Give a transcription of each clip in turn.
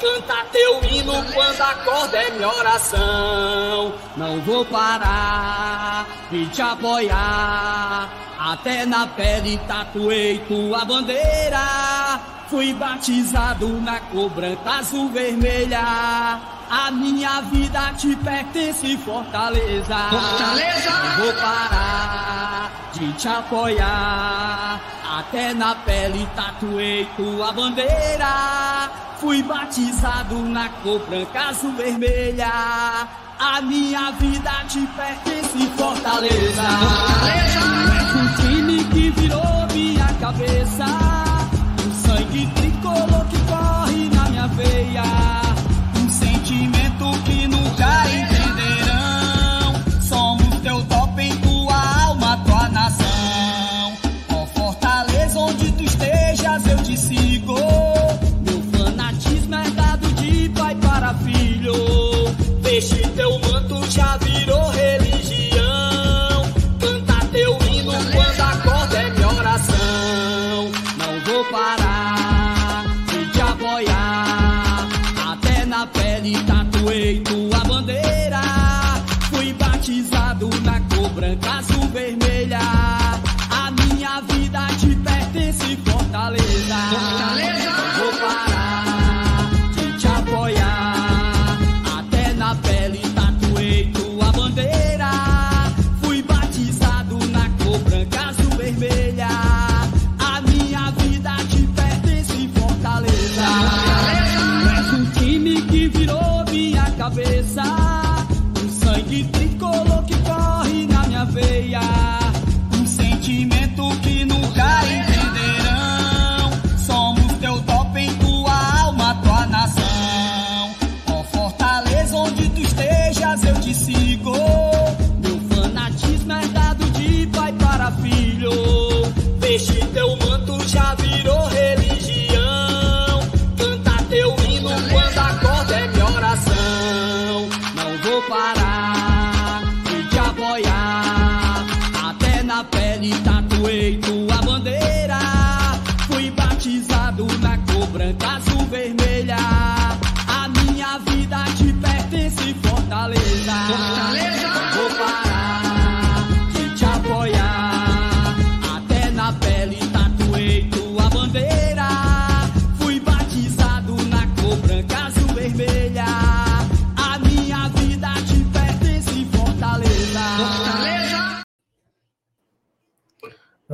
Canta teu hino quando acorda é minha oração. Não vou parar de te apoiar. Até na pele tatuei tua bandeira. Fui batizado na cor branca, azul, vermelha. A minha vida te pertence, Fortaleza. Fortaleza! Não vou parar de te apoiar. Até na pele tatuei tua bandeira. Fui batizado na cor branca, azul, vermelha. A minha vida te pertence, Fortaleza. Fortaleza! És um time que virou minha cabeça. Veste teu manto, já virou religião. Canta teu hino quando acorda é minha oração. Não vou parar de te apoiar. Até na pele tatuei tua bandeira. Fui batizado na cor branca, azul, vermelha. A minha vida te pertence, Fortaleza. Fortaleza!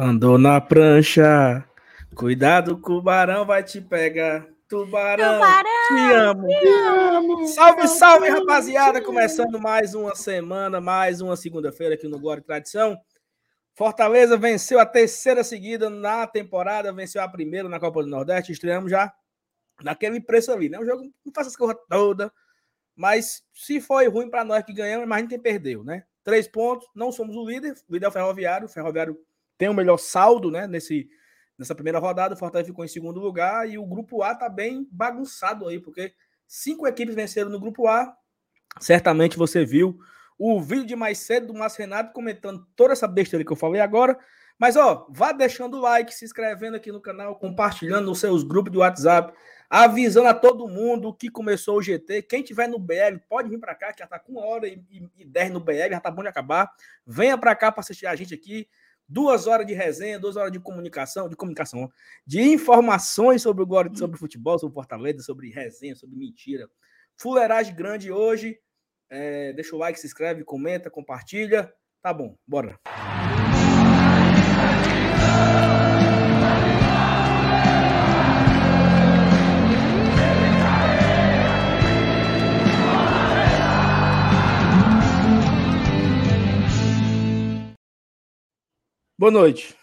Andou na prancha. Cuidado, que o barão vai te pegar. Tubarão, te amo. Salve, salve, rapaziada! Começando mais uma semana, mais uma segunda-feira aqui no Glória e Tradição. Fortaleza venceu a terceira seguida na temporada, venceu a primeira na Copa do Nordeste. Estreamos já naquele preço ali, né? O jogo não faz essa coisa toda, mas se foi ruim para nós que ganhamos, imagina quem perdeu, né? Três pontos, não somos o líder, o líder é o Ferroviário. O Ferroviário tem o melhor saldo, né? Nesse, nessa primeira rodada, o Fortaleza ficou em segundo lugar e o grupo A tá bem bagunçado aí, porque cinco equipes venceram no grupo A. Certamente você viu o vídeo de mais cedo do Márcio Renato comentando toda essa besteira que eu falei agora. Mas ó, vá deixando o like, se inscrevendo aqui no canal, compartilhando nos seus grupos de WhatsApp, avisando a todo mundo que começou o GT. Quem tiver no BL pode vir para cá, que já tá com uma hora e, e, e dez no BL, já tá bom de acabar. Venha para cá para assistir a gente aqui. Duas horas de resenha, duas horas de comunicação, de comunicação, de informações sobre o Glória, sobre futebol, sobre Fortaleza, sobre resenha, sobre mentira. Fuleiragem grande hoje. É, deixa o like, se inscreve, comenta, compartilha. Tá bom, bora. Boa noite.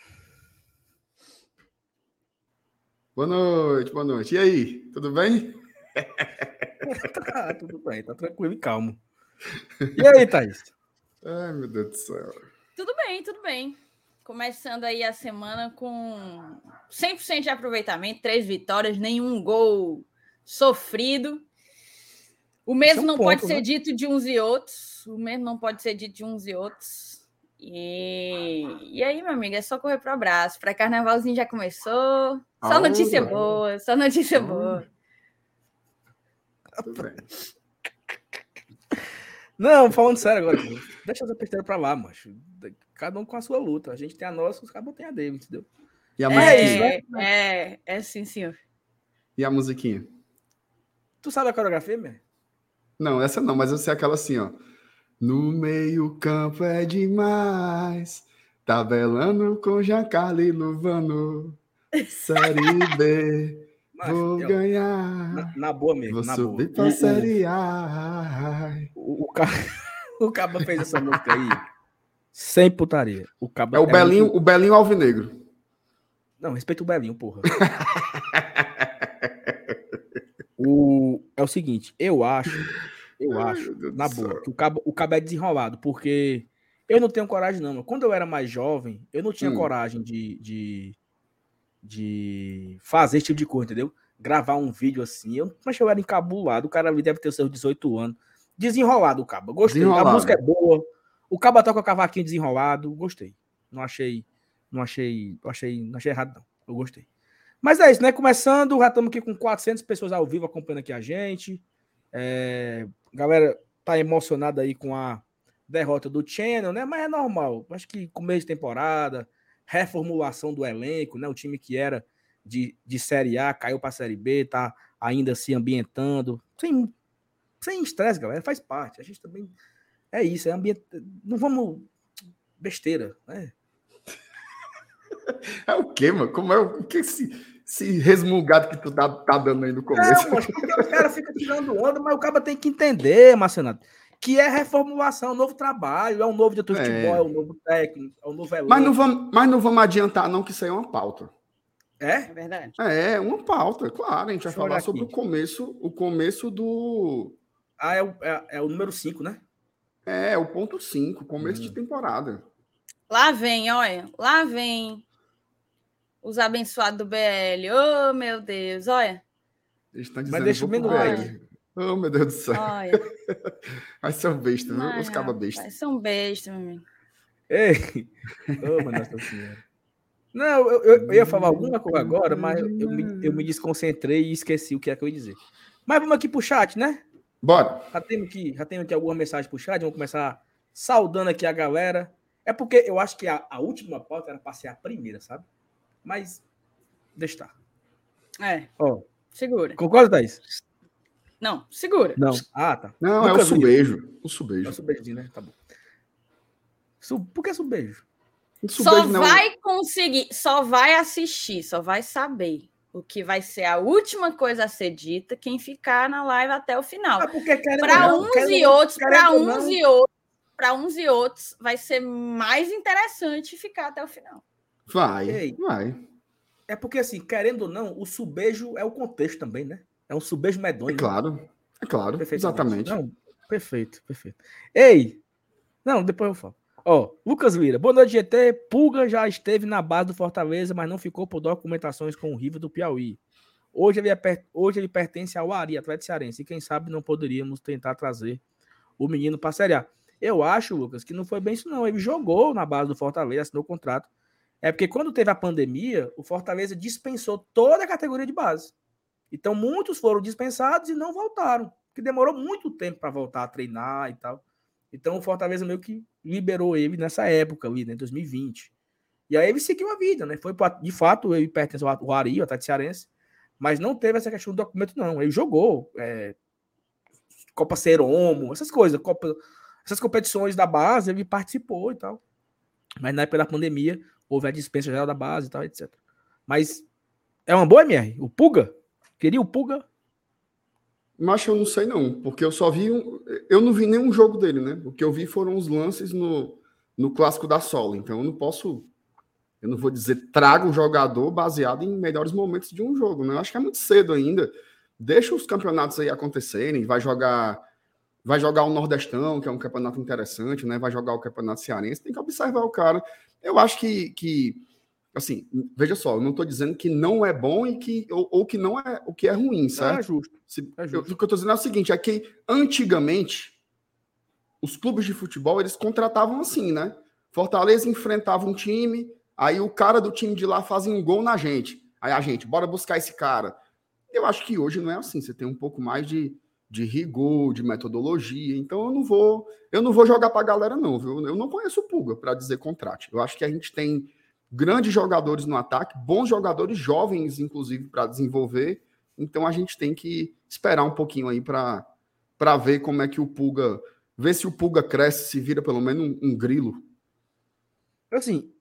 Boa noite, boa noite. E aí, tudo bem? tá, tudo bem, tá tranquilo e calmo. E aí, Thaís? Ai, meu Deus do céu. Tudo bem, tudo bem. Começando aí a semana com 100% de aproveitamento, três vitórias, nenhum gol sofrido. O mesmo é um não ponto, pode né? ser dito de uns e outros. O mesmo não pode ser dito de uns e outros. E, e aí, meu amigo, é só correr pro abraço. Para carnavalzinho já começou. Só notícia boa, só notícia boa. Não, falando sério agora, deixa as aperteiras pra lá, macho. Cada um com a sua luta. A gente tem a nossa, os cabos têm a dele, entendeu? E a é, musiquinha? É, é, sim, senhor. E a musiquinha? Tu sabe a coreografia, meu? Não, essa não, mas eu sei aquela assim, ó. No meio-campo é demais. Tabelando com Giancarlo e Luvano. Série B. Mas, vou eu, ganhar. Na, na, boa mesmo. Vou na subir boa. pra Série A. O, o, o Caba fez essa música aí sem putaria. O Caba é o é Belinho, muito... o Belinho Alvinegro. Não, respeita o Belinho, porra. o, é o seguinte, eu acho, eu Ai, acho, na boa, que o Caba, o Caba é desenrolado, porque eu não tenho coragem, não. Quando eu era mais jovem, eu não tinha hum. coragem de, de de fazer esse tipo de coisa, entendeu? Gravar um vídeo assim. Eu, mas eu era encabulado. O cara deve ter seus 18 anos. Desenrolado o cabo. Gostei. A música é boa. O cabo toca o cavaquinho desenrolado. Gostei. Não achei. Não achei. Achei. Não achei errado, não. Eu gostei. Mas é isso, né? Começando, já estamos aqui com 400 pessoas ao vivo acompanhando aqui a gente. É, galera tá emocionada aí com a derrota do Channel, né? Mas é normal. Acho que começo de temporada, reformulação do elenco, né? O time que era de, de Série A caiu para Série B, tá ainda se ambientando. Sem, sem estresse, galera, faz parte. A gente também. É isso, é ambiente. Não vamos. Besteira, né? É o quê, mano? Como é o que esse, esse resmungado que tu tá, tá dando aí no começo? Não, porque os caras ficam tirando onda, mas o cara tem que entender, Marcenato que é reformulação, é um novo trabalho, é um novo diretor de é. futebol, é um novo técnico, é um novo elenco. Mas não vamos, mas não vamos adiantar, não, que isso aí é uma pauta. É? É verdade. É, uma pauta, claro. A gente Deixa vai falar sobre o começo, o começo do. Ah, é o, é, é o número 5, né? É, o ponto 5, começo hum. de temporada. Lá vem, olha, lá vem os abençoados do BL. Oh, meu Deus, olha. Eles estão dizendo Mas deixa o menos Oh, meu Deus do céu. Olha. Mas são bestas, viu? Os cabas bestas. São bestas, meu amigo. Ei! Oh, meu Nossa Senhora. Não, eu, eu, eu, ia falar alguma coisa agora, mas eu, eu, me, eu me desconcentrei e esqueci o que é que eu ia dizer. Mas vamos aqui pro chat, né? Bora. Já temos aqui, já temos aqui alguma mensagem pro chat, vamos começar saudando aqui a galera. É porque eu acho que a, a última pauta era para ser a primeira, sabe? Mas deixa estar. É. Ó, segura. Concorda, Thaís? Não, segura. Não. Ah, tá. Não, Nunca é o subejo. O subejo. É o subejozinho, né? Tá bom. Por que subejo? Só não... vai conseguir, só vai assistir, só vai saber o que vai ser a última coisa a ser dita quem ficar na live até o final. Ah, para uns e outros, para uns e outros, para uns e outros vai ser mais interessante ficar até o final. Vai, Ei, vai. É porque assim, querendo ou não, o subejo é o contexto também, né? É um subejo medonho. É claro, é claro, exatamente. Não, perfeito, perfeito. Ei, não, depois eu falo. Ó, Lucas Lira, boa noite, GT. Pulga já esteve na base do Fortaleza, mas não ficou por documentações com o River do Piauí. Hoje ele, é, hoje ele pertence ao Ari, Atlético Cearense, e quem sabe não poderíamos tentar trazer o menino para a Série A. Eu acho, Lucas, que não foi bem isso, não. Ele jogou na base do Fortaleza, assinou o contrato. É porque quando teve a pandemia, o Fortaleza dispensou toda a categoria de base. Então, muitos foram dispensados e não voltaram, que demorou muito tempo para voltar a treinar e tal. Então, o Fortaleza meio que liberou ele nessa época, ali, né, em 2020. E aí ele seguiu a vida, né? Foi de fato, ele pertence ao Ari, o Atlético Cearense, mas não teve essa questão do documento, não. Ele jogou é, Copa Seromo, essas coisas, Copa, essas competições da base, ele participou e tal. Mas na época da pandemia, houve a dispensa geral da base e tal, etc. Mas é uma boa MR. O Puga Queria o Puga? Mas eu não sei não, porque eu só vi um, eu não vi nenhum jogo dele, né? O que eu vi foram os lances no, no clássico da Sola. Então eu não posso eu não vou dizer traga o jogador baseado em melhores momentos de um jogo, né? Eu acho que é muito cedo ainda. Deixa os campeonatos aí acontecerem, vai jogar vai jogar o Nordestão, que é um campeonato interessante, né? Vai jogar o Campeonato Cearense, tem que observar o cara. Eu acho que, que assim, veja só, eu não estou dizendo que não é bom e que ou, ou, que não é o que é ruim, certo? é justo. Se, é justo. Eu, o que eu estou dizendo é o seguinte, é que antigamente os clubes de futebol eles contratavam assim, né? Fortaleza enfrentava um time, aí o cara do time de lá fazia um gol na gente. Aí a gente, bora buscar esse cara. Eu acho que hoje não é assim, você tem um pouco mais de, de rigor, de metodologia. Então eu não vou, eu não vou jogar para a galera não, viu? Eu não conheço o Pulga para dizer contrate. Eu acho que a gente tem grandes jogadores no ataque, bons jogadores jovens inclusive para desenvolver. Então a gente tem que esperar um pouquinho aí para para ver como é que o Pulga, ver se o Pulga cresce, se vira pelo menos um, um grilo. Assim,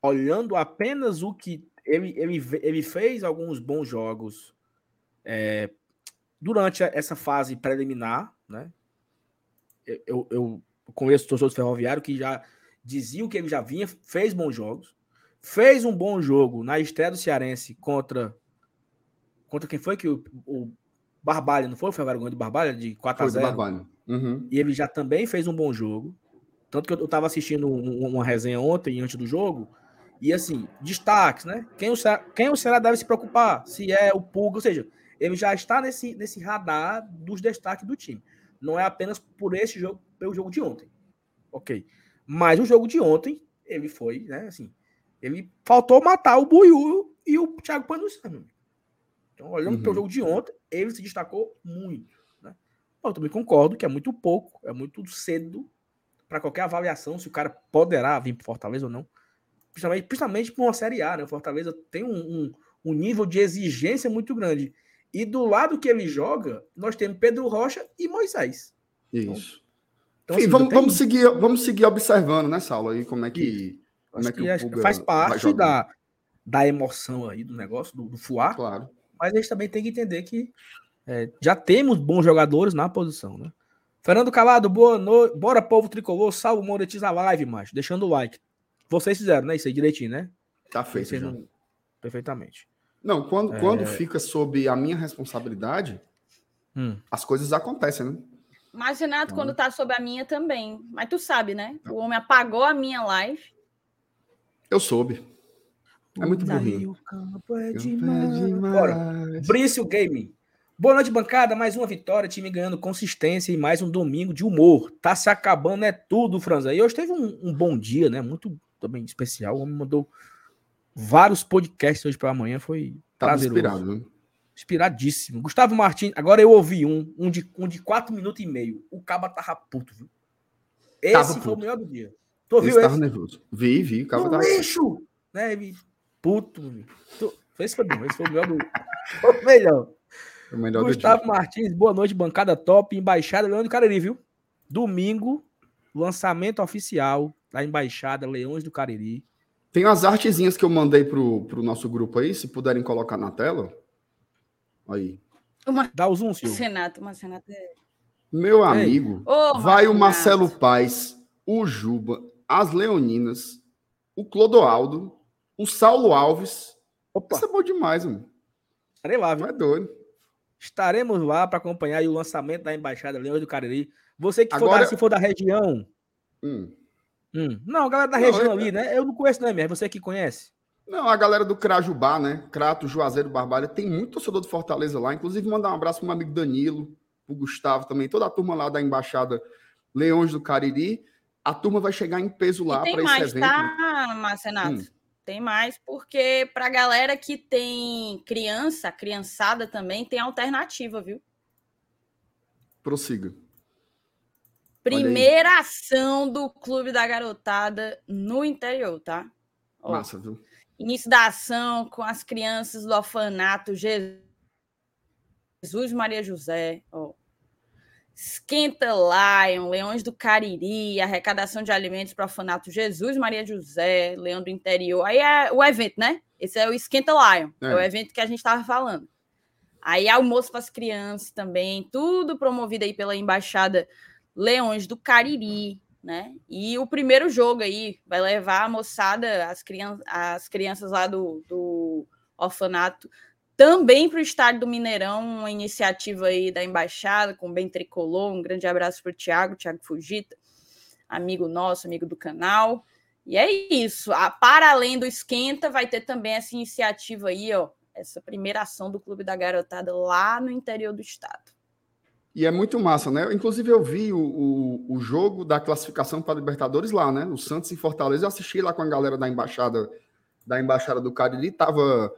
olhando apenas o que ele, ele, ele fez alguns bons jogos é, durante essa fase preliminar, né? Eu, eu conheço torcedor do Ferroviário que já diziam que ele já vinha, fez bons jogos, fez um bom jogo na estreia do Cearense contra contra quem foi que o, o Barbalha, não foi o Ferroviário de Barbalha de 4 a 0. Uhum. E ele já também fez um bom jogo. Tanto que eu estava assistindo uma resenha ontem antes do jogo, e assim, destaques, né? Quem o, Ceará, quem o Ceará deve se preocupar? Se é o Pulga, ou seja, ele já está nesse, nesse radar dos destaques do time. Não é apenas por esse jogo, pelo jogo de ontem. Ok. Mas o jogo de ontem, ele foi, né? Assim, ele faltou matar o Buiu e o Thiago Panucci. Então, olhando uhum. para o jogo de ontem, ele se destacou muito. Né? Eu também concordo que é muito pouco, é muito cedo para qualquer avaliação se o cara poderá vir para Fortaleza ou não. Principalmente, principalmente para uma Série A, né? O Fortaleza tem um, um, um nível de exigência muito grande. E do lado que ele joga, nós temos Pedro Rocha e Moisés. Isso. Então, assim, vamos, vamos, seguir, vamos seguir observando, né, Saulo, aí como é que. Como é que, que faz parte da, da emoção aí do negócio, do, do fuar. Claro. Mas a gente também tem que entender que é, já temos bons jogadores na posição, né? Fernando Calado, boa noite. Bora, povo tricolor, salve monetiza a live, macho. Deixando o like. Vocês fizeram, né? Isso aí direitinho, né? Tá feito. Não... Perfeitamente. Não, quando, é... quando fica sob a minha responsabilidade, hum. as coisas acontecem, né? Mas, Renato, então... quando tá sob a minha também. Mas tu sabe, né? O homem apagou a minha live. Eu soube. É muito burrinho. Campo é demais. É demais. Bora. Brício Gaming. Boa noite, bancada. Mais uma vitória, time ganhando consistência e mais um domingo de humor. Tá se acabando, é tudo, Franza. E hoje teve um, um bom dia, né? Muito também especial. O homem mandou vários podcasts hoje para amanhã, foi Tava prazeroso. inspirado, né? Inspiradíssimo. Gustavo Martins, agora eu ouvi um, um de, um de quatro minutos e meio. O Caba tava puto, viu? Esse tava foi puto. o melhor do dia. Tu ouviu esse? Tava nervoso. Vi, vi. O Caba tava... lixo! Né? Puto. Tu... Esse foi bom, esse foi o melhor do... O melhor. O melhor Gustavo Martins, boa noite, bancada top, Embaixada Leão do Cariri, viu? Domingo, lançamento oficial da Embaixada Leões do Cariri. Tem as artezinhas que eu mandei pro, pro nosso grupo aí, se puderem colocar na tela. Aí. Uma... Dá o zoom, senhor. Senato, uma Senato é... Meu amigo, oh, vai o Marcelo Paz, o Juba, as Leoninas, o Clodoaldo, o Saulo Alves. Opa. Isso é bom demais, mano. Estarei lá, viu? É doido. Estaremos lá para acompanhar o lançamento da Embaixada Leões do Cariri. Você que Agora... for da, se for da região. Hum. Hum. Não, a galera da não, região eu... ali, né? Eu não conheço, não, é Você que conhece? Não, a galera do Crajubá, né? Crato, Juazeiro, Barbalha, tem muito torcedor do Fortaleza lá. Inclusive, mandar um abraço para o meu amigo Danilo, o Gustavo também, toda a turma lá da Embaixada Leões do Cariri. A turma vai chegar em peso lá para esse evento. Tá, Marcenato? Hum. Tem mais, porque para a galera que tem criança, criançada também, tem alternativa, viu? Prossiga. Primeira ação do Clube da Garotada no interior, tá? Ó, Massa, viu? Início da ação com as crianças do orfanato Jesus Maria José. Ó. Esquenta Lion, Leões do Cariri, arrecadação de alimentos para o orfanato Jesus Maria José, Leão do Interior. Aí é o evento, né? Esse é o Esquenta Lion, é, é o evento que a gente estava falando. Aí almoço para as crianças também, tudo promovido aí pela Embaixada Leões do Cariri, né? E o primeiro jogo aí vai levar a moçada, as, crianças, as crianças lá do, do orfanato, também para o estádio do Mineirão, uma iniciativa aí da embaixada com Bem Tricolor. Um grande abraço para o Thiago, Thiago Fugita, amigo nosso, amigo do canal. E é isso. A, para além do esquenta, vai ter também essa iniciativa aí, ó, essa primeira ação do Clube da Garotada lá no interior do estado. E é muito massa, né? Inclusive, eu vi o, o, o jogo da classificação para Libertadores lá, né? O Santos e Fortaleza. Eu assisti lá com a galera da embaixada da embaixada do Cariri. Tava,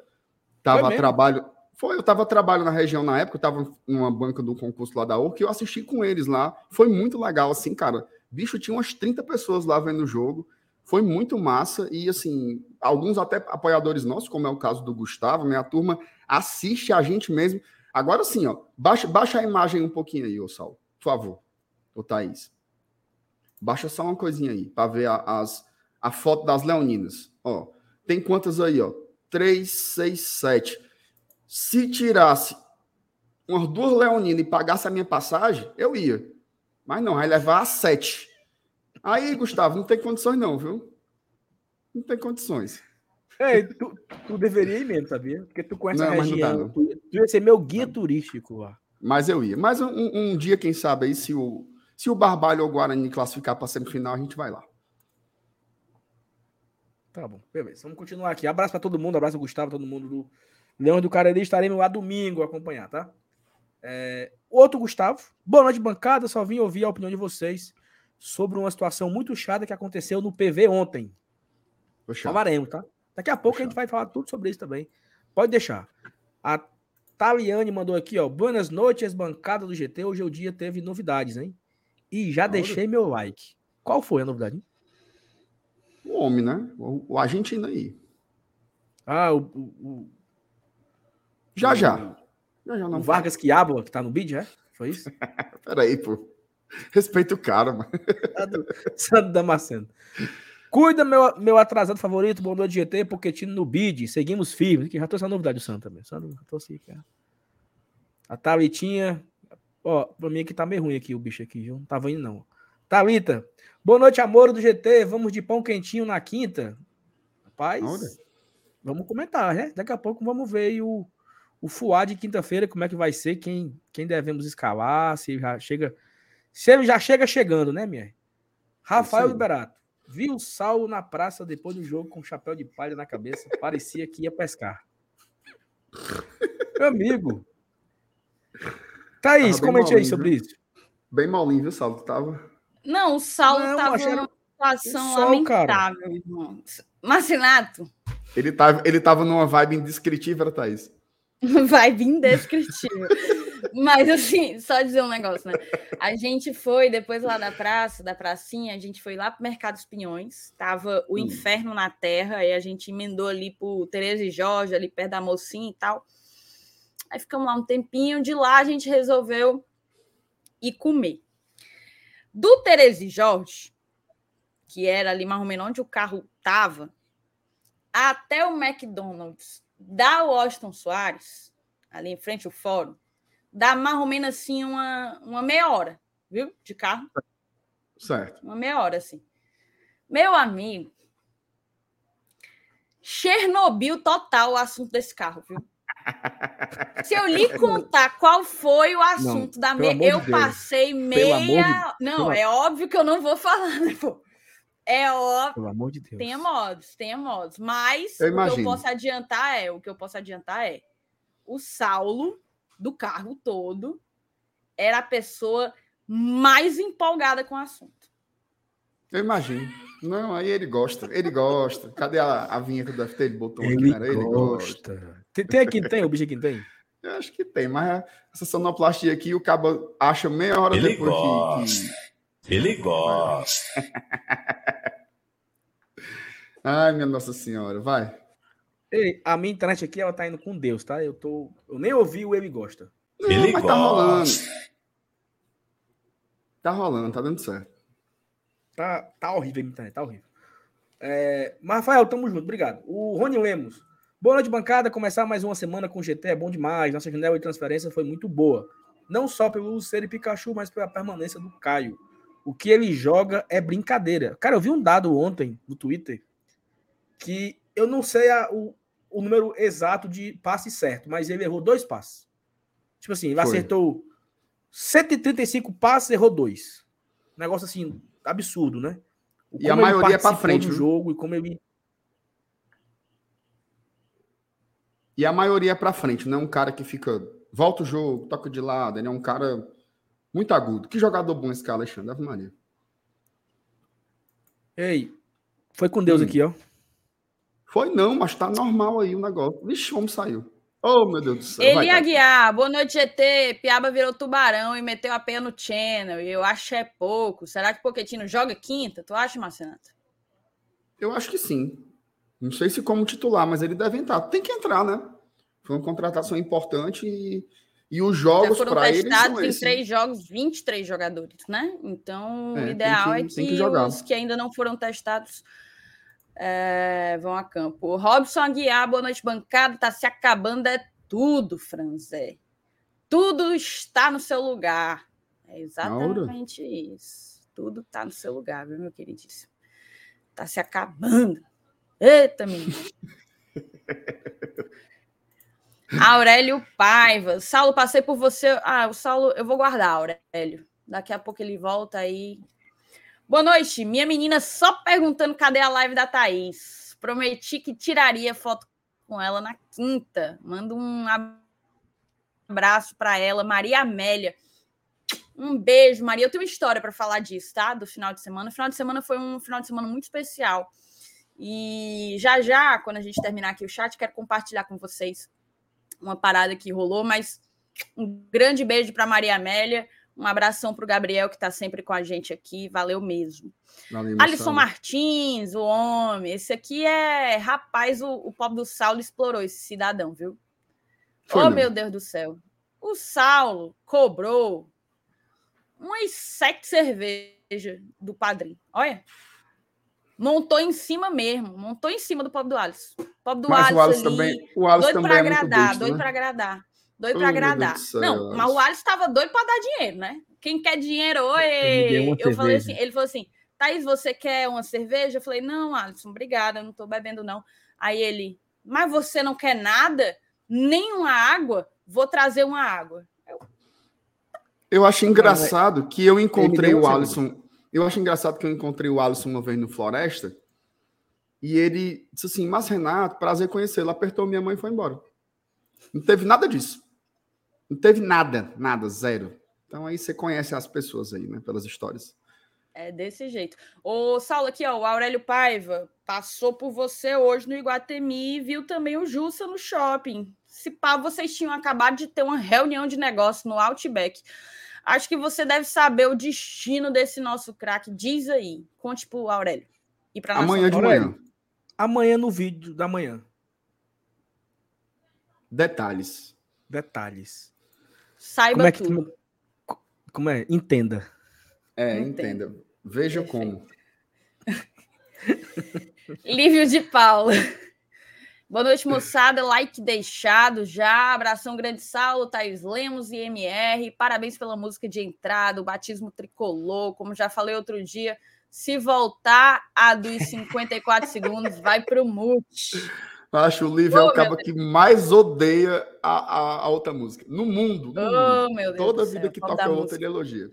tava a trabalho. Foi, eu tava a trabalho na região na época, eu tava numa banca do concurso lá da URC, eu assisti com eles lá. Foi muito legal, assim, cara. Bicho, tinha umas 30 pessoas lá vendo o jogo. Foi muito massa e, assim, alguns até apoiadores nossos, como é o caso do Gustavo, minha turma assiste a gente mesmo. Agora sim, ó, baixa, baixa a imagem um pouquinho aí, ô Sal, por favor, ô Thaís. Baixa só uma coisinha aí, para ver a, as, a foto das leoninas. Ó, tem quantas aí, ó? 3, 6, 7. Se tirasse umas duas leoninas e pagasse a minha passagem, eu ia. Mas não, vai levar a 7. Aí, Gustavo, não tem condições, não, viu? Não tem condições. É, tu, tu deveria ir mesmo, sabia? Porque tu conhece não, a região. Não não. Tu, tu ia ser meu guia turístico lá. Mas eu ia. Mas um, um, dia, quem sabe, aí, se o, se o Barbalho ou o Guarani classificar para semifinal, a gente vai lá. Tá bom, beleza. Vamos continuar aqui. Abraço para todo mundo, abraço ao Gustavo, todo mundo do Leão do Cariri. Estaremos lá domingo acompanhar, tá? É, outro Gustavo. Boa noite, bancada. Só vim ouvir a opinião de vocês sobre uma situação muito chata que aconteceu no PV ontem. Falaremos, tá? Daqui a pouco a gente vai falar tudo sobre isso também. Pode deixar. A Taliane mandou aqui, ó. Boas noites, bancada do GT. Hoje o dia teve novidades, hein? E já deixei meu like. Qual foi a novidade? O homem, né? O, o argentino aí. Ah, o. o, o... Já, já. já, já não o Vargas Quiabo, que tá no bid, é? Foi isso? Peraí, pô. Respeita o cara, mano. Santo Damasceno. Cuida, meu, meu atrasado favorito, bom noite GT, Poquetino no bid. Seguimos firmes. Que já trouxe a novidade do Santo também. Santo, já trouxe aqui, A Thalitinha. Ó, pra mim aqui tá meio ruim aqui o bicho aqui, viu? Não tava indo, não. Thalita. Boa noite, amor do GT. Vamos de pão quentinho na quinta. Rapaz, Onde? vamos comentar, né? Daqui a pouco vamos ver o, o Fuá de quinta-feira, como é que vai ser, quem, quem devemos escalar, se já chega se ele já chega chegando, né, minha? Rafael Liberato. Viu o Saulo na praça depois do jogo com chapéu de palha na cabeça. Parecia que ia pescar. Meu amigo. Thaís, comente aí sobre viu? isso. Bem molinho, viu, Saulo? Tava. Não, o Saulo Não, tava numa situação sol, lamentável, cara. irmão. Marcinato. Ele tava, ele tava numa vibe indescritível, Thaís. vibe indescritível. Mas assim, só dizer um negócio, né? A gente foi depois lá da praça, da pracinha, a gente foi lá pro Mercado dos Pinhões, tava o hum. inferno na terra, aí a gente emendou ali pro Tereza e Jorge, ali perto da mocinha e tal. Aí ficamos lá um tempinho, de lá a gente resolveu ir comer. Do Tereza e Jorge, que era ali mais ou menos onde o carro tava, até o McDonald's da Washington Soares, ali em frente ao fórum, dá mais ou menos assim uma, uma meia hora, viu? De carro. Certo. Uma meia hora, assim. Meu amigo, Chernobyl total o assunto desse carro, viu? Se eu lhe contar qual foi o assunto não, da meia, eu de passei meia. Não, pelo... é óbvio que eu não vou falar, né, pô? É óbvio. Pelo amor de Deus. Tenha modos, tenha modos. Mas eu o que eu posso adiantar é, o que eu posso adiantar é o Saulo do carro todo era a pessoa mais empolgada com o assunto. Eu imagino. Não, aí ele gosta. Ele gosta. Cadê a, a vinheta do FT? Ele botou ele, aqui, ele gosta. Tem, tem aqui, tem? O bicho aqui tem? Eu acho que tem, mas essa sonoplastia aqui, o cabo acha meia hora ele depois gosta. que, que... Ele gosta. Ai, minha Nossa Senhora, vai. Ei, a minha internet aqui, ela tá indo com Deus, tá? Eu tô. Eu nem ouvi o Ele Gosta. Não, Ele mas tá gosta. tá rolando. Tá rolando, tá dando certo. Tá, tá horrível a internet, tá horrível. É, Rafael, tamo junto, obrigado. O Rony Lemos. Boa noite, bancada. Começar mais uma semana com GT é bom demais. Nossa janela de transferência foi muito boa. Não só pelo ser e Pikachu, mas pela permanência do Caio. O que ele joga é brincadeira. Cara, eu vi um dado ontem no Twitter que eu não sei a, o, o número exato de passe certo, mas ele errou dois passes. Tipo assim, ele Foi. acertou 135 passes, errou dois. Negócio assim, absurdo, né? e a maioria é para frente. Do jogo e como ele. E a maioria é para frente, não é um cara que fica. Volta o jogo, toca de lado. Ele é um cara muito agudo. Que jogador bom esse cara, Alexandre? Ave Maria. Ei, foi com Deus hum. aqui, ó. Foi não, mas tá normal aí o negócio. Vixe, como saiu. Oh, meu Deus do céu. Ele ia guiar. Boa noite, GT. Piaba virou tubarão e meteu a pena no channel. E eu acho é pouco. Será que o Poquetino joga quinta? Tu acha, Marcenato? Eu acho que sim. Não sei se como titular, mas ele deve entrar. Tem que entrar, né? Foi uma contratação importante e, e os jogos para eles são em três jogos, 23 jogadores, né? Então, é, o ideal que, é que, que os que ainda não foram testados é, vão a campo. O Robson Aguiar, boa noite, bancada. Tá se acabando, é tudo, Franzé. Tudo está no seu lugar. É exatamente isso. Tudo está no seu lugar, viu, meu queridíssimo? Tá se acabando. Eita, menino. Aurélio Paiva. Saulo, passei por você. Ah, o Saulo, eu vou guardar, Aurélio. Daqui a pouco ele volta aí Boa noite. Minha menina só perguntando cadê a live da Thaís. Prometi que tiraria foto com ela na quinta. Manda um abraço para ela, Maria Amélia. Um beijo, Maria. Eu tenho uma história para falar disso, tá? Do final de semana. O final de semana foi um final de semana muito especial. E já já, quando a gente terminar aqui o chat, quero compartilhar com vocês uma parada que rolou, mas um grande beijo para Maria Amélia. Um abração para o Gabriel, que está sempre com a gente aqui. Valeu mesmo. Valeu, Alisson Martins, o homem. Esse aqui é. Rapaz, o, o pobre do Saulo explorou esse cidadão, viu? Foi, oh, não. meu Deus do céu. O Saulo cobrou umas sete cervejas do padrinho. Olha. Montou em cima mesmo. Montou em cima do pobre do Alisson. O pobre do Mas Alisson. O Alisson ali, também, o Alisson doido para é agradar, besta, doido né? para agradar. Doido para agradar. Não, mas o Alisson estava doido para dar dinheiro, né? Quem quer dinheiro, oi! Eu falei assim, ele falou assim: Thaís, você quer uma cerveja? Eu falei, não, Alisson, obrigada, eu não estou bebendo, não. Aí ele, mas você não quer nada? Nem uma água? Vou trazer uma água. Eu, eu acho engraçado que eu encontrei o Alisson. Eu acho engraçado que eu encontrei o Alisson uma vez no Floresta. E ele disse assim: Mas Renato, prazer conhecê-lo. Apertou minha mãe e foi embora. Não teve nada disso. Não teve nada, nada, zero. Então aí você conhece as pessoas aí, né? Pelas histórias. É desse jeito. Ô, Saulo, aqui, ó, o Aurélio Paiva passou por você hoje no Iguatemi e viu também o Jussa no shopping. Se pá, vocês tinham acabado de ter uma reunião de negócio no Outback. Acho que você deve saber o destino desse nosso craque. Diz aí. Conte pro Aurélio. E pra Amanhã de manhã. Amanhã no vídeo da manhã. Detalhes. Detalhes. Saiba como é que, tudo. Como é? Entenda. É, entenda. Veja Perfeito. como. Lívio de Paula. Boa noite, moçada. Like deixado já. Abração grande Saulo, Thaís Lemos e MR. Parabéns pela música de entrada, o batismo tricolor. Como já falei outro dia, se voltar a dos 54 segundos, vai para o mute. Acho o Lívio oh, é o cabo que mais odeia a, a, a, outra música. No mundo. No oh, mundo. Toda vida que toca outra, ele elogia.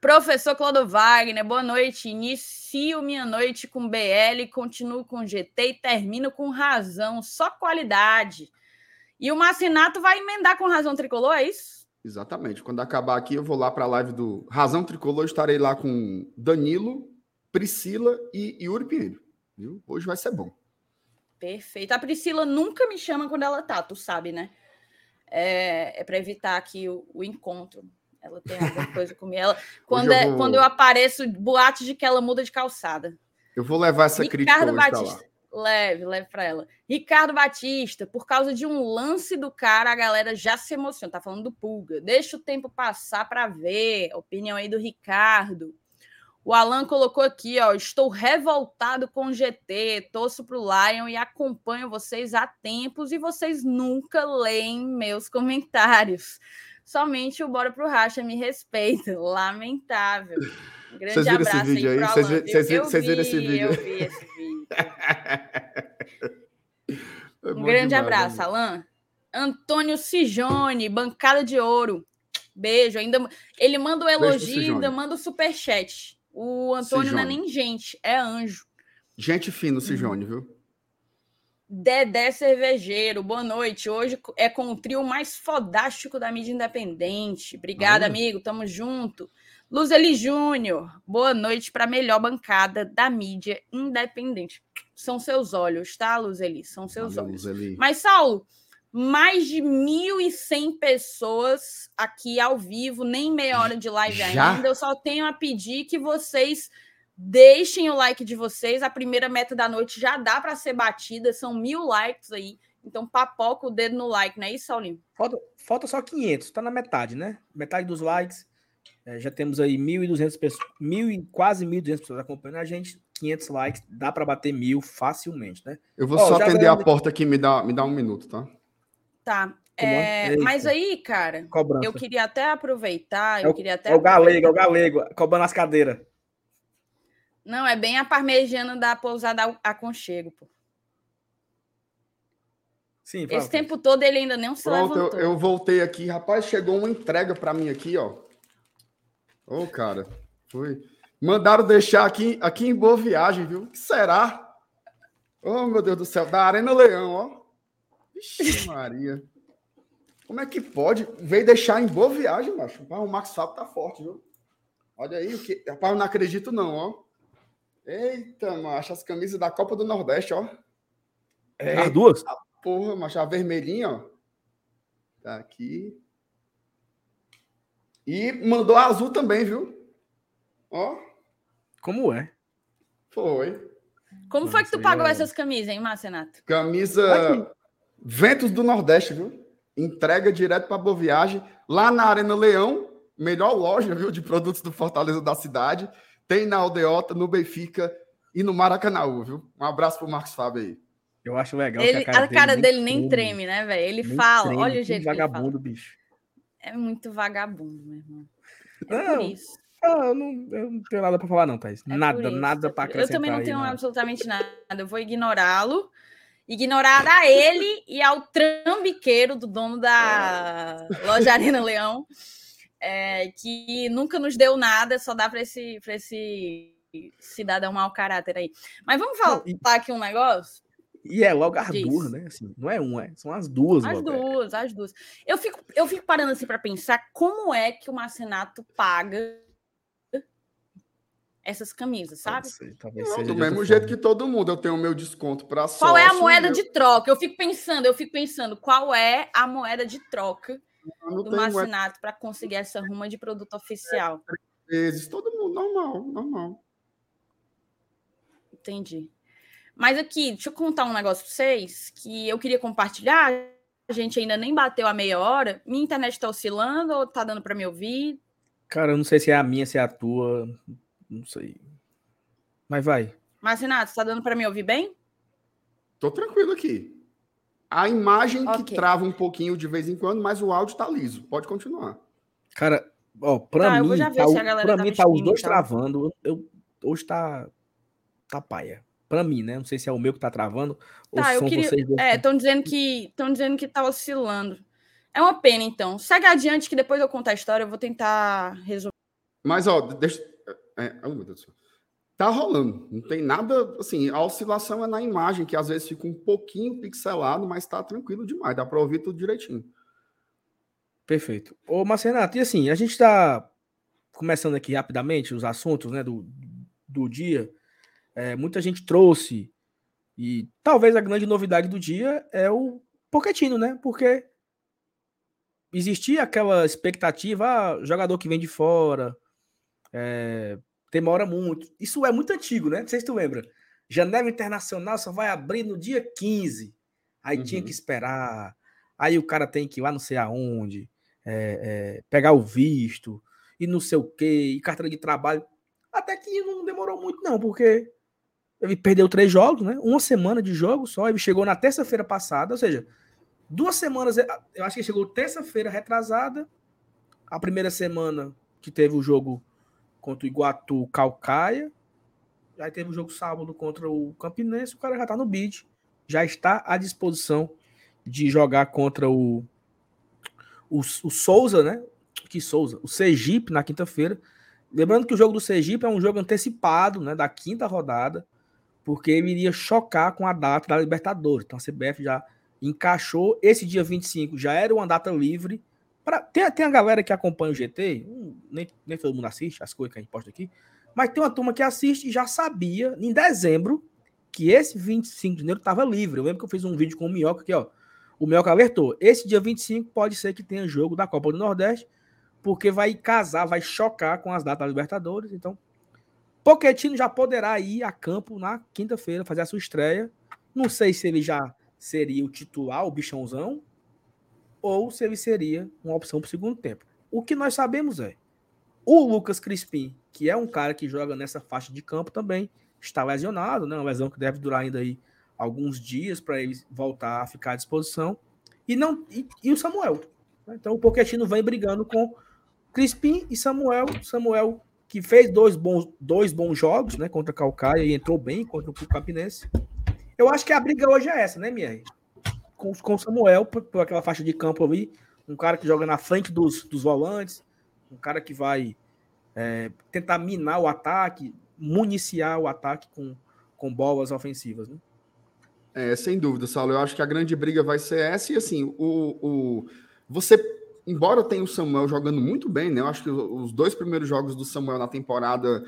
Professor Cláudio Wagner, boa noite. Inicio minha noite com BL, continuo com GT e termino com razão. Só qualidade. E o Marcinato vai emendar com razão tricolor, é isso? Exatamente. Quando acabar aqui, eu vou lá para a live do Razão Tricolor. Estarei lá com Danilo, Priscila e Yuri Pinheiro. Viu? Hoje vai ser bom. Perfeito. A Priscila nunca me chama quando ela tá, tu sabe, né? É, é para evitar aqui o, o, encontro. Ela tem alguma coisa comigo. Ela, quando, eu é, vou... quando eu apareço, boatos de que ela muda de calçada. Eu vou levar essa Ricardo crítica Batista, Leve, leve para ela. Ricardo Batista, por causa de um lance do cara, a galera já se emociona. Tá falando do Pulga. Deixa o tempo passar para ver. A opinião aí do Ricardo. O Alan colocou aqui, ó, estou revoltado com o GT, torço para o Lion e acompanho vocês há tempos e vocês nunca leem meus comentários. Somente o Bora pro Racha me respeita. Lamentável. Um grande vocês viram abraço esse vídeo aí? Vocês, viram, vocês, viram esse vídeo? Eu vi esse vídeo. É Um grande demais, abraço, né? Alan. Antônio Cijone, bancada de ouro. Beijo. Ainda ele manda o pro elogio, ainda manda o superchat. O Antônio não é nem gente, é anjo. Gente fina, Cijone, viu? Dedé Cervejeiro, boa noite. Hoje é com o trio mais fodástico da mídia independente. Obrigada, amigo. Tamo junto. Luzeli Júnior, boa noite para a melhor bancada da mídia independente. São seus olhos, tá, Luzeli? São seus Valeu, olhos. Luzeli. Mas, Saulo, mais de 1.100 pessoas aqui ao vivo, nem meia hora de live Já? ainda. Eu só tenho a pedir que vocês deixem o like de vocês. A primeira meta da noite já dá para ser batida, são mil likes aí. Então, papoca o dedo no like, não é isso, Saulinho? Falta, falta só 500, tá na metade, né? Metade dos likes. É, já temos aí 1.200 pessoas, mil e quase 1.200 pessoas acompanhando a gente. 500 likes, dá para bater mil facilmente, né? Eu vou Ó, só atender a porta aqui, me dá, me dá um minuto, tá? Tá. É, é? mas aí, cara, Cobrança. eu queria até aproveitar. É Eu o, queria até é o galego, é o galego, cobrando as cadeiras. Não, é bem a parmegiana da pousada Aconchego, pô. Sim, fala, Esse tempo todo ele ainda não se Pronto, eu, levantou. eu voltei aqui. Rapaz, chegou uma entrega pra mim aqui, ó. Ô, cara, foi. Mandaram deixar aqui, aqui em Boa Viagem, viu? que será? Oh, meu Deus do céu, da Arena Leão, ó. Vixe, Maria. Como é que pode? Veio deixar em Boa Viagem, macho. O Max Fábio tá forte, viu? Olha aí, o que... Rapaz, eu não acredito não, ó. Eita, macho, as camisas da Copa do Nordeste, ó. É, As duas? Porra, macho, a vermelhinha, ó. Tá aqui. E mandou a azul também, viu? Ó, Como é? foi. Como foi que tu pagou essas camisas, hein, Marcenato? Camisa Ventos do Nordeste, viu? Entrega direto para Boa Viagem, lá na Arena Leão, melhor loja, viu, de produtos do Fortaleza da cidade. Tem na Aldeota, no Benfica e no Maracanã, viu? Um abraço pro Marcos Fábio aí. Eu acho legal que Ele- a cara, dele, nem treme, treme, né, velho? Ele nem fala, treme, olha o jeito que ele fala. vagabundo, bicho. É muito vagabundo, meu irmão. É Não, por isso. Ah, eu, não, eu não tenho nada pra falar, não, Thaís. É nada, isso, nada é pra por- Eu acrescentar. também não aí, tenho absolutamente nada. Eu vou ignorá-lo. Ignorar a ele e ao trambiqueiro do dono da loja Arena Leão, é, que nunca nos deu nada, só dá para esse, pra esse cidadão mau caráter aí. Mas vamos falar aqui um negócio? E é logo as duas, né? Assim, não é uma, é, são as duas. As logo, é. duas, as duas. Eu fico, eu fico parando assim para pensar como é que o Marcenato paga essas camisas, sabe? Talvez Não, do mesmo jeito forma. que todo mundo, eu tenho o meu desconto para sócio. Qual é a moeda eu- de troca? Eu fico pensando, eu fico pensando, qual é a moeda de troca não do Marcenato para conseguir essa ruma de produto oficial? vezes, todo mundo, normal, normal. Entendi. Mas aqui, deixa eu contar um negócio para vocês que eu queria compartilhar. A gente ainda nem bateu a meia hora. Minha internet está oscilando ou tá dando para me ouvir? Cara, eu não sei se é a minha, se é a tua. Não sei. Mas vai. Marcenato, está dando para me ouvir bem? Tô tranquilo aqui. A imagem que Ok. trava um pouquinho de vez em quando, mas o áudio tá liso. Pode continuar. Cara, ó, pra Tá, eu mim, vou já ver tá, se o- a galera pra tá mim tá os dois tá? travando. Eu, hoje tá, tá paia. Pra mim, né? Não sei se é o meu que tá travando ou Tá, se são queria. vocês dois. É, estão dizendo que estão dizendo que tá oscilando. É uma pena, então. Segue adiante que depois eu conto a história. Eu vou tentar resolver. Mas, ó, deixa. É, oh, meu Deus do céu. Tá rolando. Não tem nada. Assim, a oscilação é na imagem, que às vezes fica um pouquinho pixelado, mas tá tranquilo demais. Dá pra ouvir tudo direitinho. Perfeito. Ô, Marcenato, e assim, a gente tá começando aqui rapidamente os assuntos né, do, do dia. É, muita gente trouxe, e talvez a grande novidade do dia é o Pochettino, né? Porque existia aquela expectativa, ah, jogador que vem de fora, é, demora muito. Isso é muito antigo, né? Não sei se tu lembra. Janela internacional só vai abrir no dia 15. Aí tinha Uhum. que esperar. Aí o cara tem que ir lá não sei aonde, é, é, pegar o visto, e não sei o quê, e carteira de trabalho. Até que não demorou muito, não, porque ele perdeu três jogos, né? Uma semana de jogo só. Ele chegou na terça-feira passada, ou seja, duas semanas. Eu acho que ele chegou terça-feira retrasada. A primeira semana que teve o jogo contra o Iguatu Calcaia. Aí teve o jogo sábado contra o Campinense. O cara já tá no bid. já está à disposição de jogar contra o, o, o Souza, né? Que Souza? O Sergipe na quinta-feira. Lembrando que o jogo do Sergipe é um jogo antecipado, né? Da quinta rodada, porque ele iria chocar com a data da Libertadores. Então a CBF já encaixou. Esse dia 25 já era uma data livre. Pra, tem, tem a galera que acompanha o GT, nem, nem todo mundo assiste as coisas que a gente posta aqui, mas tem uma turma que assiste e já sabia, em dezembro, que esse 25 de janeiro estava livre. Eu lembro que eu fiz um vídeo com o Minhoca aqui, ó. O Minhoca alertou. Esse dia 25 pode ser que tenha jogo da Copa do Nordeste, porque vai casar, vai chocar com as datas da Libertadores. Então, Poquetino já poderá ir a campo na quinta-feira, fazer a sua estreia. Não sei se ele já seria o titular, o bichãozão, ou se ele seria uma opção para o segundo tempo. O que nós sabemos é o Lucas Crispim, que é um cara que joga nessa faixa de campo também, está lesionado, né? Uma lesão que deve durar ainda aí alguns dias para ele voltar a ficar à disposição. E não e, e o Samuel. Né? Então o Pochettino vem brigando com Crispim e Samuel. Samuel que fez dois bons, dois bons jogos, né, contra Calcaia e entrou bem contra o Campinense. Eu acho que a briga hoje é essa, né, Mier? Com, com o Samuel, por, por, aquela faixa de campo ali, um cara que joga na frente dos, dos volantes, um cara que vai é, tentar minar o ataque, municiar o ataque com, com bolas ofensivas, né? É, sem dúvida, Saulo. Eu acho que a grande briga vai ser essa. E assim, o, o, você, embora tenha o Samuel jogando muito bem, né? Eu acho que os dois primeiros jogos do Samuel na temporada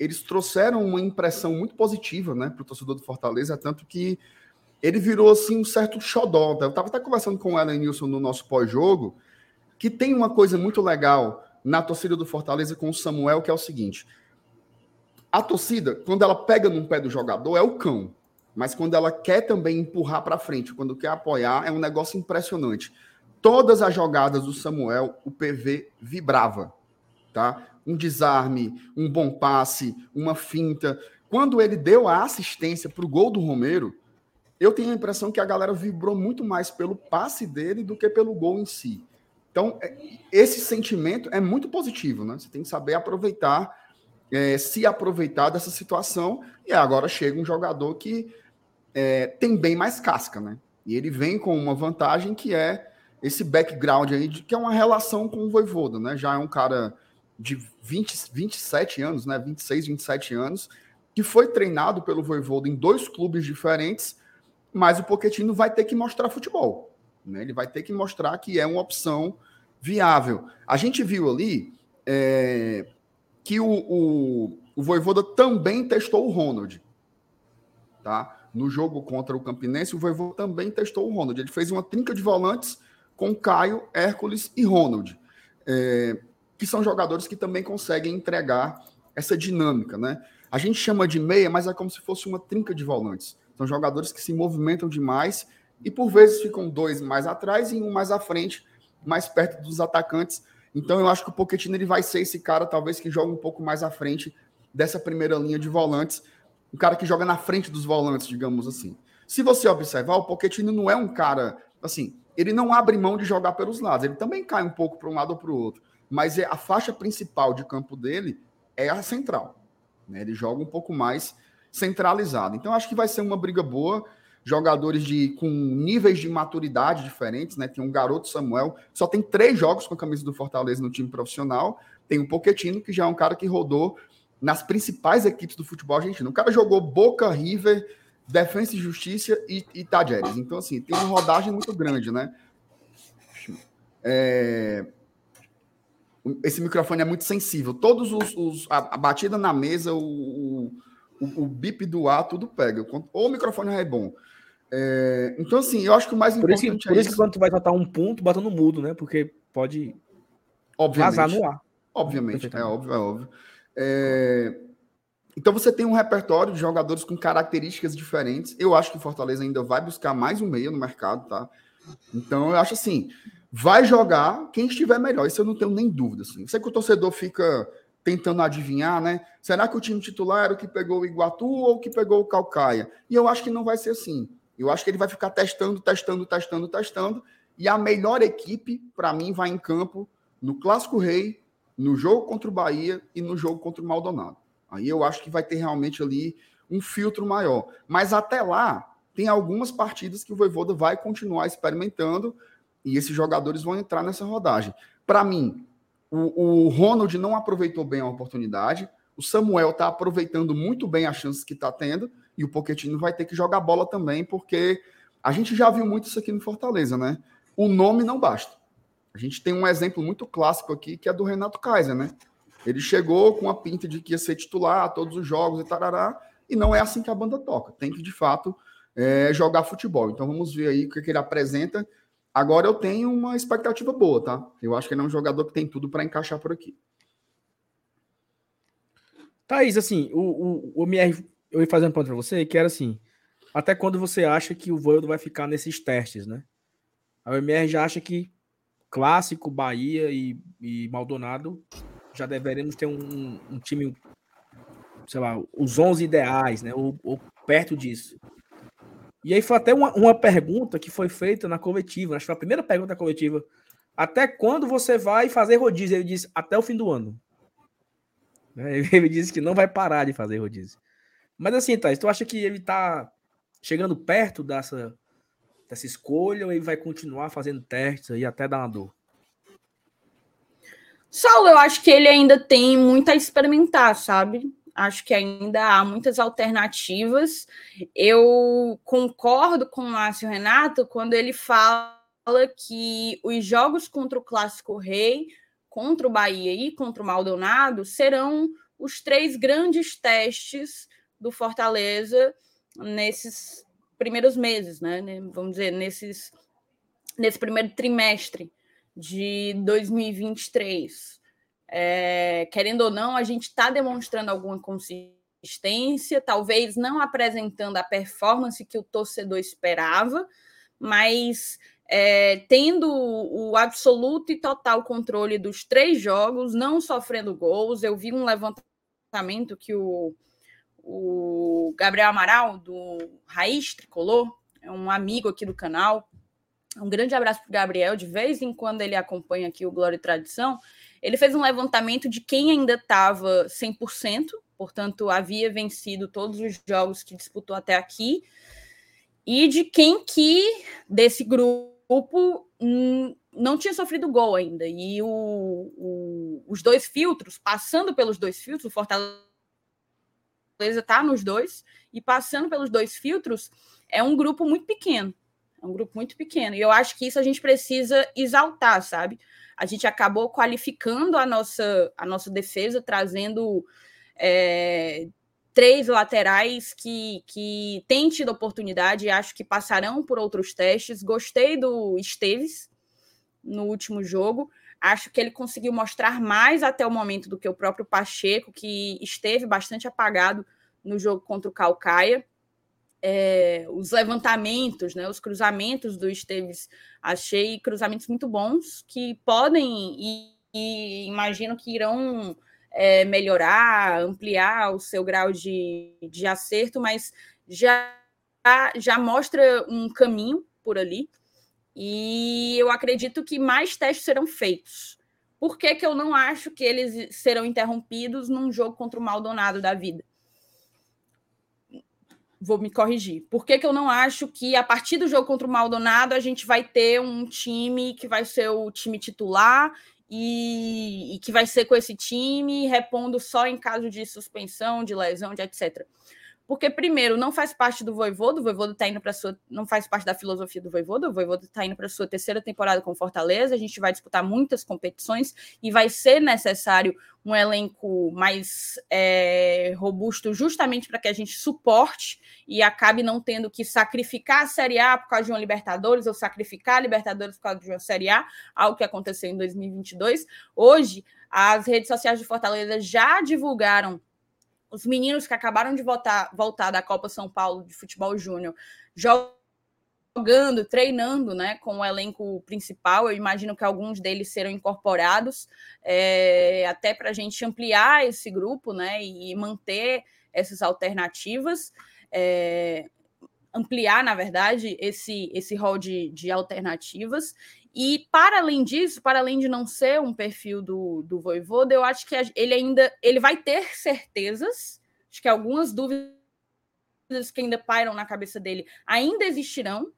eles trouxeram uma impressão muito positiva, né, para o torcedor do Fortaleza, tanto que ele virou assim um certo xodó. Eu estava até conversando com o Ellen Nilson no nosso pós-jogo, que tem uma coisa muito legal na torcida do Fortaleza com o Samuel, que é o seguinte: a torcida, quando ela pega num pé do jogador, é o cão. Mas quando ela quer também empurrar para frente, quando quer apoiar, é um negócio impressionante. Todas as jogadas do Samuel, o PV vibrava, tá? um desarme, um bom passe, uma finta. Quando ele deu a assistência para o gol do Romero, eu tenho a impressão que a galera vibrou muito mais pelo passe dele do que pelo gol em si. Então, é, esse sentimento é muito positivo, né? Você tem que saber aproveitar, é, se aproveitar dessa situação. E agora chega um jogador que é, tem bem mais casca, né? E ele vem com uma vantagem que é esse background aí, de, que é uma relação com o Voivoda, né? Já é um cara de 20, 27 anos, né, 26, 27 anos, que foi treinado pelo Voivoda em dois clubes diferentes, mas o Pochettino vai ter que mostrar futebol. Né? Ele vai ter que mostrar que é uma opção viável. A gente viu ali é, que o, o, o Voivoda também testou o Ronald. Tá? No jogo contra o Campinense, o Voivoda também testou o Ronald. Ele fez uma trinca de volantes com Caio, Hércules e Ronald. É, que são jogadores que também conseguem entregar essa dinâmica, né? A gente chama de meia, mas é como se fosse uma trinca de volantes. São jogadores que se movimentam demais e por vezes ficam dois mais atrás e um mais à frente, mais perto dos atacantes. Então eu acho que o Pochettino ele vai ser esse cara talvez que joga um pouco mais à frente dessa primeira linha de volantes, um cara que joga na frente dos volantes, digamos assim. Se você observar, o Pochettino não é um cara assim, ele não abre mão de jogar pelos lados, ele também cai um pouco para um lado ou para o outro mas é a faixa principal de campo dele é a central. Né? Ele joga um pouco mais centralizado. Então, acho que vai ser uma briga boa. Jogadores de, com níveis de maturidade diferentes, né? Tem um garoto Samuel, só tem três jogos com a camisa do Fortaleza no time profissional. Tem o Poquetino, que já é um cara que rodou nas principais equipes do futebol argentino. O cara jogou Boca, River, Defensa e Justiça e, e. Então, assim, tem uma rodagem muito grande, né? É, esse microfone é muito sensível. Todos os. os a, a, batida na mesa, o, o, o, bip do ar, tudo pega. Ou o microfone é bom. É, então, assim, eu acho que o mais por importante isso, Por é isso que quando tu vai botar um ponto, bota no mudo, né? Porque pode Obviamente. vazar no ar. Obviamente, é óbvio, é óbvio. É... Então você tem um repertório de jogadores com características diferentes. Eu acho que o Fortaleza ainda vai buscar mais um meio no mercado, tá? Então eu acho assim, vai jogar quem estiver melhor. Isso eu não tenho nem dúvida. Assim. Sei que o torcedor fica tentando adivinhar, né? Será que o time titular era o que pegou o Iguatu ou o que pegou o Calcaia? E eu acho que não vai ser assim. Eu acho que ele vai ficar testando, testando, testando, testando. E a melhor equipe, para mim, vai em campo no Clássico Rei, no jogo contra o Bahia e no jogo contra o Maldonado. Aí eu acho que vai ter realmente ali um filtro maior. Mas até lá, tem algumas partidas que o Voivoda vai continuar experimentando e esses jogadores vão entrar nessa rodagem. Para mim, o, o Ronald não aproveitou bem a oportunidade, o Samuel está aproveitando muito bem as chances que está tendo e o Pochettino vai ter que jogar bola também, porque a gente já viu muito isso aqui no Fortaleza, né? O nome não basta. A gente tem um exemplo muito clássico aqui, que é do Renato Kaiser, né? Ele chegou com a pinta de que ia ser titular todos os jogos e tarará, e não é assim que a banda toca. Tem que, de fato, é, jogar futebol. Então vamos ver aí o que, que ele apresenta. Agora eu tenho uma expectativa boa, tá? Eu acho que ele é um jogador que tem tudo para encaixar por aqui. Thaís, assim, o, o, o MR, eu ia fazer um ponto para você, que era assim, até quando você acha que o Voivoda vai ficar nesses testes, né? A MR já acha que clássico, Bahia e, e Maldonado já deveremos ter um, um, time, sei lá, os 11 ideais, né? Ou, ou, perto disso. E aí foi até uma, uma pergunta que foi feita na coletiva, acho que foi a primeira pergunta da coletiva. Até quando você vai fazer rodízio? Ele disse, até o fim do ano. Né? Ele disse que não vai parar de fazer rodízio. Mas assim, Thais, tu acha que ele tá chegando perto dessa, dessa escolha ou ele vai continuar fazendo testes aí até dar uma dor? Saulo, eu acho que ele ainda tem muito a experimentar, sabe? Acho que ainda há muitas alternativas. Eu concordo com o Márcio Renato quando ele fala que os jogos contra o Clássico Rei, contra o Bahia e contra o Maldonado serão os três grandes testes do Fortaleza nesses primeiros meses, né? Vamos dizer, nesses, nesse primeiro trimestre de 2023. É, querendo ou não, a gente está demonstrando alguma consistência, talvez não apresentando a performance que o torcedor esperava, mas é, tendo o absoluto e total controle dos três jogos, não sofrendo gols. Eu vi um levantamento que o, o Gabriel Amaral, do Raiz Tricolor, é um amigo aqui do canal, um grande abraço para o Gabriel. De vez em quando ele acompanha aqui o Glória e Tradição. Ele fez um levantamento de quem ainda estava 100%, portanto, havia vencido todos os jogos que disputou até aqui, e de quem que desse grupo hum, não tinha sofrido gol ainda. E o, o, os dois filtros, passando pelos dois filtros, o Fortaleza está nos dois, e passando pelos dois filtros, é um grupo muito pequeno. É um grupo muito pequeno. E eu acho que isso a gente precisa exaltar, sabe? A gente acabou qualificando a nossa, a nossa defesa, trazendo é, três laterais que, que têm tido oportunidade e acho que passarão por outros testes. Gostei do Esteves no último jogo. Acho que ele conseguiu mostrar mais até o momento do que o próprio Pacheco, que esteve bastante apagado no jogo contra o Calcaia é, os levantamentos, né, os cruzamentos do Esteves, achei cruzamentos muito bons que podem e, e imagino que irão é, melhorar, ampliar o seu grau de, de acerto, mas já, já mostra um caminho por ali e eu acredito que mais testes serão feitos. Por que, que eu não acho que eles serão interrompidos num jogo contra o Maldonado da vida? Vou me corrigir. Por que, que eu não acho que a partir do jogo contra o Maldonado a gente vai ter um time que vai ser o time titular e, e que vai ser com esse time repondo só em caso de suspensão, de lesão, de etc. Porque, primeiro, não faz parte do Voivodo, o Voivodo está indo para sua. não faz parte da filosofia do Voivodo, o Voivodo está indo para sua terceira temporada com Fortaleza, a gente vai disputar muitas competições e vai ser necessário um elenco mais é, robusto, justamente para que a gente suporte e acabe não tendo que sacrificar a Série A por causa de uma Libertadores ou sacrificar a Libertadores por causa de uma Série A, algo que aconteceu em 2022. Hoje, as redes sociais de Fortaleza já divulgaram os meninos que acabaram de voltar, voltar da Copa São Paulo de futebol júnior jogando, treinando né, com o elenco principal. Eu imagino que alguns deles serão incorporados é, até para a gente ampliar esse grupo né, e manter essas alternativas. É, ampliar, na verdade, esse, esse rol de, de alternativas. E para além disso, para além de não ser um perfil do, do Voivoda, eu acho que ele ainda ele vai ter certezas, acho que algumas dúvidas que ainda pairam na cabeça dele ainda existirão,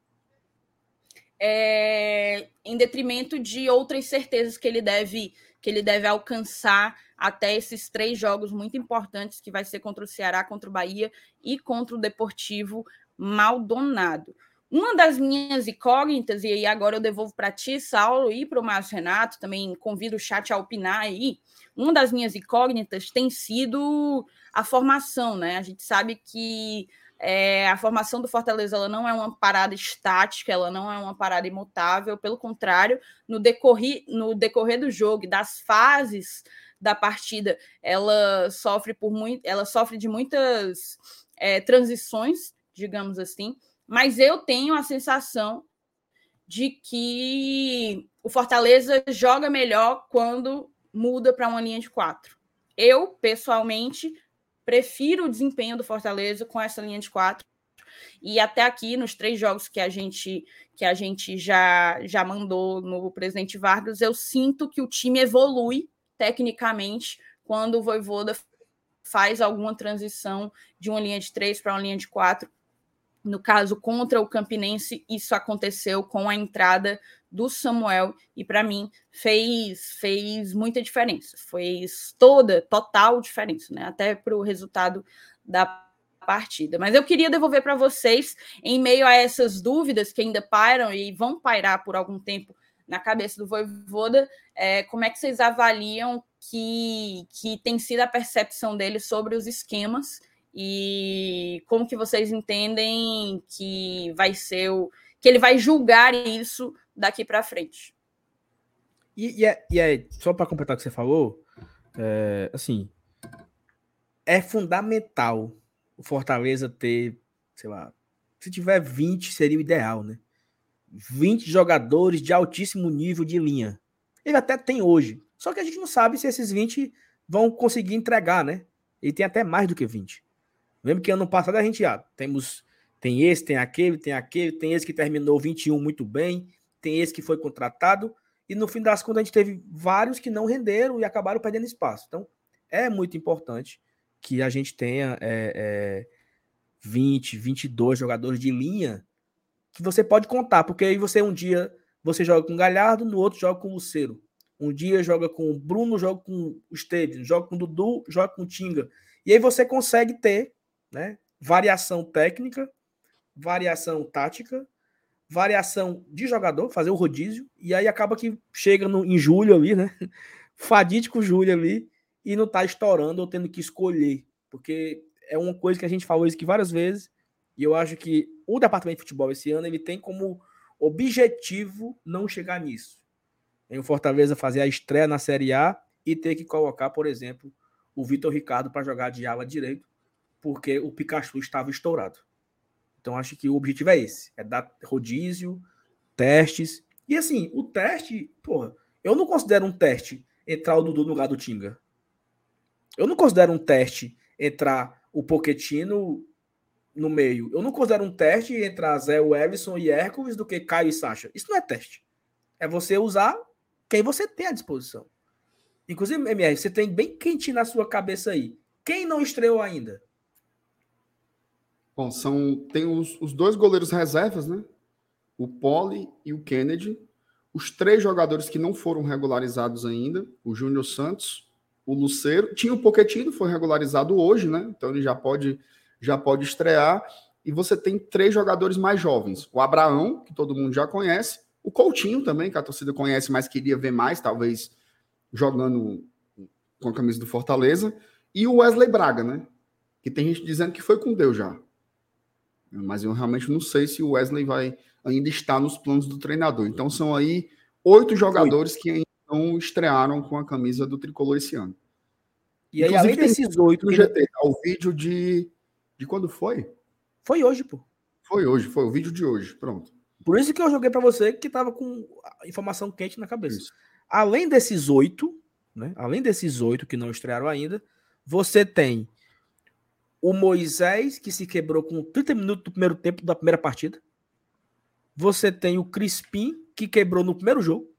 é, em detrimento de outras certezas que ele deve que ele deve alcançar até esses três jogos muito importantes que vai ser contra o Ceará, contra o Bahia e contra o Deportivo Maldonado. Uma das minhas incógnitas, e aí agora eu devolvo para ti, Saulo, e para o Márcio Renato, também convido o chat a opinar aí. Uma das minhas incógnitas tem sido a formação, né? A gente sabe que é, a formação do Fortaleza ela não é uma parada estática, ela não é uma parada imutável, pelo contrário, no decorrer, no decorrer do jogo, das fases da partida, ela sofre por muito, ela sofre de muitas é, transições, digamos assim, mas eu tenho a sensação de que o Fortaleza joga melhor quando muda para uma linha de quatro. Eu, pessoalmente, prefiro o desempenho do Fortaleza com essa linha de quatro. E até aqui, nos três jogos que a gente que a gente já, já mandou no presidente Vargas, eu sinto que o time evolui tecnicamente quando o Voivoda faz alguma transição de uma linha de três para uma linha de quatro. No caso, contra o Campinense, isso aconteceu com a entrada do Samuel e para mim fez fez muita diferença, fez toda total diferença, né? Até para o resultado da partida. Mas eu queria devolver para vocês, em meio a essas dúvidas que ainda pairam e vão pairar por algum tempo na cabeça do Voivoda, é, como é que vocês avaliam que, que tem sido a percepção dele sobre os esquemas e como que vocês entendem que vai ser o que ele vai julgar isso daqui para frente. E, e, é, e é, só para completar o que você falou, é, assim, é fundamental o Fortaleza ter, sei lá, se tiver 20 seria o ideal, né? 20 jogadores de altíssimo nível de linha. Ele até tem hoje. Só que a gente não sabe se esses 20 vão conseguir entregar, né? Ele tem até mais do que 20. Lembra que ano passado a gente, ah, temos, tem esse, tem aquele, tem aquele, tem esse que terminou 21 muito bem, tem esse que foi contratado, e no fim das contas a gente teve vários que não renderam e acabaram perdendo espaço. Então, é muito importante que a gente tenha é, é, 20, 22 jogadores de linha que você pode contar, porque aí você um dia você joga com o Galhardo, no outro joga com o Luceiro. Um dia joga com o Bruno, joga com o Esteves, joga com o Dudu, joga com o Tinga. E aí você consegue ter né, variação técnica, variação tática variação de jogador, fazer o rodízio, e aí acaba que chega no, em julho ali, né? Fadídico julho ali, e não tá estourando ou tendo que escolher. Porque é uma coisa que a gente falou isso aqui várias vezes, e eu acho que o departamento de futebol esse ano ele tem como objetivo não chegar nisso. Em Fortaleza fazer a estreia na Série A e ter que colocar, por exemplo, o Vitor Ricardo para jogar de ala direito, porque o Pikachu estava estourado. Então acho que o objetivo é esse, é dar rodízio, testes. E assim, o teste, porra, eu não considero um teste entrar o Dudu no lugar do Tinga. Eu não considero um teste entrar o Poquetino no meio. Eu não considero um teste entrar Zé Everson e Hércules do que Caio e Sacha. Isso não é teste. É você usar quem você tem à disposição. Inclusive, MR, você tem bem quente na sua cabeça aí. Quem não estreou ainda? Bom, são, tem os, os dois goleiros reservas, né? O Poli e o Kennedy. Os três jogadores que não foram regularizados ainda, o Júnior Santos, o Luceiro. Tinha o Poquetino, foi regularizado hoje, né? Então ele já pode, já pode estrear. E você tem três jogadores mais jovens. O Abraão, que todo mundo já conhece. O Coutinho também, que a torcida conhece, mas queria ver mais, talvez jogando com a camisa do Fortaleza. E o Wesley Braga, né? Que tem gente dizendo que foi com Deus já. Mas eu realmente não sei se o Wesley vai ainda estar nos planos do treinador. Então são aí oito jogadores que ainda não estrearam com a camisa do tricolor esse ano. E aí, além desses oito. No GT, tá o vídeo de. De quando foi? Foi hoje, pô. Foi hoje, foi o vídeo de hoje. Pronto. Por isso que eu joguei para você que tava com informação quente na cabeça. Isso. Além desses oito, né? Além desses oito que não estrearam ainda, você tem o Moisés, que se quebrou com 30 minutos do primeiro tempo da primeira partida. Você tem o Crispim, que quebrou no primeiro jogo.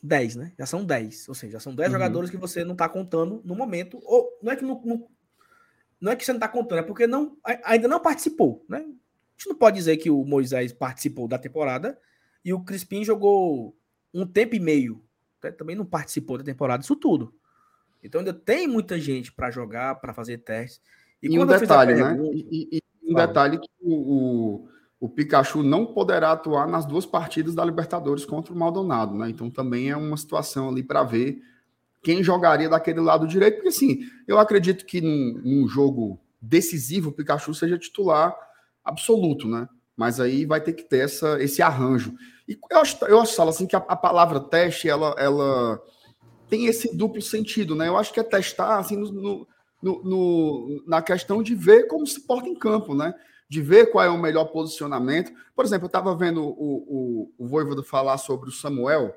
10, né? Já são 10. Ou seja, já são 10 uhum. jogadores que você não está contando no momento. Ou não é que no, no, não é que você não está contando, é porque não, ainda não participou, né? A gente não pode dizer que o Moisés participou da temporada e o Crispim jogou um tempo e meio. Né? Também não participou da temporada, isso tudo. Então ainda tem muita gente para jogar, para fazer testes. E, e um detalhe, né? E, e um detalhe que o, o, o, Pikachu não poderá atuar nas duas partidas da Libertadores contra o Maldonado, né? Então também é uma situação ali para ver quem jogaria daquele lado direito, porque assim, eu acredito que num, num jogo decisivo o Pikachu seja titular absoluto, né? Mas aí vai ter que ter essa, esse arranjo. E eu acho, eu acho assim, que a, a, palavra teste, ela, ela tem esse duplo sentido, né? Eu acho que é testar assim, no, no, no, na questão de ver como se porta em campo, né? De ver qual é o melhor posicionamento. Por exemplo, eu estava vendo o, o, o Voivoda falar sobre o Samuel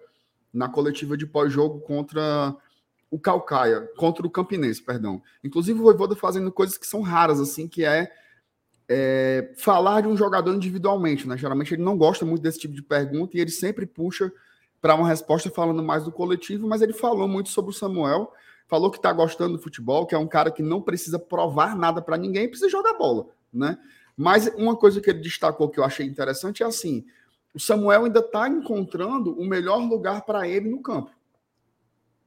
na coletiva de pós-jogo contra o Calcaia, contra o Campinense, perdão. Inclusive o Voivoda fazendo coisas que são raras, assim, que é é, falar de um jogador individualmente, né? Geralmente ele não gosta muito desse tipo de pergunta e ele sempre puxa para uma resposta falando mais do coletivo, mas ele falou muito sobre o Samuel, falou que está gostando do futebol, que é um cara que não precisa provar nada para ninguém, precisa jogar bola, né? Mas uma coisa que ele destacou que eu achei interessante é assim: o Samuel ainda está encontrando o melhor lugar para ele no campo.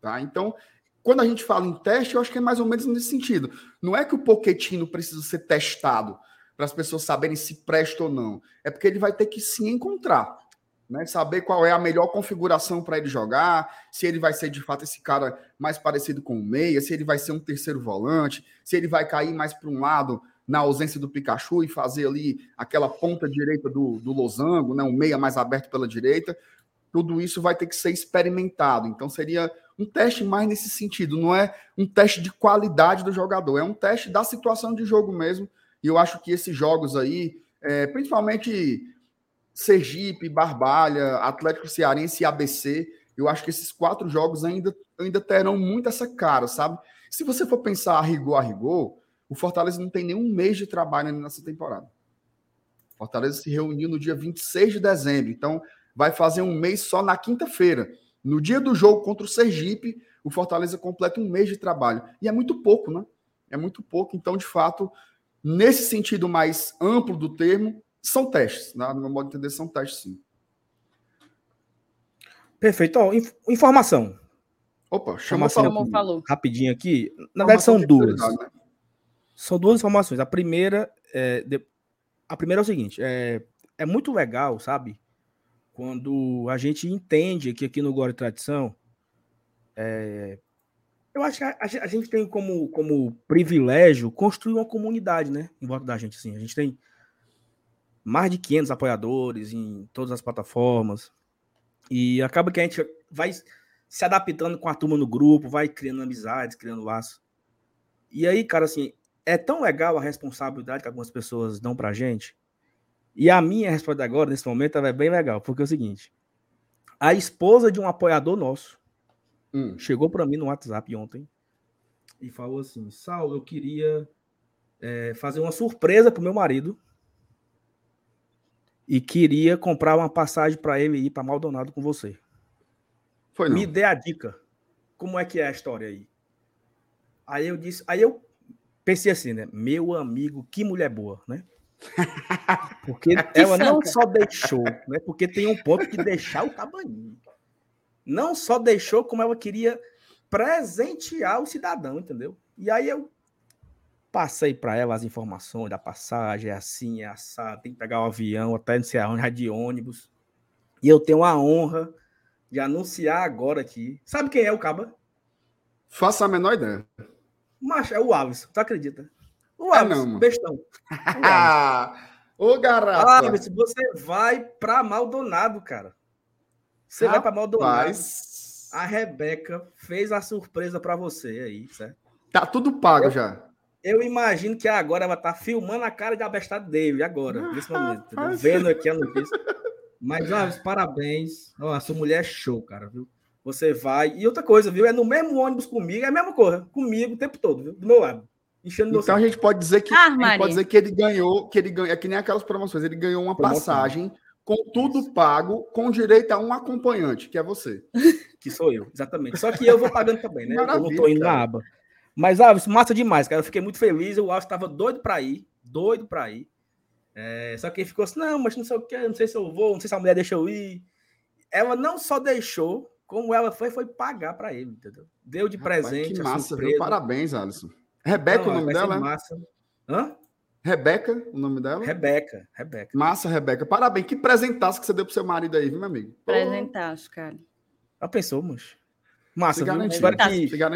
Tá? Então, quando a gente fala em teste, eu acho que é mais ou menos nesse sentido. Não é que o Poquetino precisa ser testado para as pessoas saberem se presta ou não. É porque ele vai ter que se encontrar, né? Saber qual é a melhor configuração para ele jogar, se ele vai ser de fato esse cara mais parecido com o meia, se ele vai ser um terceiro volante, se ele vai cair mais para um lado na ausência do Pikachu e fazer ali aquela ponta direita do, do losango, né? um meia mais aberto pela direita. Tudo isso vai ter que ser experimentado. Então seria um teste mais nesse sentido, não é um teste de qualidade do jogador, é um teste da situação de jogo mesmo e eu acho que esses jogos aí, é, principalmente Sergipe, Barbalha, Atlético Cearense e ABC, eu acho que esses quatro jogos ainda, ainda terão muito essa cara, sabe? Se você for pensar a rigor a rigor, o Fortaleza não tem nenhum mês de trabalho nessa temporada. Fortaleza se reuniu no dia 26 de dezembro, então vai fazer um mês só na quinta-feira. No dia do jogo contra o Sergipe, o Fortaleza completa um mês de trabalho. E é muito pouco, né? É muito pouco. Então, de fato, Nesse sentido mais amplo do termo, são testes. Né? No meu modo de entender, são testes, sim. Perfeito. Ó, inf informação. Opa, chamou, falou. falou. Rapidinho aqui. Na verdade, são duas. Né? São duas informações. A primeira é, de... a primeira é o seguinte: é, é muito legal, sabe? Quando a gente entende que aqui no Glória e Tradição é, eu acho que a, a, gente tem como, como privilégio construir uma comunidade, né? Em volta da gente, assim. A gente tem mais de 500 apoiadores em todas as plataformas. E acaba que a gente vai se adaptando com a turma no grupo, vai criando amizades, criando laços. E aí, cara, assim, é tão legal a responsabilidade que algumas pessoas dão pra gente. E a minha resposta agora, nesse momento, é bem legal, porque é o seguinte: a esposa de um apoiador nosso Hum. Chegou para mim no WhatsApp ontem e falou assim: Saulo, eu queria é, fazer uma surpresa pro meu marido e queria comprar uma passagem para ele ir para Maldonado com você. Foi não. Me dê a dica. Como é que é a história aí? Aí eu disse, aí eu pensei assim, né? Meu amigo, que mulher boa, né? Porque ela não só deixou, né? Porque tem um ponto que deixar o cabaninho não só deixou, como ela queria presentear o cidadão, entendeu? E aí eu passei para ela as informações da passagem, é assim, é assado, tem que pegar o avião até não sei aonde, de ônibus. E eu tenho a honra de anunciar agora aqui. Sabe quem é o Caba? Faça a menor ideia. Mas é o Alves, tu acredita? O Alves, é não, bestão. Ô, garapa! Alves, você vai para Maldonado, cara. Você Rapaz, vai para Maldonado. A Rebeca fez a surpresa para você aí, certo? Tá tudo pago eu, já. Eu imagino que agora ela tá filmando a cara de abestado dele, agora, ah, nesse momento. Vendo aqui a notícia. Mas, ó, parabéns. Ó, a sua mulher é show, cara, viu? Você vai. E outra coisa, viu? É no mesmo ônibus comigo, é a mesma coisa. Comigo o tempo todo, viu? Do meu lado. Enchendo então a gente pode dizer que ah, pode dizer que ele ganhou, que ele ganhou, é que nem aquelas promoções, ele ganhou uma Promoção. passagem com tudo pago, com direito a um acompanhante, que é você. Que sou eu, exatamente. Só que eu vou pagando também, né? Maravilha, eu não estou indo cara. na aba. Mas, Alves, massa demais, cara. Eu fiquei muito feliz. O Alves estava doido para ir, doido para ir. É, só que ele ficou assim: não, mas não sei o que, não sei se eu vou, não sei se a mulher deixa eu ir. Ela não só deixou, como ela foi, foi pagar para ele, entendeu? Deu de Rapaz, presente. Que massa, viu? Parabéns, Alisson. Rebeca, não, o nome dela? Massa. Hã? Rebeca, o nome dela? Rebeca, Rebeca. Massa, Rebeca. Parabéns. Que presentaço que você deu pro seu marido aí, viu, meu amigo? Presentaço, cara. Já pensou, moço? Massa, viu?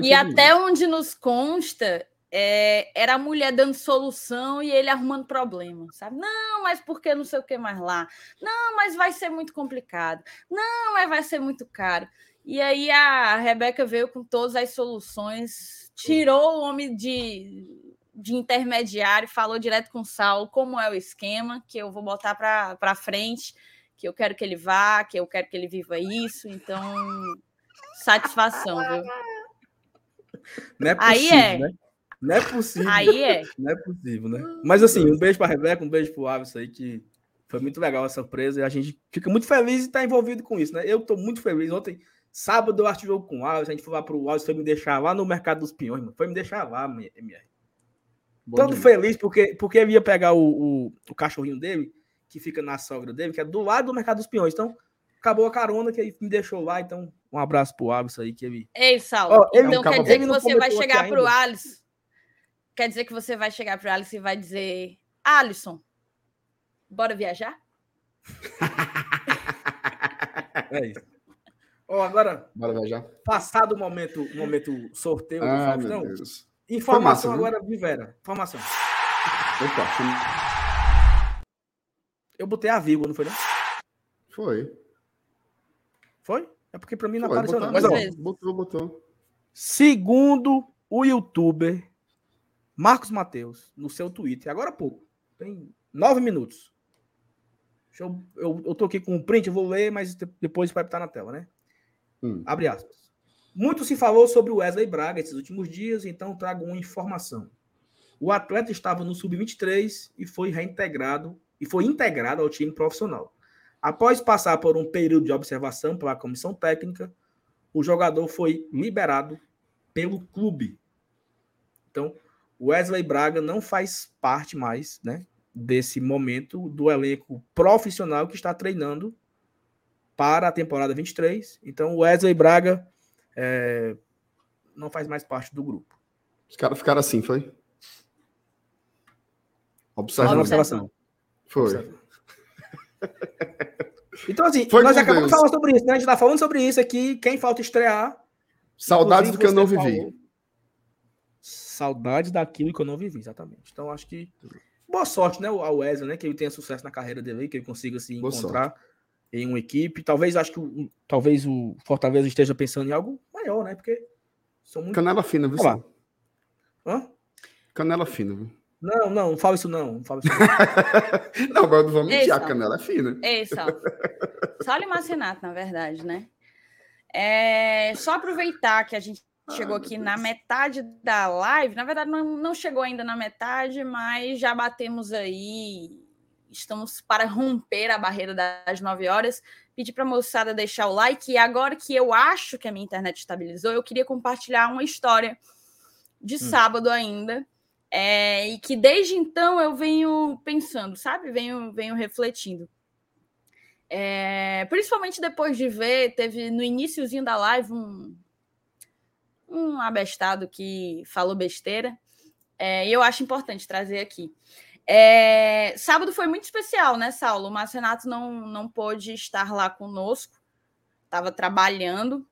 E até onde nos consta, é, era a mulher dando solução e ele arrumando problema, sabe? Não, mas por que não sei o que mais lá? Não, mas vai ser muito complicado. Não, mas vai ser muito caro. E aí a Rebeca veio com todas as soluções, tirou o homem de, de intermediário, falou direto com o Saulo como é o esquema, que eu vou botar para frente, que eu quero que ele vá, que eu quero que ele viva isso. Então, satisfação, viu? Não é possível, Aí é. Né? Não é possível. Aí é. Não é possível, né? Mas assim, um beijo para Rebeca, um beijo para o Aves aí, que foi muito legal essa surpresa e a gente fica muito feliz de estar envolvido com isso, né? Eu estou muito feliz. Ontem, sábado, eu acho jogo com o Alves, a gente foi lá para o Alves, foi me deixar lá no Mercado dos Pinhões, mano. Foi me deixar lá, MR. Todo feliz porque, porque ele ia pegar o, o, o, cachorrinho dele, que fica na sogra dele, que é do lado do Mercado dos Pinhões. Então, acabou a carona que ele me deixou lá. Então, um abraço pro Alisson aí que ele. Ei, Saulo. Oh, então quer dizer que você vai chegar pro Alisson. Quer dizer que você vai chegar pro Alisson e vai dizer: Alisson, bora viajar? é isso. Oh, agora, bora viajar. Passado o momento, momento sorteio ah, do Faustão. Informação massa, agora, Vivera. Informação. Opa. Eu botei a vírgula, não foi, não? Foi. É porque para mim não foi, apareceu, não. Mas, ó, botou, botou. Segundo o youtuber Marcos Mateus, no seu Twitter, agora há pouco, tem nove minutos. Eu, eu, eu tô aqui com um print, eu vou ler, mas depois vai estar na tela, né? Hum. Abre aspas. Muito se falou sobre o Wesley Braga esses últimos dias, então trago uma informação. O atleta estava no sub-23 e foi reintegrado e foi integrado ao time profissional. Após passar por um período de observação pela comissão técnica, o jogador foi liberado pelo clube. Então, o Wesley Braga não faz parte mais, né, desse momento do elenco profissional que está treinando para a temporada 23. Então, o Wesley Braga é, não faz mais parte do grupo. Os caras ficaram assim, foi? Observando. observação. Foi. Então, assim, foi nós acabamos falar sobre isso, né? A gente tá falando sobre isso aqui. Quem falta estrear. Saudades do que eu não vivi. Falou. Saudades daquilo que eu não vivi, exatamente. Então, acho que. Boa sorte, né? Ao Wesley, né? Que ele tenha sucesso na carreira dele, que ele consiga se Boa encontrar. Sorte em uma equipe. Talvez acho que talvez o Fortaleza esteja pensando em algo maior, né? Porque são muito. Canela fina, viu? Canela fina, viu? Não, não, não fala isso não. Não, fala isso não. não mas não vamos mentir, a canela é fina. Ei, Sal. Só o Marcinato, na verdade, né? É, só aproveitar que a gente chegou aqui na metade da live. Na verdade, não, não chegou ainda na metade, mas já batemos aí estamos para romper a barreira das 9 horas. Pedir para a moçada deixar o like. E agora que eu acho que a minha internet estabilizou, eu queria compartilhar uma história de hum. sábado ainda. É, e que desde então eu venho pensando, sabe? Venho, venho refletindo. É, principalmente depois de ver, teve no iníciozinho da live um, um abestado que falou besteira. É, e eu acho importante trazer aqui. É, sábado foi muito especial, né, Saulo? O Márcio não, não pôde estar lá conosco, estava trabalhando,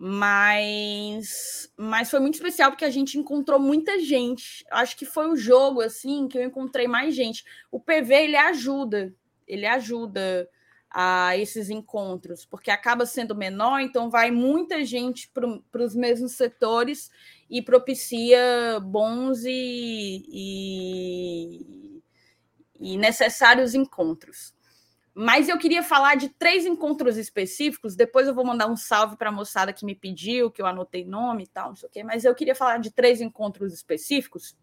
mas, mas foi muito especial porque a gente encontrou muita gente. Acho que foi o jogo assim que eu encontrei mais gente. O PV ele ajuda, ele ajuda a esses encontros, porque acaba sendo menor, então vai muita gente para os mesmos setores e propicia bons e, e e necessários encontros. Mas eu queria falar de três encontros específicos. Depois eu vou mandar um salve para a moçada que me pediu, que eu anotei nome e tal, não sei o quê. Mas eu queria falar de três encontros específicos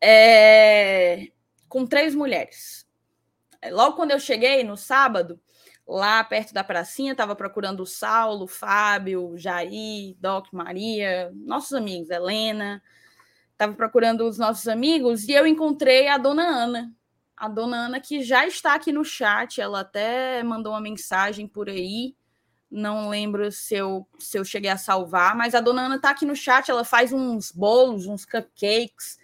é... com três mulheres. Logo quando eu cheguei no sábado, lá perto da pracinha, estava procurando o Saulo, o Fábio, o Jair, Doc, Maria, nossos amigos, Helena. Estava procurando os nossos amigos e eu encontrei a dona Ana. A dona Ana, que já está aqui no chat, ela até mandou uma mensagem por aí. Não lembro se eu, se eu cheguei a salvar, mas a dona Ana está aqui no chat. Ela faz uns bolos, uns cupcakes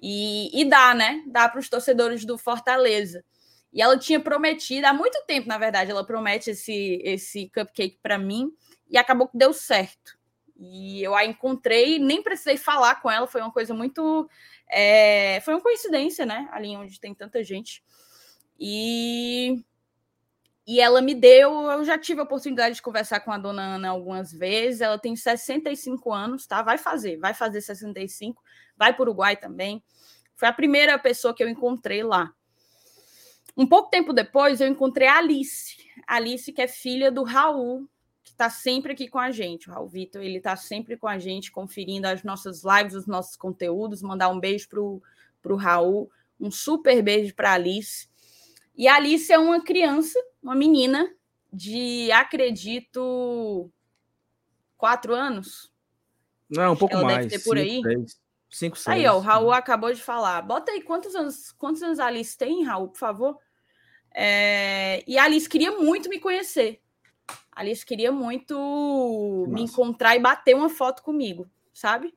e, e dá, né? Dá para os torcedores do Fortaleza. E ela tinha prometido, há muito tempo, na verdade, ela promete esse, esse cupcake para mim, e acabou que deu certo. E eu a encontrei, nem precisei falar com ela, foi uma coisa muito. É, foi uma coincidência, né? Ali onde tem tanta gente. E, e ela me deu. Eu já tive a oportunidade de conversar com a dona Ana algumas vezes. Ela tem 65 anos, tá? Vai fazer, vai fazer 65, vai para o Uruguai também. Foi a primeira pessoa que eu encontrei lá. Um pouco tempo depois, eu encontrei a Alice. Alice, que é filha do Raul, está sempre aqui com a gente. O Raul Vitor, ele está sempre com a gente, conferindo as nossas lives, os nossos conteúdos. Mandar um beijo para o Raul, um super beijo para a Alice. E a Alice é uma criança, uma menina de, acredito, quatro anos. Não, um pouco Ela mais. Deve ter por cinco, aí. Seis. Cinco, seis. Aí, ó, o Raul acabou de falar. Bota aí quantos anos, quantos anos a Alice tem, Raul, por favor? É, e a Alice queria muito me conhecer. A Alice queria muito Nossa. me encontrar e bater uma foto comigo, sabe?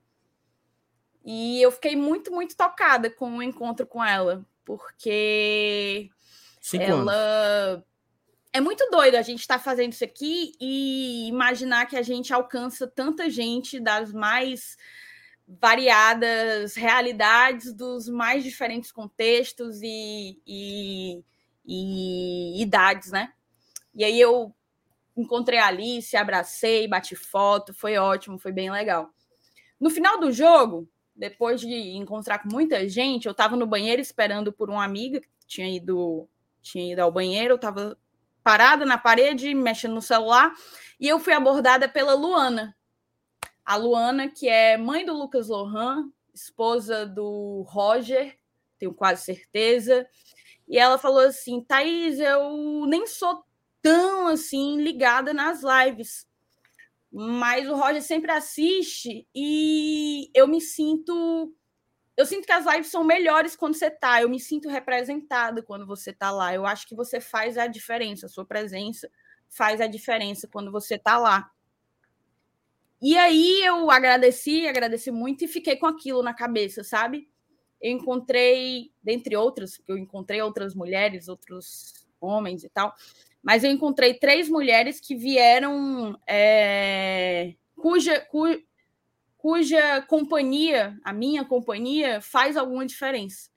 E eu fiquei muito, muito tocada com o encontro com ela, porque Cinco ela anos. é muito doido a gente estar tá fazendo isso aqui e imaginar que a gente alcança tanta gente das mais variadas realidades, dos mais diferentes contextos e, e e idades, né? E aí eu encontrei a Alice, abracei, bati foto, foi ótimo, foi bem legal. No final do jogo, depois de encontrar com muita gente, eu estava no banheiro esperando por uma amiga que tinha ido, tinha ido ao banheiro, eu estava parada na parede, mexendo no celular, e eu fui abordada pela Luana. A Luana, que é mãe do Lucas Lohan, esposa do Roger, tenho quase certeza, e ela falou assim: Thaís, eu nem sou tão assim ligada nas lives, mas o Roger sempre assiste e eu me sinto. Eu sinto que as lives são melhores quando você tá. Eu me sinto representada quando você tá lá. Eu acho que você faz a diferença. A sua presença faz a diferença quando você tá lá. E aí eu agradeci, agradeci muito e fiquei com aquilo na cabeça, sabe? eu encontrei, dentre outras, porque eu encontrei outras mulheres, outros homens e tal, mas eu encontrei três mulheres que vieram, é, cuja, cu, cuja companhia, a minha companhia, faz alguma diferença.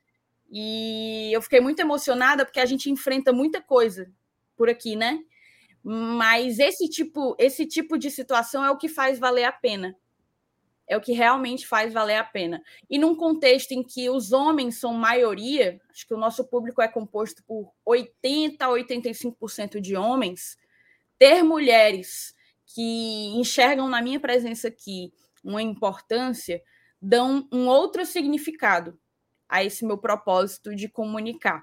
E eu fiquei muito emocionada porque a gente enfrenta muita coisa por aqui, né? Mas esse tipo, esse tipo de situação é o que faz valer a pena é o que realmente faz valer a pena. E num contexto em que os homens são maioria, acho que o nosso público é composto por 80 a 85% de homens, ter mulheres que enxergam na minha presença aqui uma importância, dão um outro significado a esse meu propósito de comunicar.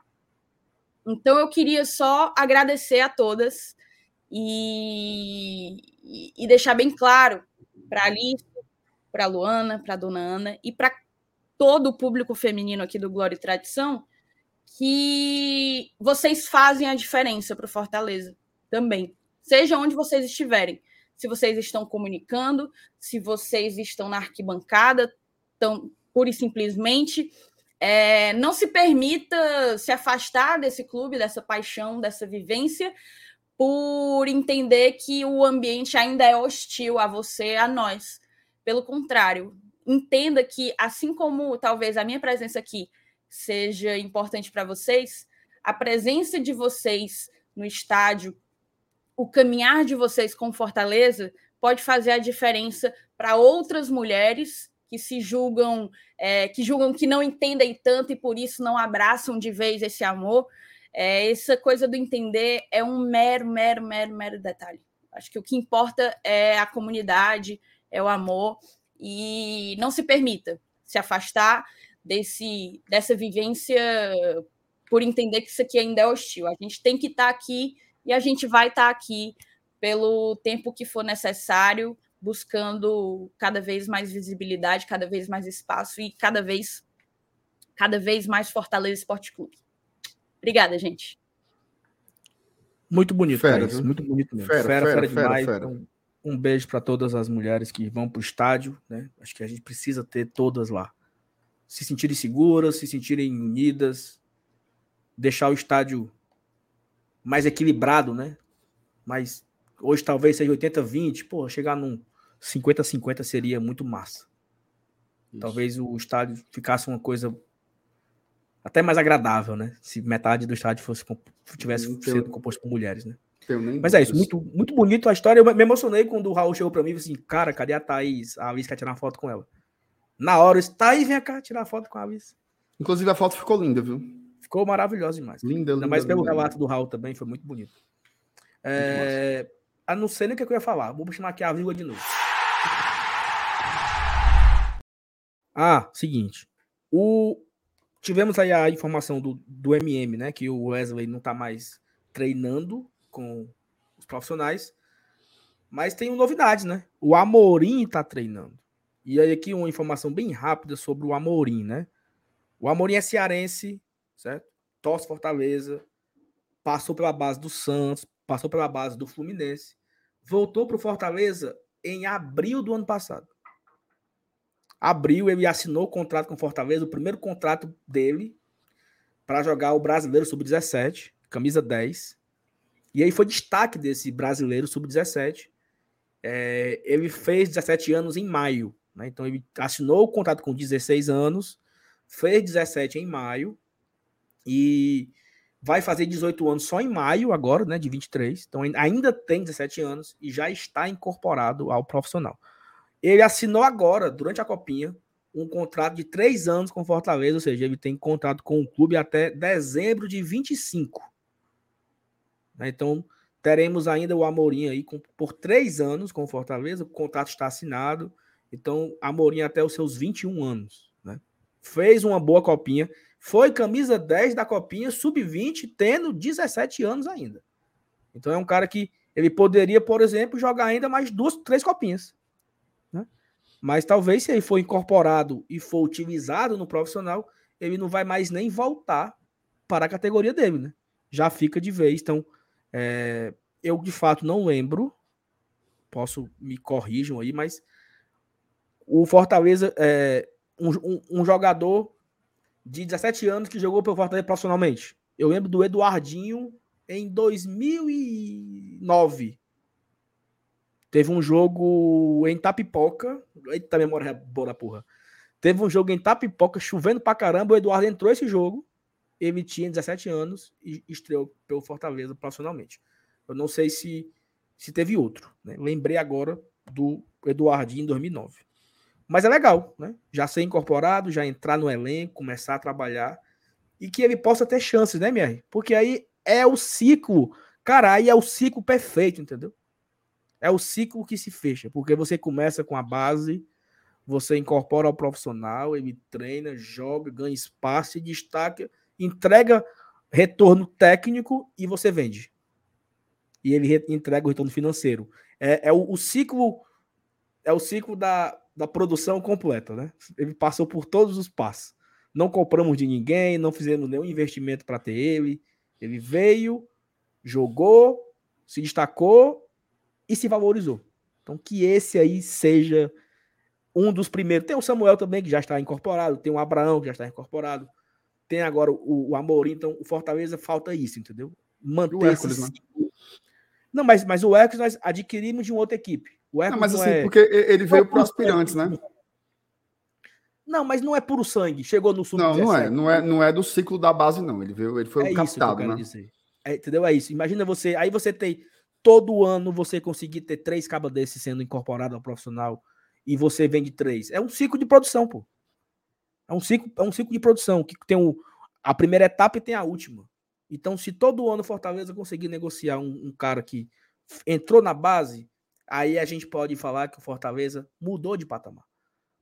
Então eu queria só agradecer a todas e, e deixar bem claro para a Alice, para a Luana, para a Dona Ana e para todo o público feminino aqui do Glória e Tradição que vocês fazem a diferença para o Fortaleza também, seja onde vocês estiverem. Se vocês estão comunicando, se vocês estão na arquibancada, tão pura e simplesmente, é, não se permita se afastar desse clube, dessa paixão, dessa vivência, por entender que o ambiente ainda é hostil a você, a nós. Pelo contrário, entenda que, assim como talvez a minha presença aqui seja importante para vocês, a presença de vocês no estádio, o caminhar de vocês com Fortaleza pode fazer a diferença para outras mulheres que se julgam, é, que julgam que não entendem tanto e por isso não abraçam de vez esse amor. É, essa coisa do entender é um mero, mero, mero, mero detalhe. Acho que o que importa é a comunidade, é o amor e não se permita se afastar desse dessa vivência por entender que isso aqui ainda é hostil. A gente tem que estar tá aqui E a gente vai estar tá aqui pelo tempo que for necessário, buscando cada vez mais visibilidade, cada vez mais espaço e cada vez cada vez mais Fortaleza Esporte Clube. Obrigada, gente. Muito bonito, fera, muito bonito mesmo. Fera, fera, fera, fera demais. Fera, um, um, beijo para todas as mulheres que vão para o estádio, né? Acho que a gente precisa ter todas lá. Se sentirem seguras, se sentirem unidas, deixar o estádio mais equilibrado, né? Mas hoje talvez seja 80-20, pô, chegar num 50-50 seria muito massa. Isso. Talvez o estádio ficasse uma coisa até mais agradável, né? Se metade do estádio fosse tivesse sido composto por mulheres, né? Mas é isso, muito, muito bonito a história. Eu me emocionei quando o Raul chegou para mim e disse assim: Cara, cadê a Thaís? A Alice quer tirar uma foto com ela. Na hora, eu disse: Thaís, vem cá tirar foto com a Alice. Inclusive, a foto ficou linda, viu? Ficou maravilhosa demais. Linda, Ainda mais pelo linda, relato linda. do Raul também, foi muito bonito. É... Ah, não sei nem o que eu ia falar. Vou chamar aqui a vírgula de novo. Ah, seguinte. O, tivemos aí a informação do, do MM, né? Que o Wesley não está mais treinando com os profissionais. Mas tem novidades, né? O Amorim está treinando. E aí aqui uma informação bem rápida sobre o Amorim, né? O Amorim é cearense, certo? Torce Fortaleza, passou pela base do Santos, passou pela base do Fluminense, voltou para o Fortaleza em abril do ano passado abril ele assinou o contrato com o Fortaleza, o primeiro contrato dele para jogar o Brasileiro Sub-17, camisa 10. E aí foi destaque desse Brasileiro Sub-17. É, ele fez 17 anos em maio, né? Então ele assinou o contrato com 16 anos, fez 17 em maio e vai fazer 18 anos só em maio agora, né, de 23. Então ainda tem 17 anos e já está incorporado ao profissional. Ele assinou agora, durante a Copinha, um contrato de três anos com Fortaleza, ou seja, ele tem contrato com o clube até dezembro de 25. Né, então, teremos ainda o Amorim aí com, por três anos com Fortaleza, o contrato está assinado. Então, Amorim até os seus 21 anos. Né? Fez uma boa copinha, foi camisa 10 da copinha, sub-20, tendo 17 anos ainda. Então, é um cara que ele poderia, por exemplo, jogar ainda mais duas, três copinhas. Mas talvez se ele for incorporado e for utilizado no profissional, ele não vai mais nem voltar para a categoria dele, né? Já fica de vez. Então, é, eu de fato não lembro, posso me corrijam aí, mas o Fortaleza é um, um, um jogador de 17 anos que jogou pelo Fortaleza profissionalmente. Eu lembro do Eduardinho em 2009. Teve um jogo em Tapipoca. Eita, memória boa da porra. Teve um jogo em Tapipoca, chovendo pra caramba. O Eduardo entrou esse jogo. Ele tinha 17 anos e estreou pelo Fortaleza profissionalmente. Eu não sei se, se teve outro. Né? Lembrei agora do Eduardinho em 2009. Mas é legal, né? Já ser incorporado, já entrar no elenco, começar a trabalhar e que ele possa ter chances, né, MR? Porque aí é o ciclo, cara, aí é o ciclo perfeito, entendeu? É o ciclo que se fecha, porque você começa com a base, você incorpora ao profissional, ele treina, joga, ganha espaço, destaca, entrega retorno técnico e você vende. E ele entrega o retorno financeiro. É, é o, o, ciclo é o ciclo da, da produção completa, né? Ele passou por todos os passos. Não compramos de ninguém, não fizemos nenhum investimento para ter ele. Ele veio, jogou, se destacou e se valorizou. Então, que esse aí seja um dos primeiros. Tem o Samuel também, que já está incorporado, tem o Abraão, que já está incorporado, tem agora o, o Amorim. Então, o Fortaleza falta isso, entendeu? Manter o Hércules, esse... né? Não, mas, mas o Hércules nós adquirimos de uma outra equipe. O Hércules não, mas assim, é... porque ele veio para aspirantes, né? Não, mas não é puro sangue. Chegou no sub Não, não é, não é, não é do ciclo da base não. Ele veio, ele foi é captado, né? É, entendeu? É isso. Imagina você, aí você tem todo ano você conseguir ter três cabas desses sendo incorporado ao profissional e você vende três. É um ciclo de produção, pô. É um ciclo, é um ciclo de produção que tem o, a primeira etapa e tem a última. Então, se todo ano Fortaleza conseguir negociar um, um cara que entrou na base, aí a gente pode falar que o Fortaleza mudou de patamar.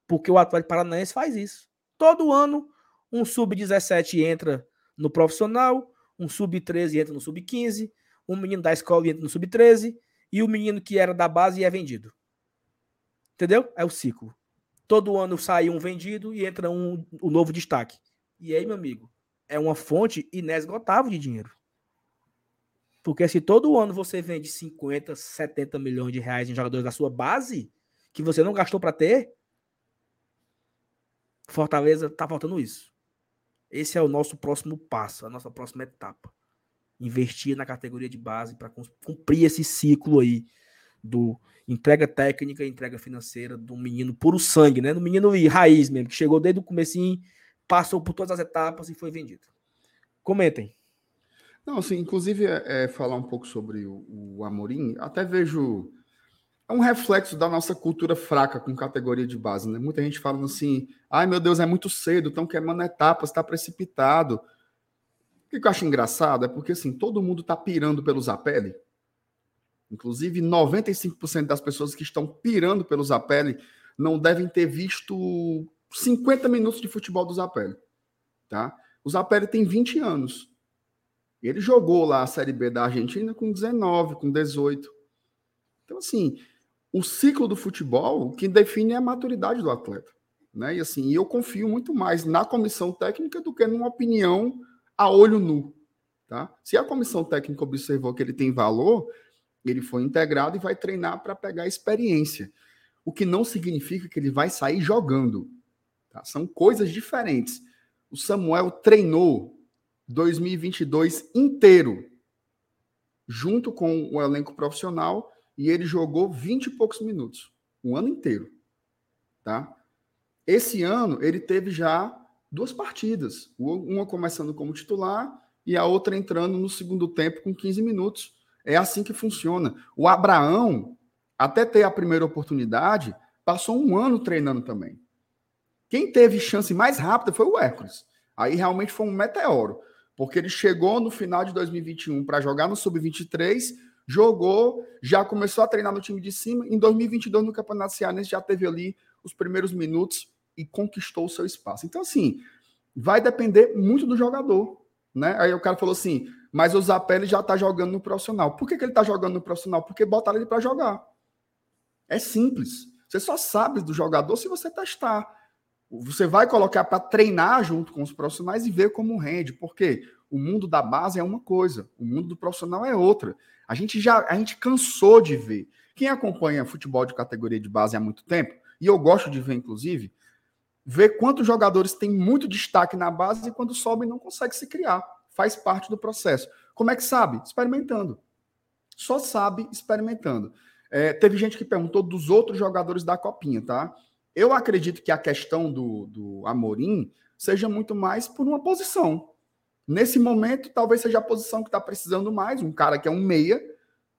Porque o Atlético Paranaense faz isso. Todo ano, um sub-17 entra no profissional, um sub-13 entra no sub-15, um menino da escola entra no sub-13 e o menino que era da base é vendido. Entendeu? É o ciclo. Todo ano sai um vendido e entra um, um novo destaque. E aí, meu amigo, é uma fonte inesgotável de dinheiro. Porque se todo ano você vende 50, 70 milhões de reais em jogadores da sua base, que você não gastou para ter, Fortaleza tá faltando isso. Esse é o nosso próximo passo, a nossa próxima etapa. Investir na categoria de base para cumprir esse ciclo aí do entrega técnica entrega financeira do menino puro sangue, né? Do menino raiz mesmo, que chegou desde o comecinho, passou por todas as etapas e foi vendido. Comentem. Não, assim, inclusive é, é falar um pouco sobre o, o, Amorim, até vejo é um reflexo da nossa cultura fraca com categoria de base, né? Muita gente falando assim, ai meu Deus, é muito cedo, estão queimando etapas, está precipitado. O que eu acho engraçado é porque assim, todo mundo está pirando pelo Zapelli, Inclusive, 95% das pessoas que estão pirando pelo Zapelli não devem ter visto 50 minutos de futebol do Zapelli. Tá? O Zapelli tem 20 anos. Ele jogou lá a Série B da Argentina com 19, com 18. Então, assim, o ciclo do futebol, que define é a maturidade do atleta. Né? E assim, eu confio muito mais na comissão técnica do que numa opinião a olho nu. Tá? Se a comissão técnica observou que ele tem valor, ele foi integrado e vai treinar para pegar experiência. O que não significa que ele vai sair jogando. Tá? São coisas diferentes. O Samuel treinou 2022 inteiro, junto com o elenco profissional, e ele jogou 20 e poucos minutos, o ano inteiro. Tá? Esse ano, ele teve já duas partidas, uma começando como titular e a outra entrando no segundo tempo com 15 minutos é assim que funciona. O Abraão, até ter a primeira oportunidade, passou um ano treinando também. Quem teve chance mais rápida foi o Hércules. Aí realmente foi um meteoro, porque ele chegou no final de 2021 para jogar no Sub-23, jogou, já começou a treinar no time de cima. Em 2022, no Campeonato Cearense, já teve ali os primeiros minutos e conquistou o seu espaço. Então, assim, vai depender muito do jogador. Né? Aí o cara falou assim: mas o Zapelli já está jogando no profissional. Por que, que ele está jogando no profissional? Porque botaram ele para jogar. É simples. Você só sabe do jogador se você testar. Você vai colocar para treinar junto com os profissionais e ver como rende. Porque o mundo da base é uma coisa, o mundo do profissional é outra. A gente já a gente cansou de ver. Quem acompanha futebol de categoria de base há muito tempo, e eu gosto de ver, inclusive, ver quantos jogadores têm muito destaque na base e quando sobem não consegue se criar faz parte do processo. Como é que sabe? Experimentando. Só sabe experimentando. É, teve gente que perguntou dos outros jogadores da Copinha, tá? Eu acredito que a questão do, do Amorim seja muito mais por uma posição. Nesse momento, talvez seja a posição que está precisando mais. Um cara que é um meia,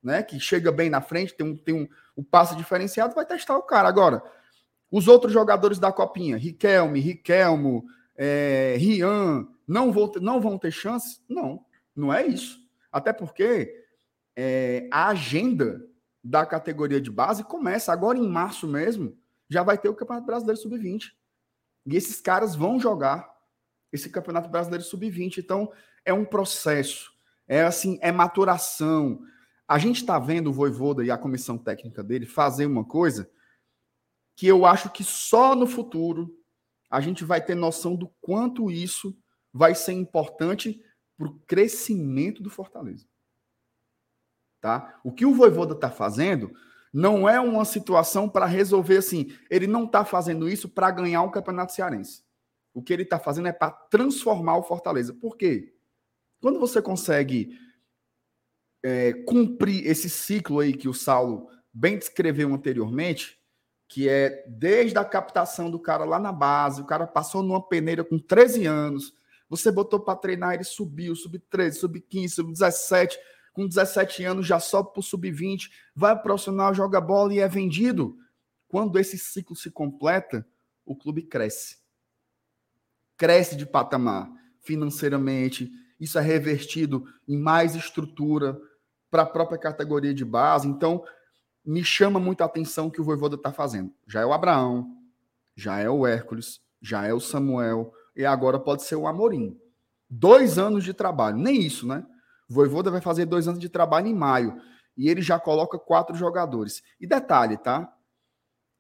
né? Que chega bem na frente, tem um, tem um, um passe diferenciado, vai testar o cara. Agora, os outros jogadores da Copinha, Riquelme, Riquelmo, é, Rian, não, vou, não vão ter chance? Não, não é isso. Até porque é, a agenda da categoria de base começa agora em março mesmo, já vai ter o Campeonato Brasileiro Sub-20. E esses caras vão jogar esse Campeonato Brasileiro Sub-20. Então, é um processo, é assim, é maturação. A gente está vendo o Voivoda e a comissão técnica dele fazer uma coisa que eu acho que só no futuro a gente vai ter noção do quanto isso vai ser importante para o crescimento do Fortaleza. Tá? O que o Voivoda está fazendo não é uma situação para resolver assim. Ele não está fazendo isso para ganhar o Campeonato Cearense. O que ele está fazendo é para transformar o Fortaleza. Por quê? Quando você consegue é, cumprir esse ciclo aí que o Saulo bem descreveu anteriormente, que é desde a captação do cara lá na base, o cara passou numa peneira com 13 anos, você botou para treinar, ele subiu, sub-13, sub-15, sub-17. Com 17 anos já sobe para o sub-20, vai para o profissional, joga bola e é vendido. Quando esse ciclo se completa, o clube cresce. Cresce de patamar financeiramente. Isso é revertido em mais estrutura para a própria categoria de base. Então, me chama muito a atenção o que o Voivoda está fazendo. Já é o Abraão, já é o Hércules, já é o Samuel, e agora pode ser o Amorim. Dois anos de trabalho, nem isso, né? Voivoda vai fazer dois anos de trabalho em maio. E ele já coloca quatro jogadores. E detalhe, tá?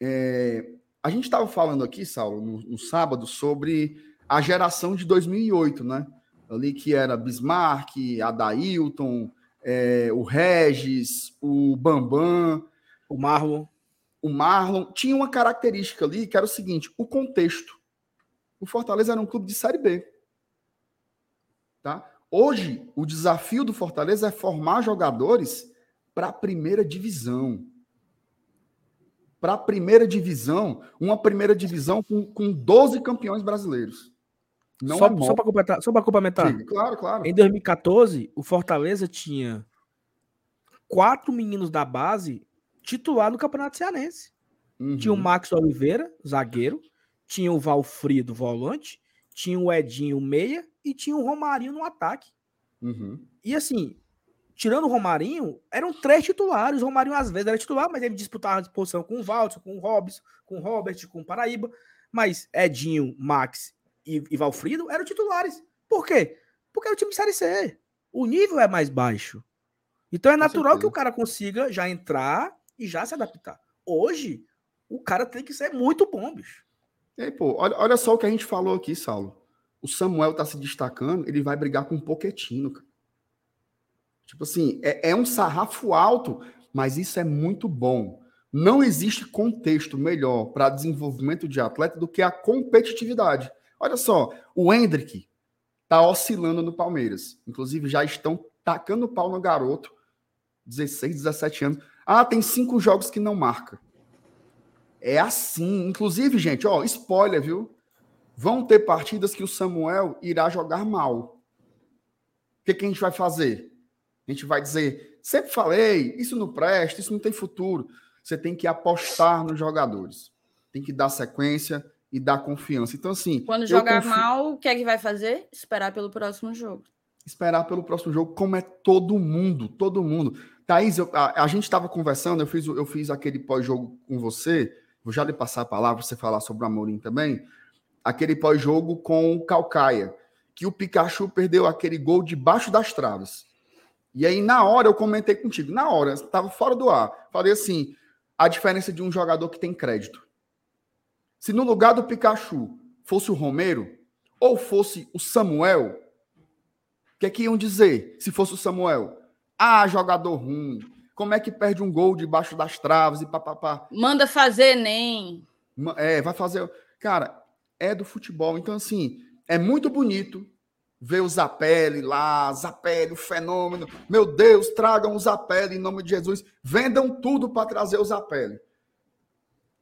É, a gente estava falando aqui, Saulo, no, no, sábado, sobre a geração de 2008, né? Ali que era Bismarck, Adailton, é, o Regis, o Bambam, o Marlon. O Marlon. Tinha uma característica ali que era o seguinte: o contexto. O Fortaleza era um clube de Série B. Tá? Hoje, o desafio do Fortaleza é formar jogadores para a primeira divisão. Para a primeira divisão, uma primeira divisão com, com 12 campeões brasileiros. Não só, é só para complementar, só complementar. Sim, claro, claro. Em 2014, o Fortaleza tinha quatro meninos da base titular no Campeonato Cearense. Uhum. Tinha o Max Oliveira, zagueiro, tinha o Valfrido, volante, tinha o Edinho, meia, e tinha o Romarinho no ataque. Uhum. E assim, tirando o Romarinho, eram três titulares. O Romarinho às vezes era titular, mas ele disputava a posição com o Walter, com o Robson, com o Robert, com o Paraíba. Mas Edinho, Max e, e Valfrido eram titulares. Por quê? Porque era o time de Série C. O nível é mais baixo. Então é natural que o cara consiga já entrar e já se adaptar. Hoje, o cara tem que ser muito bom, bicho. Aí, pô, olha, olha só o que a gente falou aqui, Saulo. O Samuel tá se destacando, ele vai brigar com um Poquetino, cara. Tipo assim, é, é um sarrafo alto, mas isso é muito bom. Não existe contexto melhor para desenvolvimento de atleta do que a competitividade. Olha só, o Hendrick tá oscilando no Palmeiras. Inclusive, já estão tacando pau no garoto, 16, 17 anos. Ah, tem cinco jogos que não marca. É assim. Inclusive, gente, ó, spoiler, viu? Vão ter partidas que o Samuel irá jogar mal. O que, que a gente vai fazer? A gente vai dizer, sempre falei, isso não presta, isso não tem futuro. Você tem que apostar nos jogadores. Tem que dar sequência e dar confiança. Então, assim. Quando jogar confio... mal, o que é que vai fazer? Esperar pelo próximo jogo. Esperar pelo próximo jogo, como é todo mundo, todo mundo. Thaís, eu, a, a, gente estava conversando, eu fiz, eu fiz aquele pós-jogo com você, vou já lhe passar a palavra para você falar sobre o Amorim também. Aquele pós-jogo com o Calcaia, que o Pikachu perdeu aquele gol debaixo das traves. E aí, na hora, eu comentei contigo, na hora, estava fora do ar. Falei assim: a diferença de um jogador que tem crédito. Se no lugar do Pikachu fosse o Romero, ou fosse o Samuel, o que é que iam dizer se fosse o Samuel? Ah, jogador ruim. Como é que perde um gol debaixo das traves e papapá? Manda fazer nem. É, vai fazer. Cara, é do futebol. Então, assim, é muito bonito ver o Zapelli lá, Zapelli, o fenômeno. Meu Deus, tragam o Zapelli em nome de Jesus. Vendam tudo para trazer o Zapelli.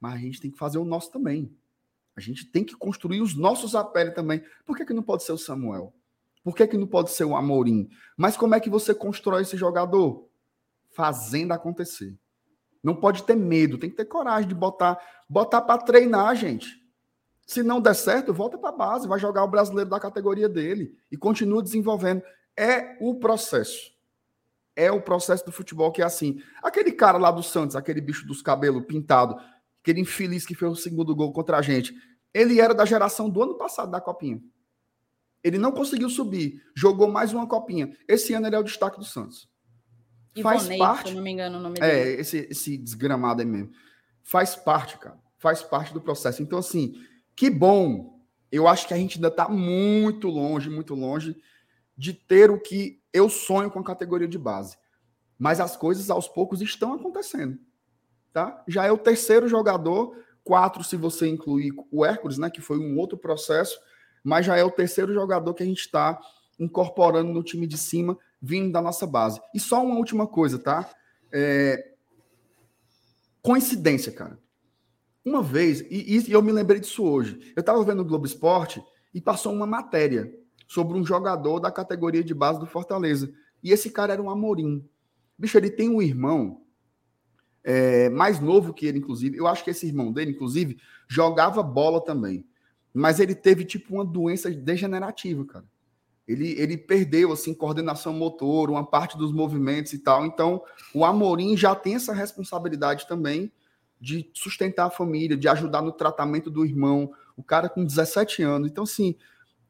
Mas a gente tem que fazer o nosso também. A gente tem que construir os nossos Zapelli também. Por que, que não pode ser o Samuel? Por que, que não pode ser o Amorim? Mas como é que você constrói esse jogador? Fazendo acontecer. Não pode ter medo, tem que ter coragem de botar, botar para treinar, gente. Se não der certo, volta para a base, vai jogar o brasileiro da categoria dele e continua desenvolvendo. É o processo. É o processo do futebol que é assim. Aquele cara lá do Santos, aquele bicho dos cabelos pintado, aquele infeliz que fez o segundo gol contra a gente, ele era da geração do ano passado da Copinha. Ele não conseguiu subir, jogou mais uma Copinha. Esse ano ele é o destaque do Santos. Faz parte. Se não me engano, o nome é, dele. É, esse, esse desgramado aí mesmo. Faz parte, cara. Faz parte do processo. Então, assim, que bom. Eu acho que a gente ainda está muito longe, muito longe de ter o que eu sonho com a categoria de base. Mas as coisas aos poucos estão acontecendo. Tá? Já é o terceiro jogador, quatro se você incluir o Hércules, né, que foi um outro processo, mas já é o terceiro jogador que a gente está incorporando no time de cima, vindo da nossa base. E só uma última coisa, tá? É... Coincidência, cara. Uma vez, e, e eu me lembrei disso hoje, eu estava vendo o Globo Esporte e passou uma matéria sobre um jogador da categoria de base do Fortaleza. E esse cara era um Amorim. Bicho, ele tem um irmão é, mais novo que ele, inclusive. Eu acho que esse irmão dele, inclusive, jogava bola também. Mas ele teve, tipo, uma doença degenerativa, cara. Ele, ele perdeu, assim, coordenação motor, uma parte dos movimentos e tal. Então, o Amorim já tem essa responsabilidade também de sustentar a família, de ajudar no tratamento do irmão, o cara com 17 anos. Então, assim,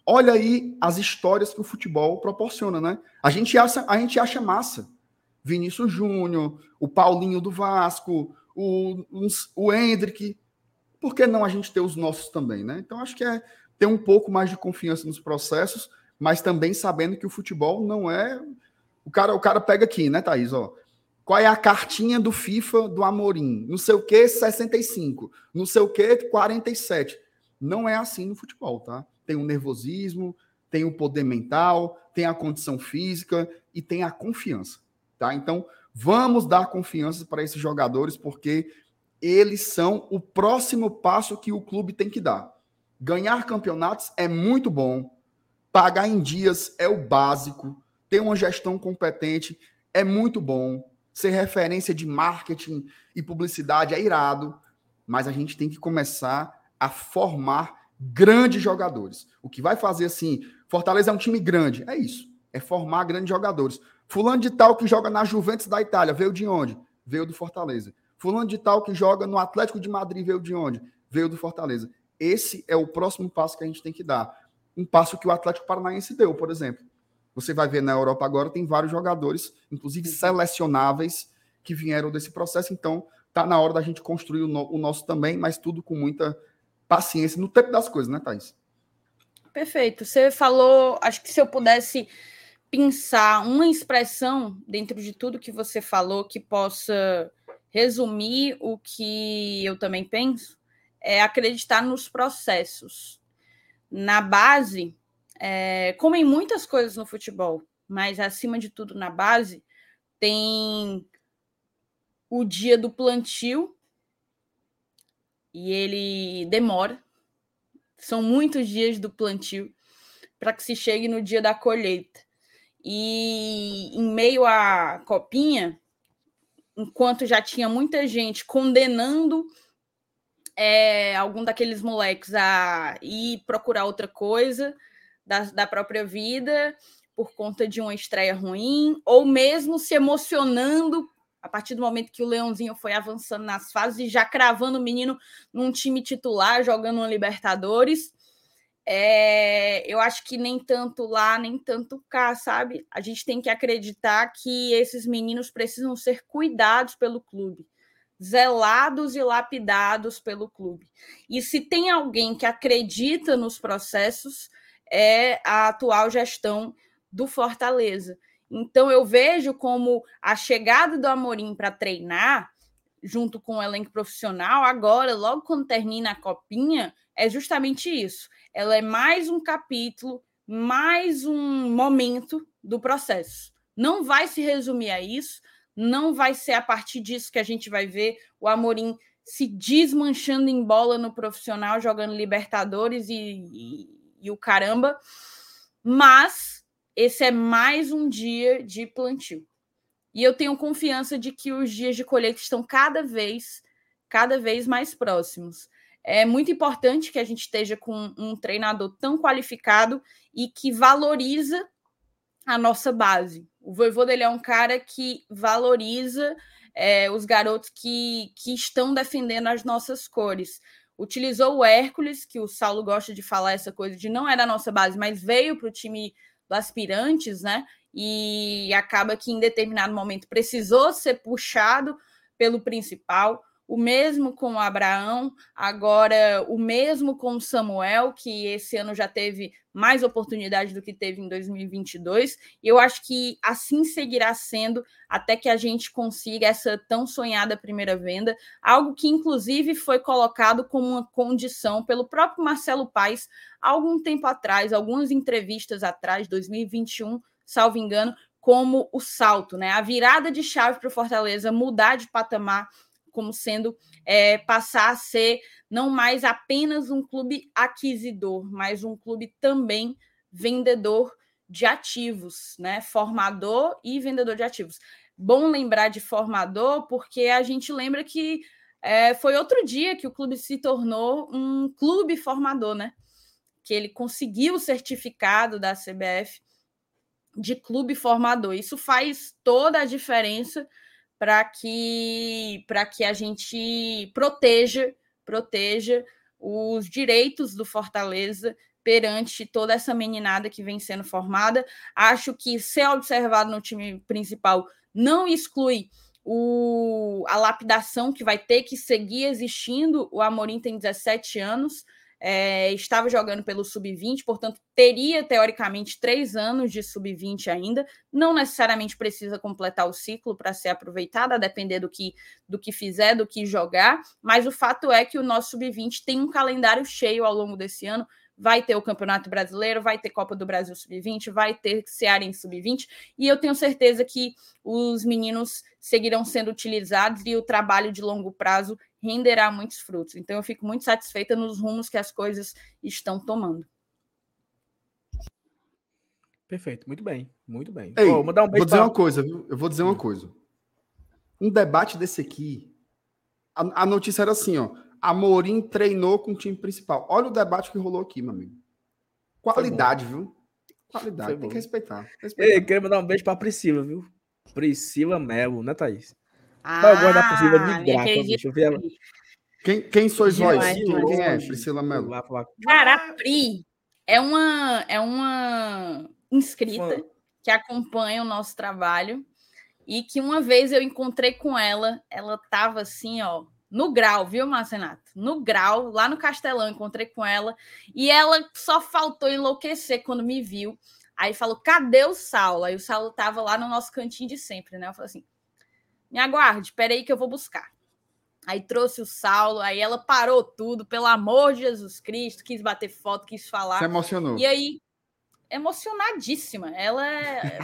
Olha aí as histórias que o futebol proporciona, né? A gente acha, a gente acha massa. Vinícius Júnior, o Paulinho do Vasco, o, o Hendrick. Por que não a gente ter os nossos também, né? Então acho que é ter um pouco mais de confiança nos processos, mas também sabendo que o futebol não é. O cara, o cara pega aqui, né, Thaís? Ó, qual é a cartinha do FIFA do Amorim? Não sei o que, 65. Não sei o que, 47. Não é assim no futebol, tá? Tem o nervosismo, tem o poder mental, tem a condição física e tem a confiança, tá? Então, vamos dar confiança para esses jogadores, porque eles são o próximo passo que o clube tem que dar. Ganhar campeonatos é muito bom, pagar em dias é o básico, ter uma gestão competente é muito bom, ser referência de marketing e publicidade é irado, mas a gente tem que começar a formar grandes jogadores. O que vai fazer assim, Fortaleza é um time grande, é isso, é formar grandes jogadores. Fulano de tal que joga na Juventus da Itália, veio de onde? Veio do Fortaleza. Fulano de tal que joga no Atlético de Madrid, veio de onde? Veio do Fortaleza. Esse é o próximo passo que a gente tem que dar. Um passo que o Atlético Paranaense deu, por exemplo. Você vai ver na Europa agora, tem vários jogadores, inclusive selecionáveis, que vieram desse processo. Então, tá na hora da gente construir o, no, o nosso também, mas tudo com muita paciência, no tempo das coisas, né, Thaís? Perfeito. Você falou, acho que se eu pudesse pensar uma expressão dentro de tudo que você falou que possa resumir o que eu também penso, é acreditar nos processos. Na base, é, como em muitas coisas no futebol, mas acima de tudo na base, tem o dia do plantio e ele demora. São muitos dias do plantio para que se chegue no dia da colheita. E em meio à copinha, enquanto já tinha muita gente condenando é, algum daqueles moleques a ir procurar outra coisa da, da própria vida por conta de uma estreia ruim, ou mesmo se emocionando a partir do momento que o Leãozinho foi avançando nas fases e já cravando o menino num time titular, jogando uma Libertadores. É, eu acho que nem tanto lá, nem tanto cá, sabe? A gente tem que acreditar que esses meninos precisam ser cuidados pelo clube, zelados e lapidados pelo clube. E se tem alguém que acredita nos processos, é a atual gestão do Fortaleza. Então eu vejo como a chegada do Amorim para treinar junto com o elenco profissional agora, logo quando termina a copinha, é justamente isso. Ela é mais um capítulo, mais um momento do processo. Não vai se resumir a isso, não vai ser a partir disso que a gente vai ver o Amorim se desmanchando em bola no profissional, jogando Libertadores e, e, e o caramba, mas esse é mais um dia de plantio. E eu tenho confiança de que os dias de colheita estão cada vez, cada vez mais próximos. É muito importante que a gente esteja com um treinador tão qualificado e que valoriza a nossa base. O Voivô dele é um cara que valoriza é, os garotos que, que estão defendendo as nossas cores. Utilizou o Hércules, que o Saulo gosta de falar essa coisa de não é da nossa base, mas veio para o time do aspirantes, né? E acaba que em determinado momento precisou ser puxado pelo principal. O mesmo com Abraão, agora o mesmo com Samuel, que esse ano já teve mais oportunidade do que teve em 2022. E eu acho que assim seguirá sendo até que a gente consiga essa tão sonhada primeira venda, algo que inclusive foi colocado como uma condição pelo próprio Marcelo Paes algum tempo atrás, algumas entrevistas atrás, 2021, salvo engano, como o salto, né? A virada de chave para o Fortaleza mudar de patamar como sendo é, passar a ser não mais apenas um clube aquisitor, mas um clube também vendedor de ativos, né? Formador e vendedor de ativos. Bom lembrar de formador, porque a gente lembra que é, foi outro dia que o clube se tornou um clube formador, né? Que ele conseguiu o certificado da CBF de clube formador. Isso faz toda a diferença para que para que a gente proteja proteja os direitos do Fortaleza perante toda essa meninada que vem sendo formada. Acho que ser observado no time principal não exclui o, a lapidação que vai ter que seguir existindo. O Amorim tem 17 anos, é, estava jogando pelo sub-20, portanto, teria teoricamente três anos de sub-20 ainda. Não necessariamente precisa completar o ciclo para ser aproveitado, a depender do que, do que fizer, do que jogar. Mas o fato é que o nosso sub-20 tem um calendário cheio ao longo desse ano vai ter o Campeonato Brasileiro, vai ter Copa do Brasil Sub-20, vai ter Cearense Sub-20, e eu tenho certeza que os meninos seguirão sendo utilizados e o trabalho de longo prazo renderá muitos frutos. Então eu fico muito satisfeita nos rumos que as coisas estão tomando. Perfeito, muito bem, muito bem. Ei, oh, vou, um vou dizer pra... uma coisa, viu? Eu vou dizer uma coisa. Um debate desse aqui, a, a notícia era assim, ó. Amorim treinou com o time principal. Olha o debate que rolou aqui, meu amigo. Qualidade, viu? Qualidade, tem que respeitar. respeitar. Ei, queria mandar um beijo pra Priscila, viu? Priscila Melo, né, Thaís? Ah, eu gosto da Priscila de graça, bicho. ela. Quem, quem sois vós? Quem é Priscila Melo? Cara, a Pri é uma, é uma inscrita Fã. que acompanha o nosso trabalho e que uma vez eu encontrei com ela, ela tava assim, ó, no grau, viu, Marcenato? No grau, lá no Castelão, encontrei com ela e ela só faltou enlouquecer quando me viu. Aí falou: cadê o Saulo? Aí o Saulo tava lá no nosso cantinho de sempre, né? Eu falei assim: me aguarde, peraí que eu vou buscar. Aí trouxe o Saulo, aí ela parou tudo, pelo amor de Jesus Cristo, quis bater foto, quis falar. Se emocionou. E aí, emocionadíssima. Ela é,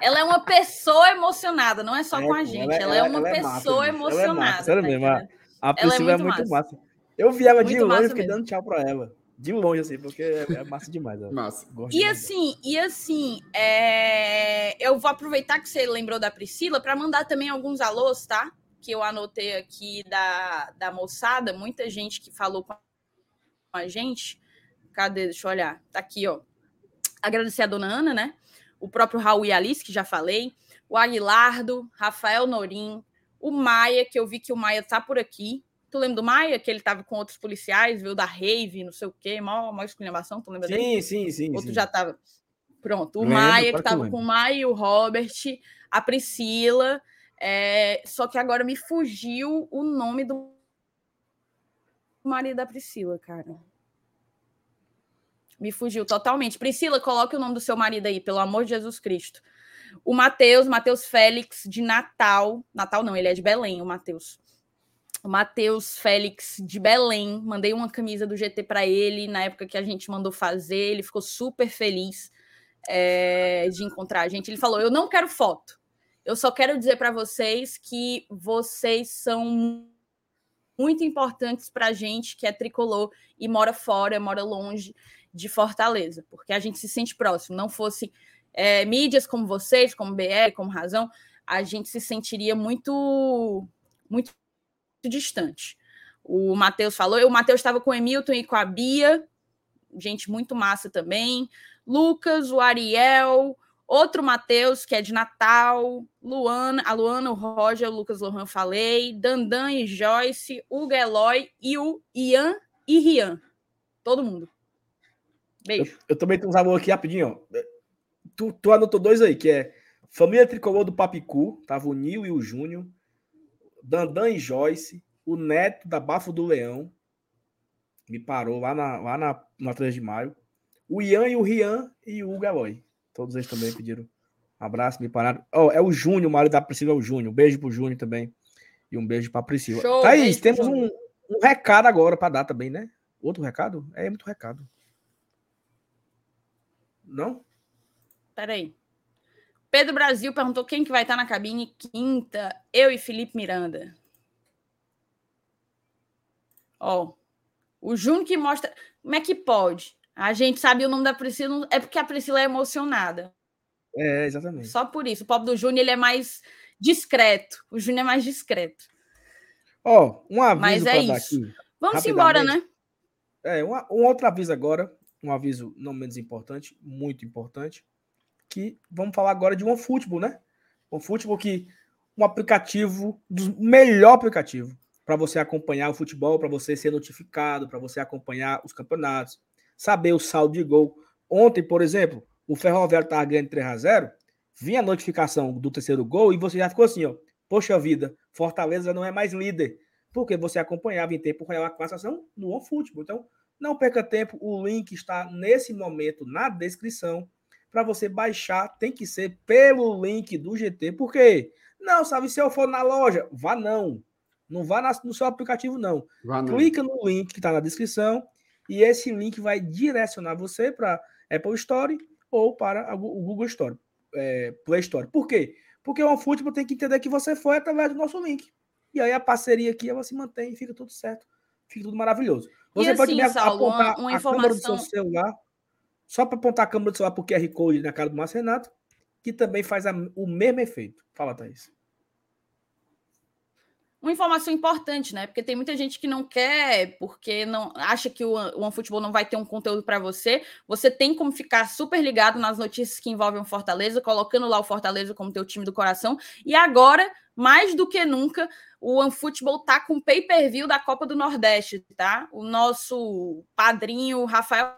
ela é uma pessoa emocionada, não é só é, com a gente. Ela, ela é uma ela é pessoa é massa, emocionada. Ela é massa, tá mesmo. A Priscila é, é muito, massa. massa. Eu vi ela muito de longe e fiquei dando tchau pra ela. De longe, assim, porque é, é massa demais. Ela. Massa. E assim, e assim, é... eu vou aproveitar que você lembrou da Priscila para mandar também alguns alôs, tá? Que eu anotei aqui da, da moçada, muita gente que falou com a gente. Cadê? Deixa eu olhar. Tá aqui, ó. Agradecer a dona Ana, né? O próprio Raul e Alice, que já falei. O Aguilardo, Rafael Norim, o Maia, que eu vi que o Maia tá por aqui. Tu lembra do Maia, que ele tava com outros policiais, viu, da Rave, não sei o quê, maior, maior exclamação, tu lembra sim, dele? Sim, sim, Outro sim. já tava. Pronto, o lembro, Maia, que tava com o Maia, o Robert, a Priscila, é... só que agora me fugiu o nome do marido da Priscila, cara. Me fugiu totalmente. Priscila, coloque o nome do seu marido aí, pelo amor de Jesus Cristo. O Matheus, Matheus Félix, de Natal. Natal não, ele é de Belém, o Matheus. O Matheus Félix de Belém. Mandei uma camisa do GT para ele na época que a gente mandou fazer. Ele ficou super feliz é, de encontrar a gente. Ele falou: Eu não quero foto. Eu só quero dizer para vocês que vocês são muito importantes para a gente que é tricolor e mora fora, mora longe de Fortaleza, porque a gente se sente próximo. Não fosse é, mídias como vocês, como BR, como Razão, a gente se sentiria muito, muito distante. O Matheus falou, o Matheus estava com o Emilton e com a Bia, gente muito massa também. Lucas, o Ariel, outro Matheus, que é de Natal, Luana, a Luana, o Roger, o Lucas Lohan falei, Dandan e Joyce, o Geloy e o Ian e Rian. Todo mundo. Beijo. Eu, eu também tenho uns amor aqui rapidinho, ó tu, tu anotou dois aí, que é Família Tricolor do Papicu, tava o Nil e o Júnior, Dandan e Joyce, o Neto da Bafo do Leão, me parou lá na, lá na, na 3 de maio, o Ian e o Rian e o Galoy. Todos eles também pediram um abraço, me pararam. Oh, é o Júnior, o marido da Priscila é o Júnior. Um beijo pro Júnior também. E um beijo pra Priscila. Show, Thaís, temos um, um recado agora para dar também, né? Outro recado? É muito recado. Não? Peraí. Pedro Brasil perguntou quem que vai estar na cabine quinta. Eu e Felipe Miranda. Ó, o Júnior que mostra. Como é que pode? A gente sabe o nome da Priscila, é porque a Priscila é emocionada. É, exatamente. Só por isso. O pobre do Júnior ele é mais discreto. O Júnior é mais discreto. Ó, um aviso Mas é isso. Aqui, Vamos embora, né? É, um, um outro aviso agora. Um aviso não menos importante, muito importante que vamos falar agora de OneFootball, né? OneFootball que um aplicativo, do melhor aplicativo para você acompanhar o futebol, para você ser notificado, para você acompanhar os campeonatos, saber o saldo de gol. Ontem, por exemplo, o Ferroviário estava ganhando 3 a 0 vinha a notificação do terceiro gol e você já ficou assim, ó. Poxa vida, Fortaleza não é mais líder. Porque você acompanhava em tempo real a classificação no OneFootball. Então, não perca tempo, o link está nesse momento na descrição. Para você baixar, tem que ser pelo link do GT. Por quê? Não, sabe, se eu for na loja, vá não. Não vá no seu aplicativo, não. não. Clica no link que está na descrição e esse link vai direcionar você para Apple Store ou para o Google Store, é, Play Store. Por quê? Porque o OneFootball tem que entender que você foi através do nosso link. E aí a parceria aqui ela se mantém e fica tudo certo. Fica tudo maravilhoso. Você e pode assim, Saulo, apontar uma, uma informação... a câmera do seu celular, só para apontar a câmera do celular para o QR Code na cara do Márcio Renato, que também faz a, o mesmo efeito. Fala, Thaís uma informação importante, né? Porque tem muita gente que não quer, porque não acha que o OneFootball não vai ter um conteúdo para você. Você tem como ficar super ligado nas notícias que envolvem o Fortaleza, colocando lá o Fortaleza como teu time do coração. E agora, mais do que nunca, o OneFootball tá com pay-per-view da Copa do Nordeste, tá? O nosso padrinho Rafael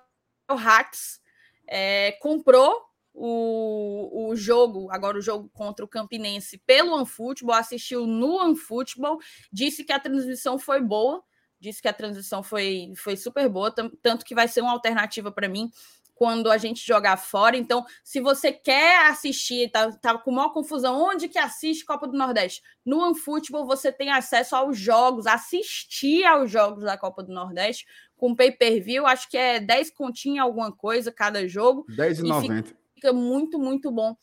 Hatz é, comprou o, o jogo, agora o jogo contra o Campinense pelo OneFootball, assistiu no OneFootball, disse que a transmissão foi boa, disse que a transição foi, foi super boa, tanto que vai ser uma alternativa para mim quando a gente jogar fora. Então, se você quer assistir, tá, tá com maior confusão, onde que assiste Copa do Nordeste? No OneFootball você tem acesso aos jogos, assistir aos jogos da Copa do Nordeste com pay-per-view, acho que é 10 continha alguma coisa cada jogo. 10,90 fica muito, muito bom.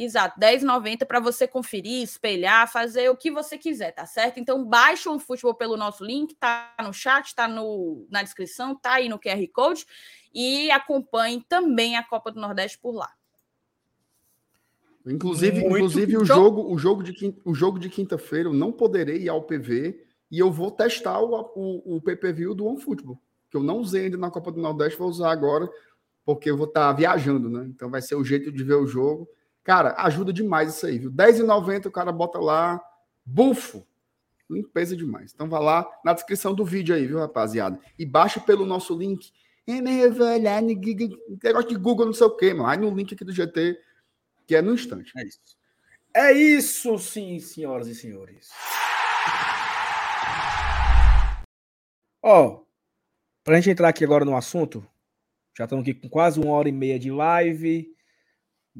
Exato, R$10,90 para você conferir, espelhar, fazer o que você quiser, tá certo? Então, baixa o futebol pelo nosso link, tá no chat, tá no, na descrição, tá aí no QR Code e acompanhe também a Copa do Nordeste por lá. Inclusive, inclusive o jogo, o jogo de quinta, o jogo de quinta-feira eu não poderei ir ao PV e eu vou testar o, o, o PPV do OneFootball, que eu não usei ainda na Copa do Nordeste, vou usar agora porque eu vou estar tá viajando, né? Então vai ser o jeito de ver o jogo. Cara, ajuda demais isso aí, viu? R$10,90 o cara bota lá, bufo. Limpeza demais. Então vá lá na descrição do vídeo aí, viu, rapaziada? E baixe pelo nosso link. É, vou olhar no negócio de Google, não sei o quê, mano. Aí no link aqui do GT, que é no instante. É isso. É isso, sim, senhoras e senhores. Ó, pra gente entrar aqui agora no assunto, já estamos aqui com quase uma hora e meia de live.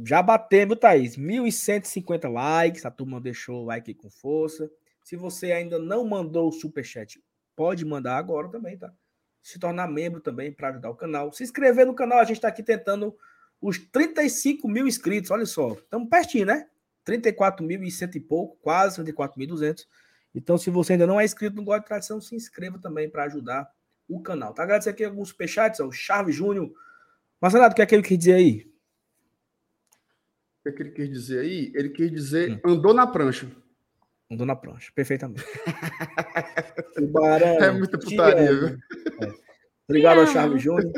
Já batemos, Thaís, 1.150 likes. A turma deixou o like com força. Se você ainda não mandou o superchat, pode mandar agora também, tá? Se tornar membro também para ajudar o canal. Se inscrever no canal, a gente está aqui tentando os 35 mil inscritos. Olha só, estamos pertinho, né? 34 mil e cento e pouco, quase 34.200. Então, se você ainda não é inscrito no God de Tradição, se inscreva também para ajudar o canal. Tá? Agradecer aqui alguns superchats, o Charles Júnior. Marcelo, o que é que ele quis dizer aí? O que, é que ele quis dizer aí? Ele quis dizer hum. andou na prancha. Andou na prancha, perfeitamente. é muita putaria, viu? É. Obrigado ao Charles Júnior.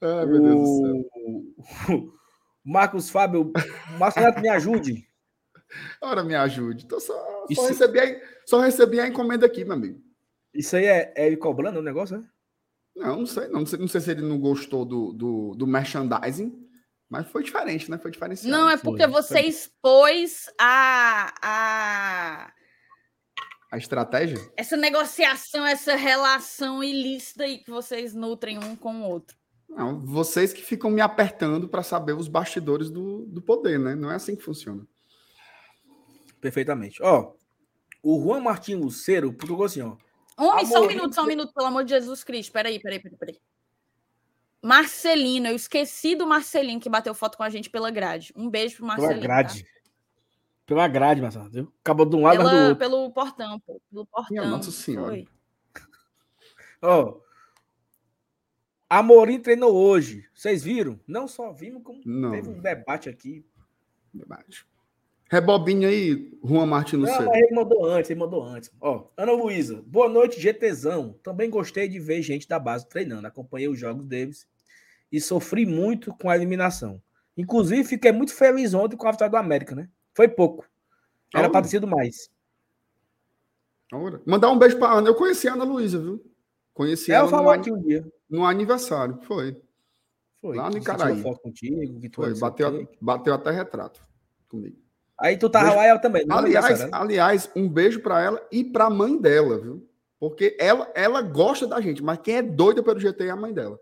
Ai, meu Deus do céu. Marcos Fábio, Marcelo, me ajude. Ora, me ajude. Tô só, só, recebi a, só recebi a encomenda aqui, meu amigo. Isso aí é, é ele cobrando o negócio, né? Não, não sei, não, não sei, não sei se ele não gostou do, do, do merchandising, mas foi diferente, né? Foi diferenciado. Não, é porque foi, você foi. expôs a, a. A estratégia? Essa negociação, essa relação ilícita aí que vocês nutrem um com o outro. Não, vocês que ficam me apertando para saber os bastidores do, do poder, né? Não é assim que funciona. Perfeitamente. Ó, o Juan Martin Luceiro putou assim, ó. Homem, só um minuto, só um minuto, pelo amor de Jesus Cristo. Peraí, peraí, peraí, peraí. Marcelino, eu esqueci do Marcelino que bateu foto com a gente pela grade. Um beijo pro Marcelino. Pela grade. Tá? Pela grade, Marcelo. Acabou de um lado pela, do outro. Pelo portão, pô. Pelo portão. Minha Nossa Senhora. Ó. Oh, Amorim treinou hoje. Vocês viram? Não só vimos, como Não. teve um debate aqui. Debate. Rebobinha aí, Juan Martins Lucero. Não, ele mandou antes, ele mandou antes. Ó, Ana Luísa, boa noite, GTzão. Também gostei de ver gente da base treinando. Acompanhei os jogos deles e sofri muito com a eliminação. Inclusive, fiquei muito feliz ontem com a vitória do América, né? Foi pouco. Era para ter sido mais. Ora. Mandar um beijo pra Ana. Eu conheci a Ana Luísa, viu? Conheci Ela ela falou aqui um dia. no aniversário. Foi. Foi. Lá no Icaraí. foto contigo, tu Foi. o Bateu, bateu até retrato comigo. Aí tu tava Beijo. lá ela também. Aliás, né? aliás, um beijo pra ela e pra mãe dela, viu? Porque ela, ela gosta da gente, mas quem é doida pelo GT é a mãe dela.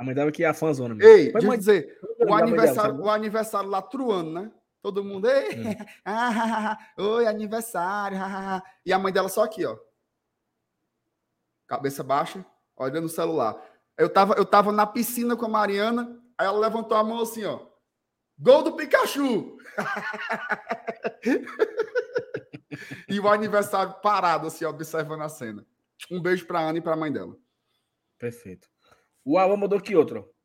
A mãe dela que é a fãzona mesmo. Ei, deixa eu dizer, o dela, aniversário, sabe? o aniversário lá truando, né? Todo mundo, ei, Hum. ah, oi, aniversário, e a mãe dela só aqui, ó. Cabeça baixa, olhando o celular. Eu tava, eu tava na piscina com a Mariana, aí ela levantou a mão assim, ó. Gol do Pikachu! e o aniversário parado, assim, observando a cena. Um beijo pra Ana e pra mãe dela. Perfeito. O Alan mandou aqui outro. ó.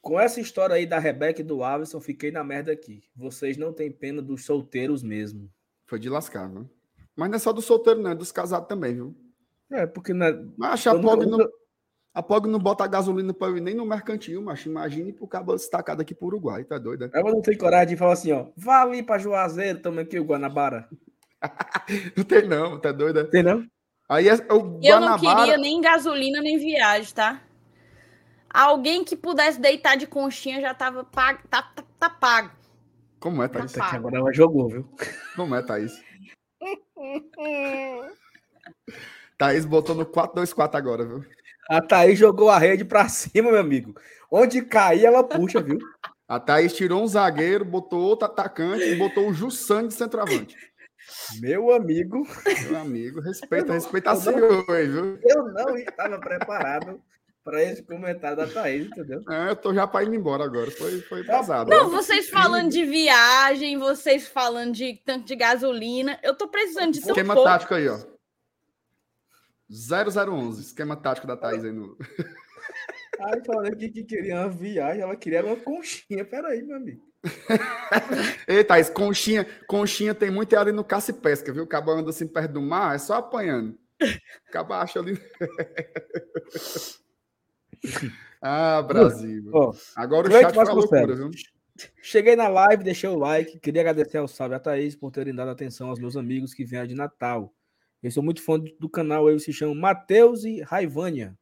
Com essa história aí da Rebeca e do Alisson, fiquei na merda aqui. Vocês não têm pena dos solteiros mesmo. Foi de lascar, viu? Mas não é só do solteiro, não, é dos casados também, viu? É, porque na... Mas a POG, nunca- não, a POG não bota gasolina para eu ir nem no mercantil, macho. Imagine pro cabo destacado aqui pro Uruguai, tá doido? é? ela não tem coragem de falar assim, ó. Vá ali pra Juazeiro, tamo aqui o Guanabara. Não tem não, tá doido? é? Tem não? Aí é, o Eu não Guanabara... queria nem gasolina nem viagem, tá? Alguém que pudesse deitar de conchinha já tava pago, tá, tá, tá pago. Como é, Thaís? Isso aqui agora ela jogou, viu? Como é, Thaís? Thaís botou no 4-2-4 agora, viu? A Thaís jogou a rede pra cima, meu amigo. Onde cair, ela puxa, viu? A Thaís tirou um zagueiro, botou outro atacante e botou o Jussane de centroavante. Meu amigo, Meu amigo, respeita, respeita a senhor aí, viu? eu não estava preparado para esse comentário da Thaís, entendeu? É, eu tô já para ir embora agora. Foi, foi Tá pesado. Não, vocês falando de viagem, vocês falando de tanque de gasolina. Eu tô precisando de tão Esquema pouco. tático aí, ó. 0011, esquema tático da Thaís aí no. Aí falando aqui que queria uma viagem, ela queria uma conchinha. Peraí, meu amigo. Ei, Thaís, conchinha, conchinha tem muito ali no caça e pesca, viu? O cabo anda assim perto do mar, é só apanhando. Acaba acha ali. ah, Brasil. Ó, Agora o chat foi loucura, viu? Cheguei na live, deixei o like. Queria agradecer ao Sábio e a Thaís por terem dado atenção aos meus amigos que vieram de Natal. Eu sou muito fã do canal, eles se chamam Matheus e Raivânia.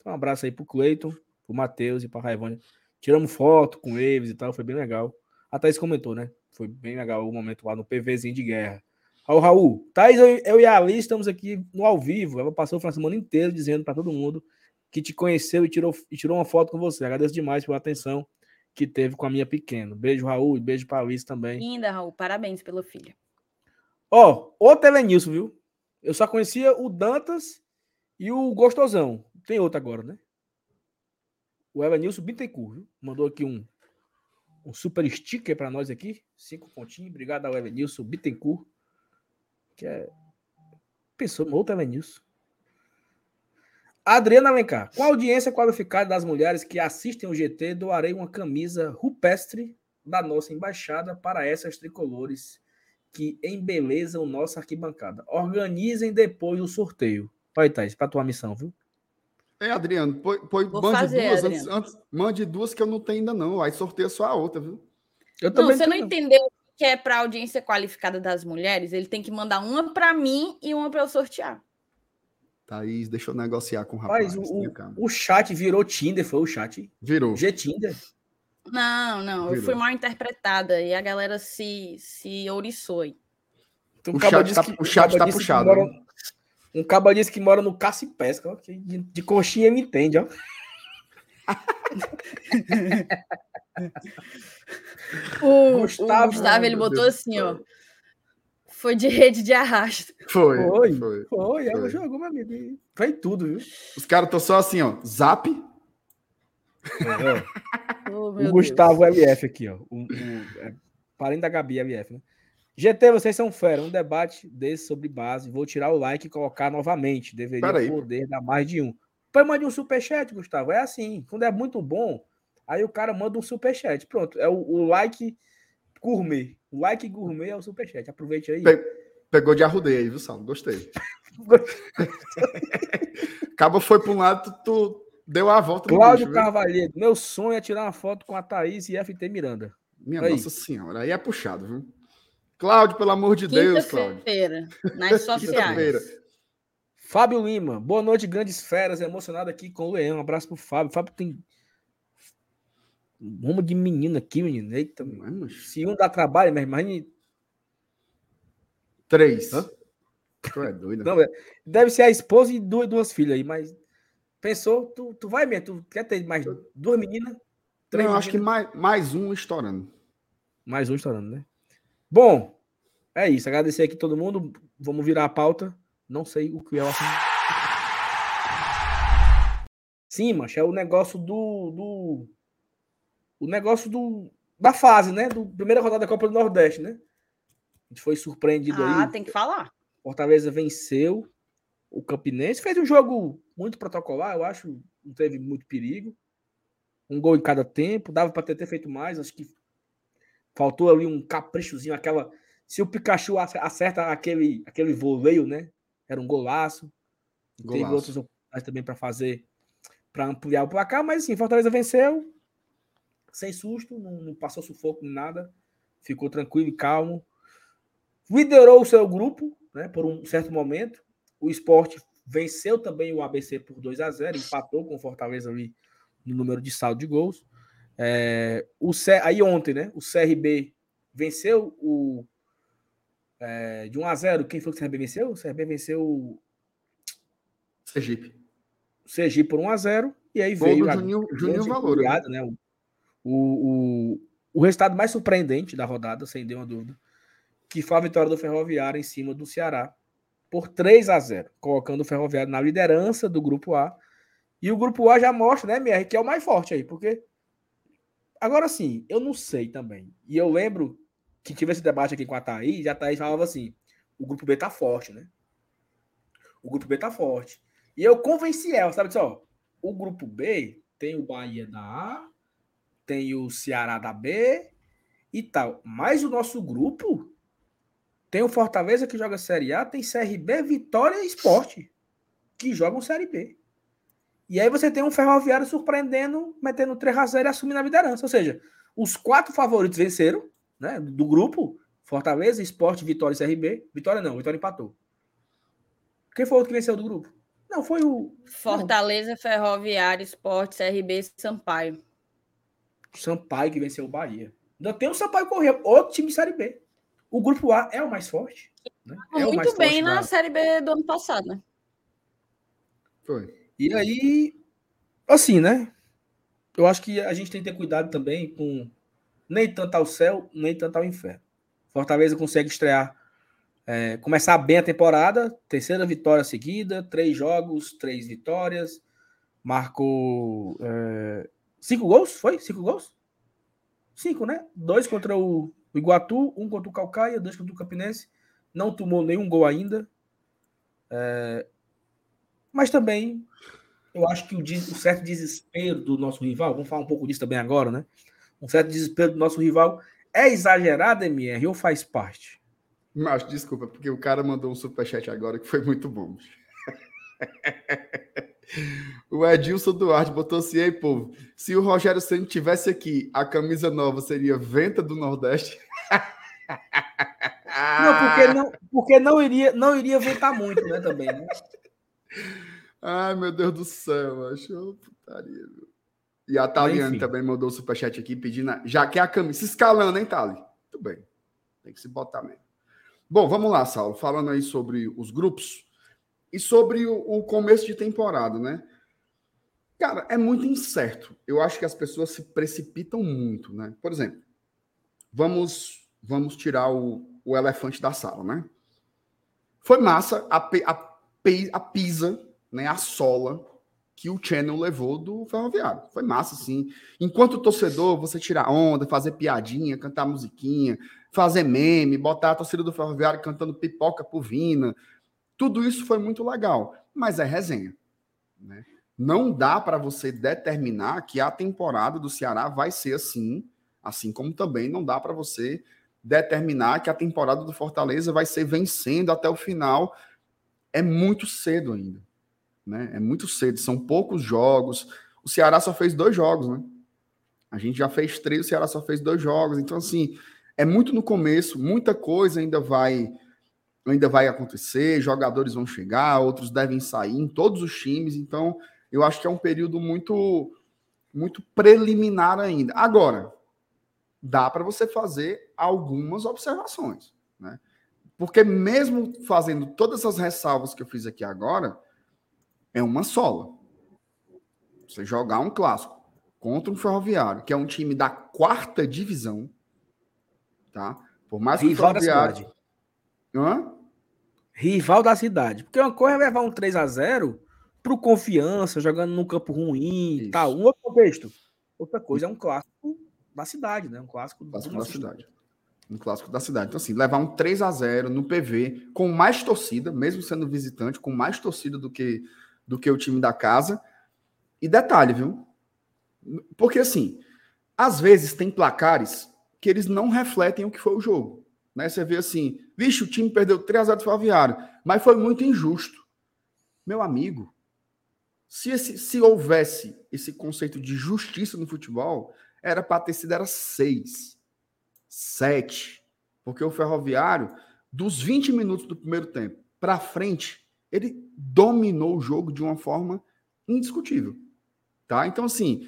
Então, um abraço aí pro Cleiton, pro Matheus e pra Raivânia. Tiramos foto com eles e tal, foi bem legal. A Thaís comentou, né? Foi bem legal o momento lá no PVzinho de guerra. Ao Raul, Thaís, eu, eu e a Ali estamos aqui no ao vivo. Ela passou o final de semana inteiro dizendo para todo mundo que te conheceu e tirou, e tirou uma foto com você. Agradeço demais pela atenção que teve com a minha pequena. Beijo, Raul, e beijo pra Alice também. Linda, Raul. Parabéns pelo filho. Ó, outro Elenilson, viu? Eu só conhecia o Dantas e o Gostosão. Tem outro agora, né? O Elenilson Bittencourt, viu? Mandou aqui um, um super sticker pra nós aqui. Cinco pontinhos. Obrigado ao Elenilson Bittencourt. Que é... Pensou outro Elenilson. Adriana Alencar. Com a audiência qualificada das mulheres que assistem o GT, doarei uma camisa rupestre da nossa embaixada para essas tricolores que embelezam nossa arquibancada. Organizem depois o sorteio. Vai, Thaís, para tua missão, viu? Ei, Adriano, põe, põe- Vou mande fazer, duas antes, Adriano. antes- Mande duas que eu não tenho ainda, não. Aí sorteia só a outra, viu? Eu Não, você não tenho, entendeu que é para audiência qualificada das mulheres? Ele tem que mandar uma para mim e uma para eu sortear. Thaís, deixa eu negociar com o rapaz. Rapaz, o, o, chat virou Tinder, foi o chat. Virou. G-Tinder. Não, não, eu Virou. fui mal interpretada e a galera se, se ouriçou aí. Então, O chat tá- que- o chat tá puxado, mora- né? um caba disse que mora no caça e pesca. ó, que de, de coxinha me entende, ó. O Gustavo, Gustavo, o Gustavo ele botou assim, ó. Foi de rede de arrasto. Foi. Foi. Foi. Foi, ela Foi. jogou, meu amigo. e Foi tudo, viu? Os caras estão só assim, ó. Zap. É. Oh, O Gustavo LF aqui, ó. O, o, é, parente da Gabi LF, né? GT, vocês são fera. Um debate desse sobre base. Vou tirar o like e colocar novamente. Deveria Pera aí. poder dar mais de um. Depois mande um superchat, Gustavo. É assim. Quando é muito bom, aí o cara manda um superchat. Pronto. É o, o like gourmet. O like gourmet é o superchat. Aproveite aí. Pe- Pegou de arrudeio aí, viu, Saulo? Gostei. Cabo foi para um lado, tu, tu deu a volta Cláudio? Carvalheiro. Meu sonho é tirar uma foto com a Thaís e FT Miranda. Minha Aí. nossa senhora, aí é puxado, viu? Cláudio, pelo amor de Deus, Cláudio. Quinta-feira, nas sociais. Fábio Lima, boa noite, grandes feras. Emocionado aqui com o Leão. Um abraço pro Fábio. Fábio tem uma de menina aqui, menino. Eita, mano. Se um dá trabalho, mas imagine. Três. Hã? Tu é doido. Não, é, deve ser a esposa e duas, duas filhas aí, mas pensou, tu, tu vai mesmo, tu quer ter mais duas meninas? Três Não, acho que mais, mais um estourando. Mais um estourando, né? Bom, é isso. Agradecer aqui todo mundo. Vamos virar a pauta. Não sei o que é o assunto. Sim, mas é o negócio do, do. O negócio do. Da fase, né? Do primeira rodada da Copa do Nordeste, né? A gente foi surpreendido ah, aí. Ah, tem que falar. Fortaleza venceu o Campinense. Fez um jogo muito protocolar, eu acho. Não teve muito perigo. Um gol em cada tempo. Dava para ter, ter feito mais. Acho que faltou ali um caprichozinho, aquela. Se o Pikachu acerta aquele, aquele voleio, né? Era um golaço. golaço. Teve outras oportunidades também para fazer, para ampliar o placar, mas assim, Fortaleza venceu, sem susto, não, não passou sufoco nem nada, ficou tranquilo e calmo. Liderou o seu grupo, né, por um certo momento. O esporte venceu também o ABC por 2 a 0 empatou com o Fortaleza ali no número de saldo de gols. É, o C... Aí ontem, né? O CRB venceu o. É, de 1 a 0 Quem foi que o CRB venceu? O CRB venceu o. Sergipe. O Sergipe por 1 a 0 E aí veio. Do Juninho, Juninho Valor. Né? né? O, o, o resultado mais surpreendente da rodada, sem nenhuma dúvida que foi a vitória do Ferroviário em cima do Ceará por 3 a 0, colocando o Ferroviário na liderança do grupo A. E o grupo A já mostra, né, MR, que é o mais forte aí, porque agora sim, eu não sei também. E eu lembro que tive esse debate aqui com a Thaís, e a Thaís falava assim: o grupo B tá forte, né? O grupo B tá forte. E eu convenci ela, sabe? Disse, ó, o grupo B tem o Bahia da A, tem o Ceará da B e tal. Mas o nosso grupo tem o Fortaleza que joga Série A, tem CRB, Vitória e Esporte, que jogam Série B. E aí você tem um Ferroviário surpreendendo, metendo 3 a 0 e assumindo a liderança. Ou seja, os quatro favoritos venceram, né? Do grupo, Fortaleza, Esporte, Vitória e CRB. Vitória não, Vitória empatou. Quem foi o que venceu do grupo? Não, foi o. Fortaleza. Ferroviário, Esporte, CRB Sampaio. Sampaio que venceu o Bahia. Ainda tem o Sampaio Correia, outro time de Série B. O grupo A é o mais forte. Né? É Muito bem na da... Série B do ano passado, né? Foi. E aí, assim, né? Eu acho que a gente tem que ter cuidado também com nem tanto ao céu, nem tanto ao inferno. Fortaleza consegue estrear, é, começar bem a temporada, terceira vitória seguida, três jogos, três vitórias, marcou é, cinco gols, foi? Cinco gols? Cinco, né? Dois contra o Iguatu, um contra o Calcaia, dois contra o Campinense. Não tomou nenhum gol ainda. É... Mas também, eu acho que o, o, certo desespero do nosso rival, vamos falar um pouco disso também agora, né? Um certo desespero do nosso rival é exagerado, MR, ou faz parte? Mas, desculpa, porque o cara mandou um superchat agora que foi muito bom. O Edilson Duarte botou assim, ei, povo, se o Rogério Senna tivesse aqui, a camisa nova seria Venta do Nordeste? Não, porque não, porque não iria, não iria ventar muito, né, também, né? Ai, meu Deus do céu, achou putaria, viu? E a Taliane também mandou o superchat aqui pedindo, já que é a camisa, se escalando, hein, Tali? Tudo bem, tem que se botar mesmo. Bom, vamos lá, Saulo, falando aí sobre os grupos e sobre o, o começo de temporada, né? Cara, é muito incerto. Eu acho que as pessoas se precipitam muito, né? Por exemplo, vamos vamos tirar o, o elefante da sala, né? Foi massa a, a, a pisa, né, a sola que o Channel levou do Ferroviário. Foi massa, sim. Enquanto torcedor, você tirar onda, fazer piadinha, cantar musiquinha, fazer meme, botar a torcida do Ferroviário cantando pipoca por vina. Tudo isso foi muito legal, mas é resenha. Né? Não dá para você determinar que a temporada do Ceará vai ser assim, assim como também não dá para você determinar que a temporada do Fortaleza vai ser vencendo até o final. É muito cedo ainda. Né? É muito cedo, são poucos jogos. O Ceará só fez dois jogos, né? A gente já fez três, o Ceará só fez dois jogos. Então, assim, é muito no começo, muita coisa ainda vai ainda vai acontecer, jogadores vão chegar, outros devem sair em todos os times, então eu acho que é um período muito muito preliminar ainda. Agora, dá para você fazer algumas observações, né? Porque mesmo fazendo todas as ressalvas que eu fiz aqui agora, é uma sola. Você jogar um clássico contra um ferroviário, que é um time da quarta divisão, tá? Por mais que Rival o ferroviário. Hã? Rival da cidade. Porque uma coisa é levar um 3 a 0 pro confiança, jogando num campo ruim e tal. Um outro contexto. Outra coisa é um clássico da cidade, né? Um clássico, Clássico da nosso cidade. Um clássico da cidade. Então, assim, levar um 3 a 0 no PV, com mais torcida, mesmo sendo visitante, com mais torcida do que, do que o time da casa. E detalhe, viu? Porque, assim, às vezes tem placares que eles não refletem o que foi o jogo. Né? Você vê assim, vixe, o time perdeu 3 a 0 do Ferroviário, mas foi muito injusto. Meu amigo, se, esse, se houvesse esse conceito de justiça no futebol, era para ter sido era 6, 7. Porque o Ferroviário, dos 20 minutos do primeiro tempo para frente, ele dominou o jogo de uma forma indiscutível. Tá? Então, assim,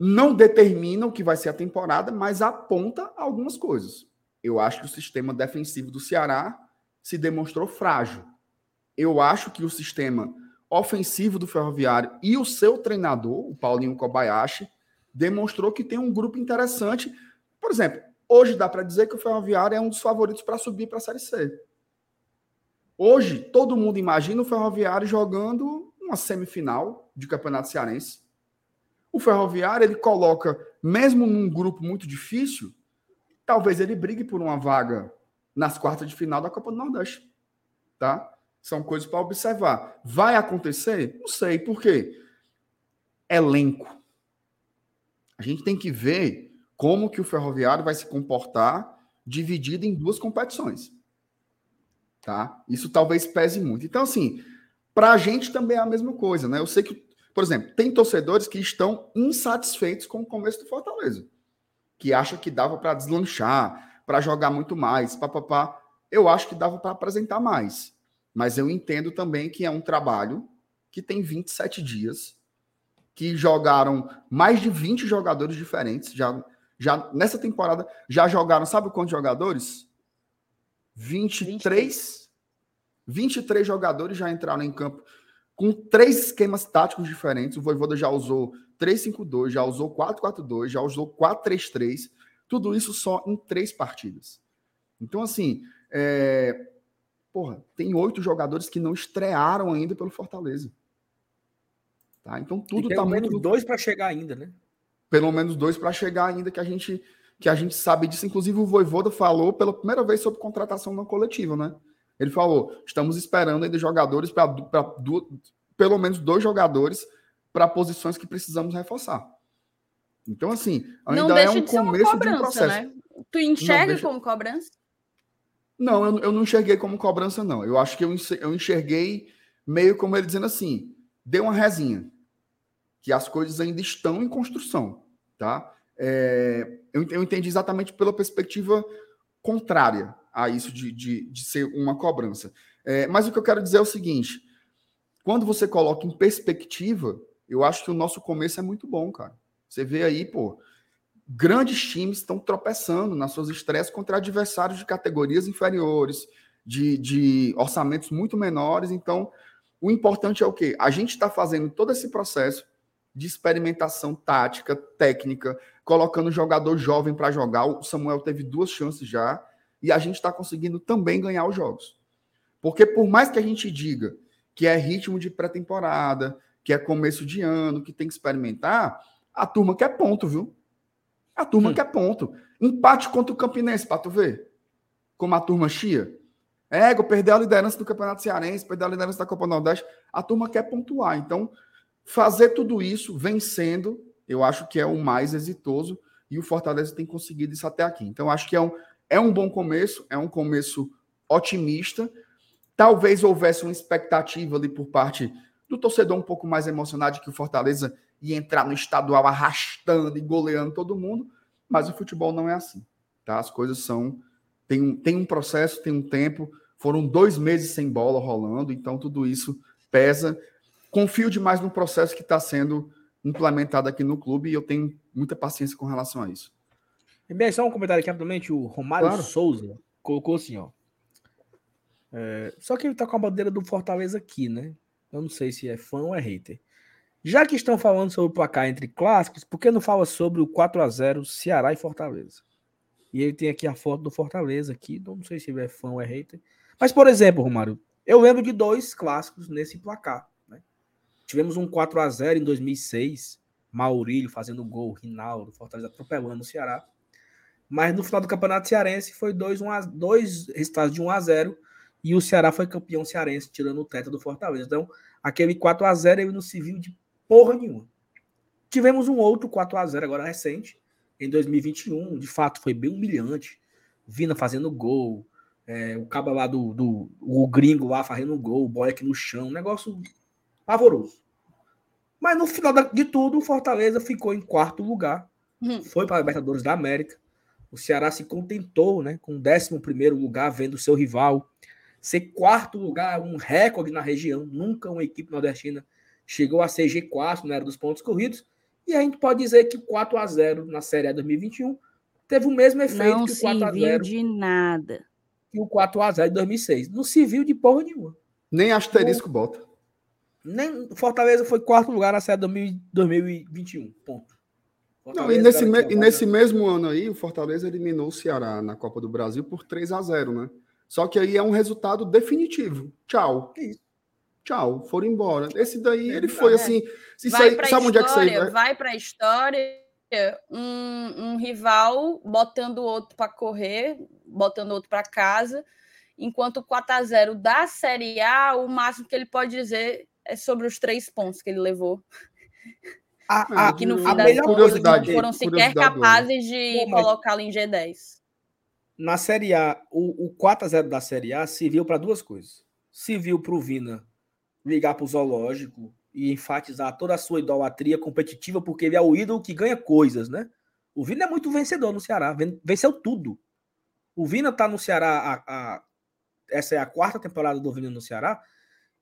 não determina o que vai ser a temporada, mas aponta algumas coisas. Eu acho que o sistema defensivo do Ceará se demonstrou frágil. Eu acho que o sistema ofensivo do Ferroviário e o seu treinador, o Paulinho Kobayashi, demonstrou que tem um grupo interessante. Por exemplo, hoje dá para dizer que o Ferroviário é um dos favoritos para subir para a Série C. Hoje, todo mundo imagina o Ferroviário jogando uma semifinal de Campeonato Cearense. O Ferroviário, ele coloca, mesmo num grupo muito difícil, talvez ele brigue por uma vaga nas quartas de final da Copa do Nordeste. Tá? São coisas para observar. Vai acontecer? Não sei. Por quê? Elenco. A gente tem que ver como que o Ferroviário vai se comportar dividido em duas competições. Tá? Isso talvez pese muito. Então, assim, para a gente também é a mesma coisa, né? Eu sei que, por exemplo, tem torcedores que estão insatisfeitos com o começo do Fortaleza, que acham que dava para deslanchar, para jogar muito mais, papapá. Eu acho que dava para apresentar mais. Mas eu entendo também que é um trabalho que tem 27 dias, que jogaram mais de 20 jogadores diferentes. Já, já nessa temporada já jogaram, sabe quantos jogadores? 23. 23 jogadores já entraram em campo com três esquemas táticos diferentes. O Voivoda já usou 3-5-2, já usou 4-4-2, já usou 4-3-3. Tudo isso só em três partidas. Então, assim, é... porra, tem oito jogadores que não estrearam ainda pelo Fortaleza. Tá? Então tudo pelo tá menos muito dois para chegar ainda, né? pelo menos dois para chegar ainda que a gente que a gente sabe disso. Inclusive o Voivoda falou pela primeira vez sobre contratação não coletiva, né? Ele falou: estamos esperando ainda jogadores para pelo menos dois jogadores para posições que precisamos reforçar. Então, assim, ainda Não é deixa um de ser uma começo de um cobrança, processo. né? Tu enxerga deixa- como cobrança? Não, eu, eu não enxerguei como cobrança, não. Eu acho que eu, eu enxerguei meio como ele dizendo assim: dê uma resinha, que as coisas ainda estão em construção, tá? É, eu, eu entendi exatamente pela perspectiva contrária a isso de, de, de ser uma cobrança. É, mas o que eu quero dizer é o seguinte: quando você coloca em perspectiva, eu acho que o nosso começo é muito bom, cara. Você vê aí, pô, grandes times estão tropeçando nas suas estreias contra adversários de categorias inferiores, de, de orçamentos muito menores. Então, o importante é o quê? A gente está fazendo todo esse processo de experimentação tática, técnica, colocando jogador jovem para jogar. O Samuel teve duas chances já, e a gente está conseguindo também ganhar os jogos. Porque por mais que a gente diga que é ritmo de pré-temporada, que é começo de ano, que tem que experimentar, a turma quer ponto, viu? A turma Hum. quer ponto. Empate contra o Campinense, para tu ver. Como a turma chia. Ego, perdeu a liderança do Campeonato Cearense, perdeu a liderança da Copa Nordeste. A turma quer pontuar. Então, fazer tudo isso vencendo, eu acho que é o mais exitoso. E o Fortaleza tem conseguido isso até aqui. Então, acho que é um, é um bom começo, é um começo otimista. Talvez houvesse uma expectativa ali por parte do torcedor um pouco mais emocionado de que o Fortaleza ia entrar no estadual arrastando e goleando todo mundo, mas o futebol não é assim. tá? As coisas são tem um, tem um processo, tem um tempo. Foram dois meses sem bola rolando, então tudo isso pesa. Confio demais no processo que está sendo implementado aqui no clube e eu tenho muita paciência com relação a isso. E bem, só um comentário aqui rapidamente. O Romário Claro. Souza colocou assim, ó. É, só que ele tá com a bandeira do Fortaleza aqui, né? Eu não sei se é fã ou é hater. Já que estão falando sobre o placar entre clássicos, por que não fala sobre o 4 a 0 Ceará e Fortaleza? E ele tem aqui a foto do Fortaleza aqui, não sei se ele é fã ou é hater. Mas, por exemplo, Romário, eu lembro de dois clássicos nesse placar. Né? Tivemos um 4 a 0 em 2006, Maurílio fazendo gol, Rinaldo, Fortaleza atropelando o Ceará. Mas no final do Campeonato Cearense foi dois, um a, dois resultados de 1 a 0 e o Ceará foi campeão cearense, tirando o teto do Fortaleza. Então, aquele 4 a 0 ele não se viu de porra nenhuma. Tivemos um outro 4 a 0 agora recente, em 2021, de fato foi bem humilhante. Vina fazendo gol, é, o cabo lá do, do o gringo lá fazendo gol, o boy aqui no chão, um negócio pavoroso. Mas no final de tudo, o Fortaleza ficou em quarto lugar, Hum. foi para a Libertadores da América. O Ceará se contentou né, com o 11 lugar, vendo o seu rival ser quarto lugar, um recorde na região. Nunca uma equipe nordestina chegou a ser G4 na era dos pontos corridos. E a gente pode dizer que o 4 a 0 na Série A 2021 teve o mesmo efeito Não que o 4 a serviu 0 de nada. que o 4 a 0 de 2006. Não se viu de porra nenhuma. Nem asterisco bota. Nem Fortaleza foi quarto lugar na Série 2000 2021. Ponto. Não, e nesse, me- e nesse mesmo ano aí, o Fortaleza eliminou o Ceará na Copa do Brasil por 3 a 0 né? Só que aí é um resultado definitivo. Tchau. Que isso? Tchau. Foram embora. Esse daí, ele É, foi é. assim. Isso vai aí, para sabe onde é que história, vai? vai para a história um, um rival botando o outro para correr, botando o outro para casa, enquanto o 4 a 0 da Série A, o máximo que ele pode dizer é sobre os três pontos que ele levou, A, a, que no a fim das melhor contas curiosidade, não foram sequer capazes de colocá-lo em G10. na Série A, o, o 4x0 da Série A serviu para duas coisas. Serviu para o Vina ligar para o zoológico e enfatizar toda a sua idolatria competitiva, porque ele é o ídolo que ganha coisas, né? O Vina é muito vencedor no Ceará, ven- venceu tudo. O Vina tá no Ceará, a, a- essa é a quarta temporada do Vina no Ceará,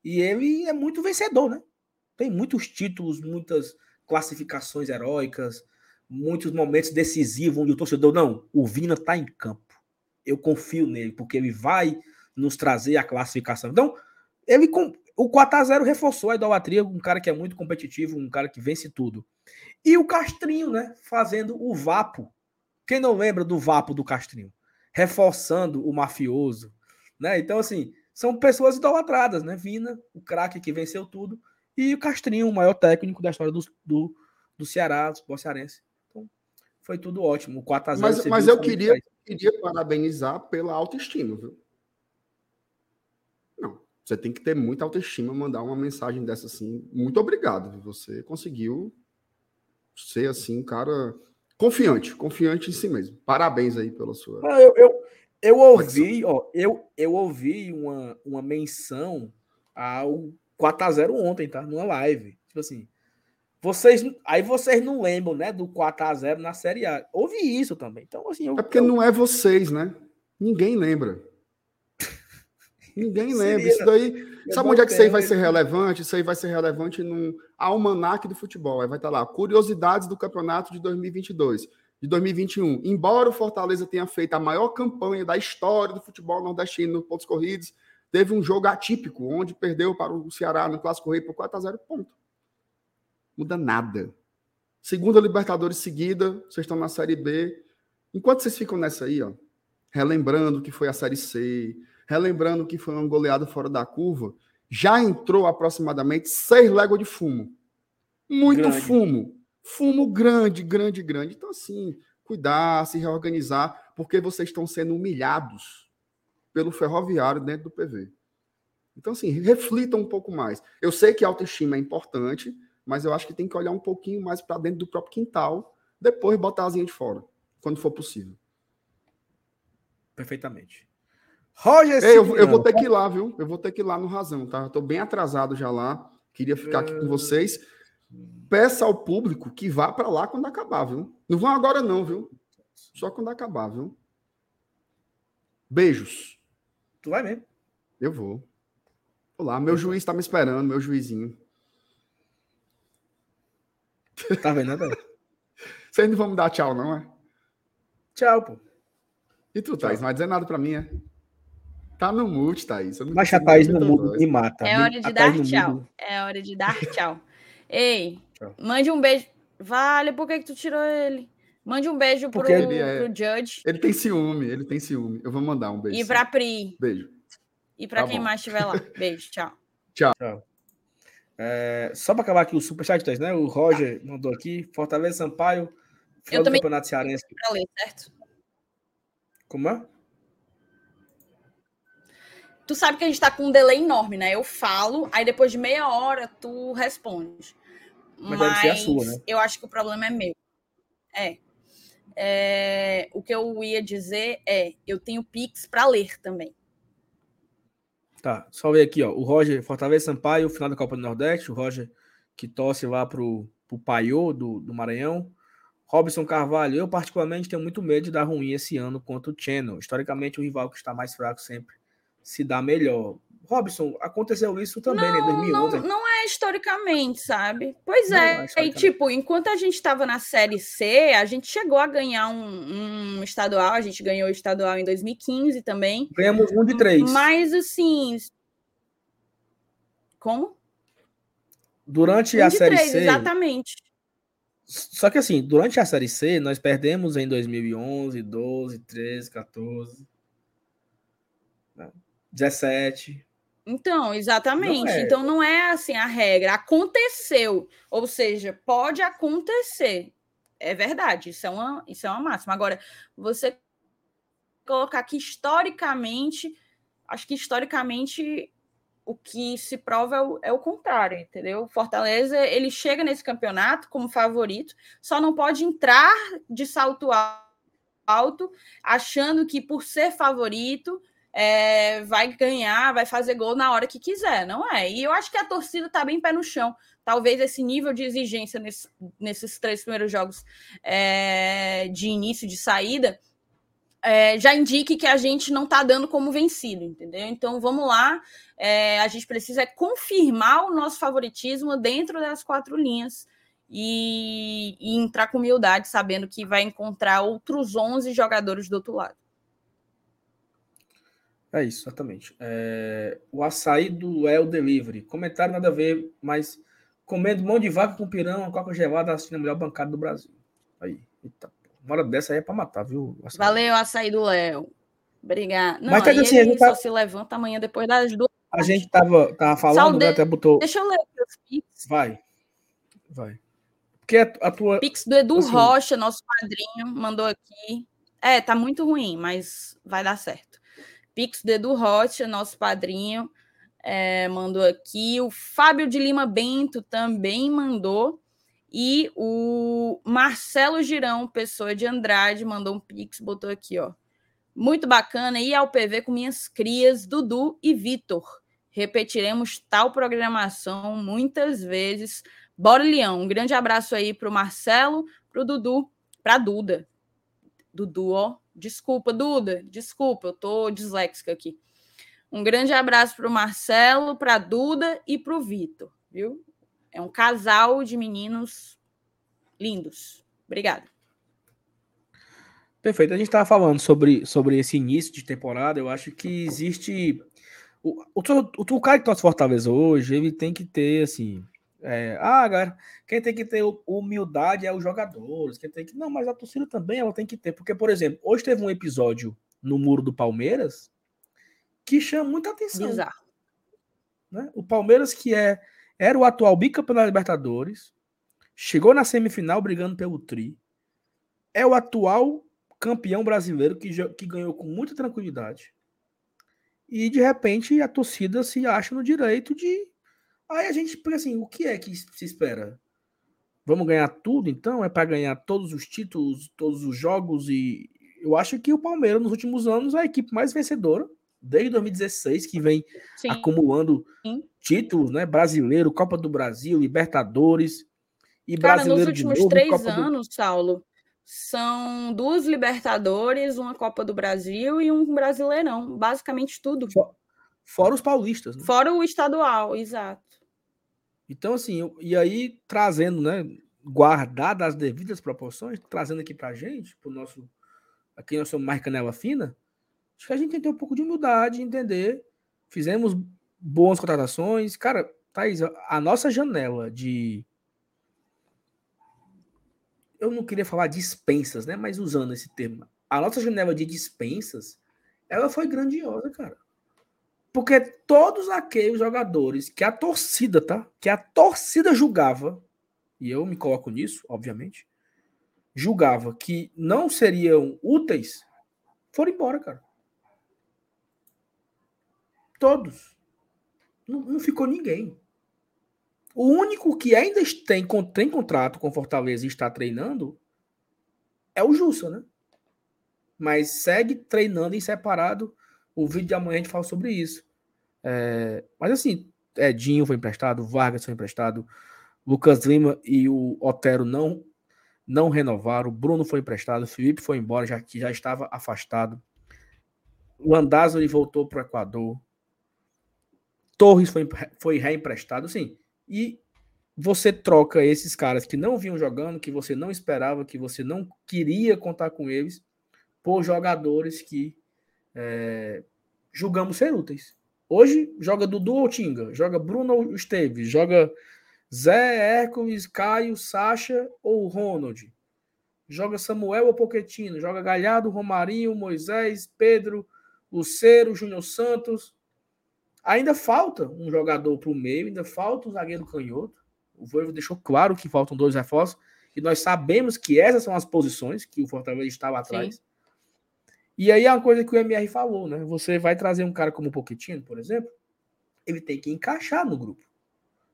e ele é muito vencedor, né? Tem muitos títulos, muitas classificações heróicas, muitos momentos decisivos onde o torcedor, não, o Vina tá em campo eu confio nele, porque ele vai nos trazer a classificação. Então, ele o 4x0 reforçou a idolatria, um cara que é muito competitivo, um cara que vence tudo. E o Castrinho, né, fazendo o Vapo. Quem não lembra do Vapo do Castrinho? Reforçando o mafioso, né? Então, assim, são pessoas idolatradas, né? Vina, o craque que venceu tudo, e o Castrinho, o maior técnico da história do, do, do Ceará, do futebol cearense. Então, foi tudo ótimo. O 4x0 Mas, mas eu queria, queria parabenizar pela autoestima, viu? Você tem que ter muita autoestima, mandar uma mensagem dessa assim. Muito obrigado, você conseguiu ser assim, um cara confiante, confiante em si mesmo. Parabéns aí pela sua. Não, eu, eu, eu ouvi, ó, eu, eu ouvi uma, uma menção ao 4x0 ontem, tá? Numa live. Tipo assim, vocês, aí vocês não lembram, né, do 4x0 na Série A. Ouvi isso também. Então, assim, eu, É porque eu- não é vocês, né? Ninguém lembra. Ninguém lembra. Seria- Isso daí. eu Sabe onde é que isso aí vai ser relevante? Isso aí vai ser relevante num almanaque do futebol. Aí vai estar lá, curiosidades do campeonato de 2022, de 2021. Embora o Fortaleza tenha feito a maior campanha da história do futebol nordestino no pontos corridos, teve um jogo atípico, onde perdeu para o Ceará no Clássico Rei por 4 a 0 ponto. Muda nada. Segunda Libertadores seguida, vocês estão na Série B. Enquanto vocês ficam nessa aí, ó, relembrando que foi a Série C, relembrando que foi uma goleada fora da curva, já entrou aproximadamente seis léguas de fumo. Muito Grande. fumo. Fumo grande, grande, grande. Então, assim, cuidar, se reorganizar, porque vocês estão sendo humilhados pelo ferroviário dentro do PV. Então, assim, reflitam um pouco mais. Eu sei que a autoestima é importante, mas eu acho que tem que olhar um pouquinho mais para dentro do próprio quintal, depois botar a asinha de fora, quando for possível. Perfeitamente. Roger Ei, eu, eu vou ter que ir lá, viu? Eu vou ter que ir lá no Razão, tá? Eu tô bem atrasado já lá. Queria ficar aqui com vocês. Peça ao público que vá para lá quando acabar, viu? Não vão agora não, viu? Só quando acabar, viu? Beijos. Tu vai mesmo? Eu vou. Olá, meu juiz está me esperando, meu juizinho. Tá vendo, né? Vocês não vão me dar tchau, não, é? Tchau, pô. E tu, Thaís, não vai dizer nada pra mim, é? Tá no mute, Thaís. Eu não Mas a consigo Thaís no voz. me mata. É hora de a dar tchau. É hora de dar tchau. Ei, Tchau. mande um beijo. Vale, por que, que tu tirou ele? Mande um beijo pro, ele é- pro Judge Ele tem ciúme, ele tem ciúme. Eu vou mandar um beijo. e pra Pri. Beijo. E pra Tá quem bom. mais estiver lá. Beijo, tchau. É, só para acabar aqui o Superchat, Thaís, né? O Roger mandou aqui. Fortaleza Sampaio. Final do também- Campeonato Cearense. Pra ler, certo? Como é? Tu sabe que a gente tá com um delay enorme, né? Eu falo, aí depois de meia hora tu responde. Mas deve ser a sua, né? eu acho que o problema é meu. É. É, O que eu ia dizer é, eu tenho Pix pra ler também. Tá, só ver aqui, ó. O Roger, Fortaleza Sampaio, final da Copa do Nordeste. O Roger que torce lá pro, pro Paiô do, do Maranhão. Robson Carvalho, eu particularmente tenho muito medo de dar ruim esse ano contra o Channel. Historicamente, o rival que está mais fraco sempre se dá melhor. Robson, aconteceu isso também, né? em Não, 2011. não, não é historicamente, sabe? Pois Não, é é. E, tipo, enquanto a gente estava na Série C, a gente chegou a ganhar um, um estadual. A gente ganhou o estadual em 2015 também. Ganhamos um de três. Mas, assim... Como? Durante Um a Série três, C. exatamente. Só que assim, durante a Série C, nós perdemos em 2011, 12, 13, 14, né, 17. Então, exatamente. Não é. Então, não é assim a regra. Aconteceu. Ou seja, pode acontecer. É verdade. Isso é uma, isso é uma máxima. Agora, você colocar que historicamente, acho que historicamente o que se prova é o, é o contrário, entendeu? Fortaleza, ele chega nesse campeonato como favorito, só não pode entrar de salto alto, achando que por ser favorito é, vai ganhar, vai fazer gol na hora que quiser, não é? E eu acho que a torcida tá bem pé no chão. Talvez esse nível de exigência nesse- nesses três primeiros jogos é, de início, de saída, é, já indique que a gente não tá dando como vencido, entendeu? Então vamos lá, é, a gente precisa é confirmar o nosso favoritismo dentro das quatro linhas e, e entrar com humildade, sabendo que vai encontrar outros 11 jogadores do outro lado. É isso, exatamente. É, o açaí do El Delivery. Comentário nada a ver, mas comendo mão de vaca com pirão, uma coca gelada, assistindo a melhor bancada do Brasil. Aí, eita, uma hora dessa aí é pra matar, viu? Açaí? Valeu, açaí do Léo. Obrigada. Não, Mas tá assim, a ele gente tá- só se levanta amanhã depois das duas. A gente tava, tava falando, né, até botou. Deixa eu ler os Pix. Vai. Vai. Porque a, a tua. Pix do Edu Assim. Rocha, nosso padrinho, mandou aqui. É, tá muito ruim, mas vai dar certo. Pix do Edu Rocha, nosso padrinho, é, mandou aqui. O Fábio de Lima Bento também mandou. E o Marcelo Girão, pessoa de Andrade, mandou um Pix, botou aqui, ó. Muito bacana ir ao PV com minhas crias, Dudu e Vitor. Repetiremos tal programação muitas vezes. Bora, Leão. Um grande abraço aí pro Marcelo, pro Dudu, pra Duda. Dudu, ó. Desculpa, Duda. Desculpa, eu tô disléxica aqui. Um grande abraço pro Marcelo, pra Duda e pro Vitor, viu? É um casal de meninos lindos. Obrigada. Perfeito. A gente estava falando sobre, sobre esse início de temporada. Eu acho que existe. O, o, o, o cara que torce Fortaleza hoje, ele tem que ter, assim. É, ah, galera, quem tem que ter humildade é os jogadores. Quem tem que. Não, mas a torcida também ela tem que ter. Porque, por exemplo, hoje teve um episódio no Muro do Palmeiras que chama muita atenção. Bizarro. né? O Palmeiras, que é, era o atual bicampeão da Libertadores, chegou na semifinal brigando pelo Tri, é o atual campeão brasileiro que, que ganhou com muita tranquilidade. E de repente a torcida se acha no direito de. Aí a gente assim: o que é que se espera? Vamos ganhar tudo então? É para ganhar todos os títulos, todos os jogos? E eu acho que o Palmeiras, nos últimos anos, é a equipe mais vencedora, desde 2016, que vem Sim. acumulando Sim. títulos, né? Brasileiro, Copa do Brasil, Libertadores e Cara, nos brasileiro de últimos novo, três Copa do- anos, Saulo, são duas Libertadores, uma Copa do Brasil e um Brasileirão. Basicamente tudo. Fora os paulistas. Né? Fora o estadual, exato. Então, assim, e aí trazendo, né? Guardadas as devidas proporções, trazendo aqui pra gente, pro nosso. Aqui nós somos mais canela fina. Acho que a gente tem que ter um pouco de humildade, entender. Fizemos boas contratações. Cara, Thaís, a nossa janela de eu não queria falar dispensas, né? Mas usando esse termo, a nossa janela de dispensas, ela foi grandiosa, cara. Porque todos aqueles jogadores que a torcida, tá? Que a torcida julgava, e eu me coloco nisso, obviamente, julgava que não seriam úteis, foram embora, cara. Todos. Não, não ficou ninguém. O único que ainda tem, tem contrato com Fortaleza e está treinando é o Jussa, né? Mas segue treinando em separado. O vídeo de amanhã a gente fala sobre isso. É, mas assim, Edinho foi emprestado, Vargas foi emprestado, Lucas Lima e o Otero não não renovaram, Bruno foi emprestado, Felipe foi embora, já que já estava afastado. O Andázuri voltou para o Equador. Torres foi, foi reemprestado. Assim, e você troca esses caras que não vinham jogando, que você não esperava, que você não queria contar com eles, por jogadores que é, julgamos ser úteis. Hoje joga Dudu ou Tinga, joga Bruno ou Esteves, joga Zé, Hércules, Caio, Sacha ou Ronald, joga Samuel ou Poquetino, joga Galhardo, Romarinho, Moisés, Pedro, Luceiro, Júnior Santos, Ainda falta um jogador para o meio, ainda falta um zagueiro canhoto. O Voivo deixou claro que faltam dois reforços. E nós sabemos que essas são as posições que o Fortaleza estava atrás. Sim. E aí é uma coisa que o MR falou, né? Você vai trazer um cara como o Pochettino, por exemplo, ele tem que encaixar no grupo.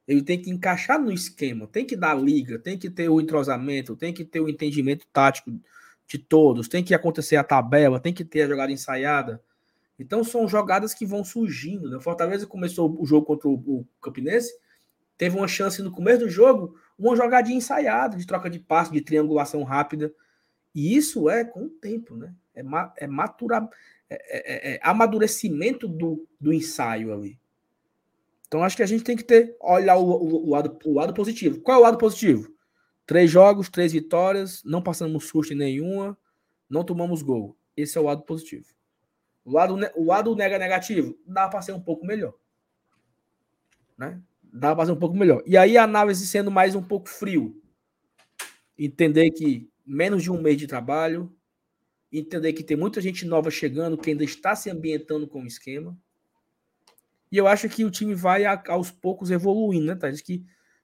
Ele tem que encaixar no esquema, tem que dar liga, tem que ter o entrosamento, tem que ter o entendimento tático de todos, tem que acontecer a tabela, tem que ter a jogada ensaiada. Então são jogadas que vão surgindo. Né? Fortaleza começou o jogo contra o, Campinense, teve uma chance no começo do jogo, uma jogadinha ensaiada, de troca de passe, de triangulação rápida. E isso é com o tempo, né? É, ma é, matura é, é, é, é amadurecimento do, do ensaio ali. Então acho que a gente tem que ter, olhar o, o, o, lado, o lado positivo. Qual é o lado positivo? Três jogos, três vitórias, não passamos susto em nenhuma, não tomamos gol. Esse é o lado positivo. O lado, o lado nega negativo, dá para ser um pouco melhor. Né? Dá para ser um pouco melhor. E aí a análise sendo mais um pouco frio. Entender que menos de um mês de trabalho, entender que tem muita gente nova chegando, que ainda está se ambientando com o esquema. E eu acho que o time vai aos poucos evoluindo, né, Thales? Que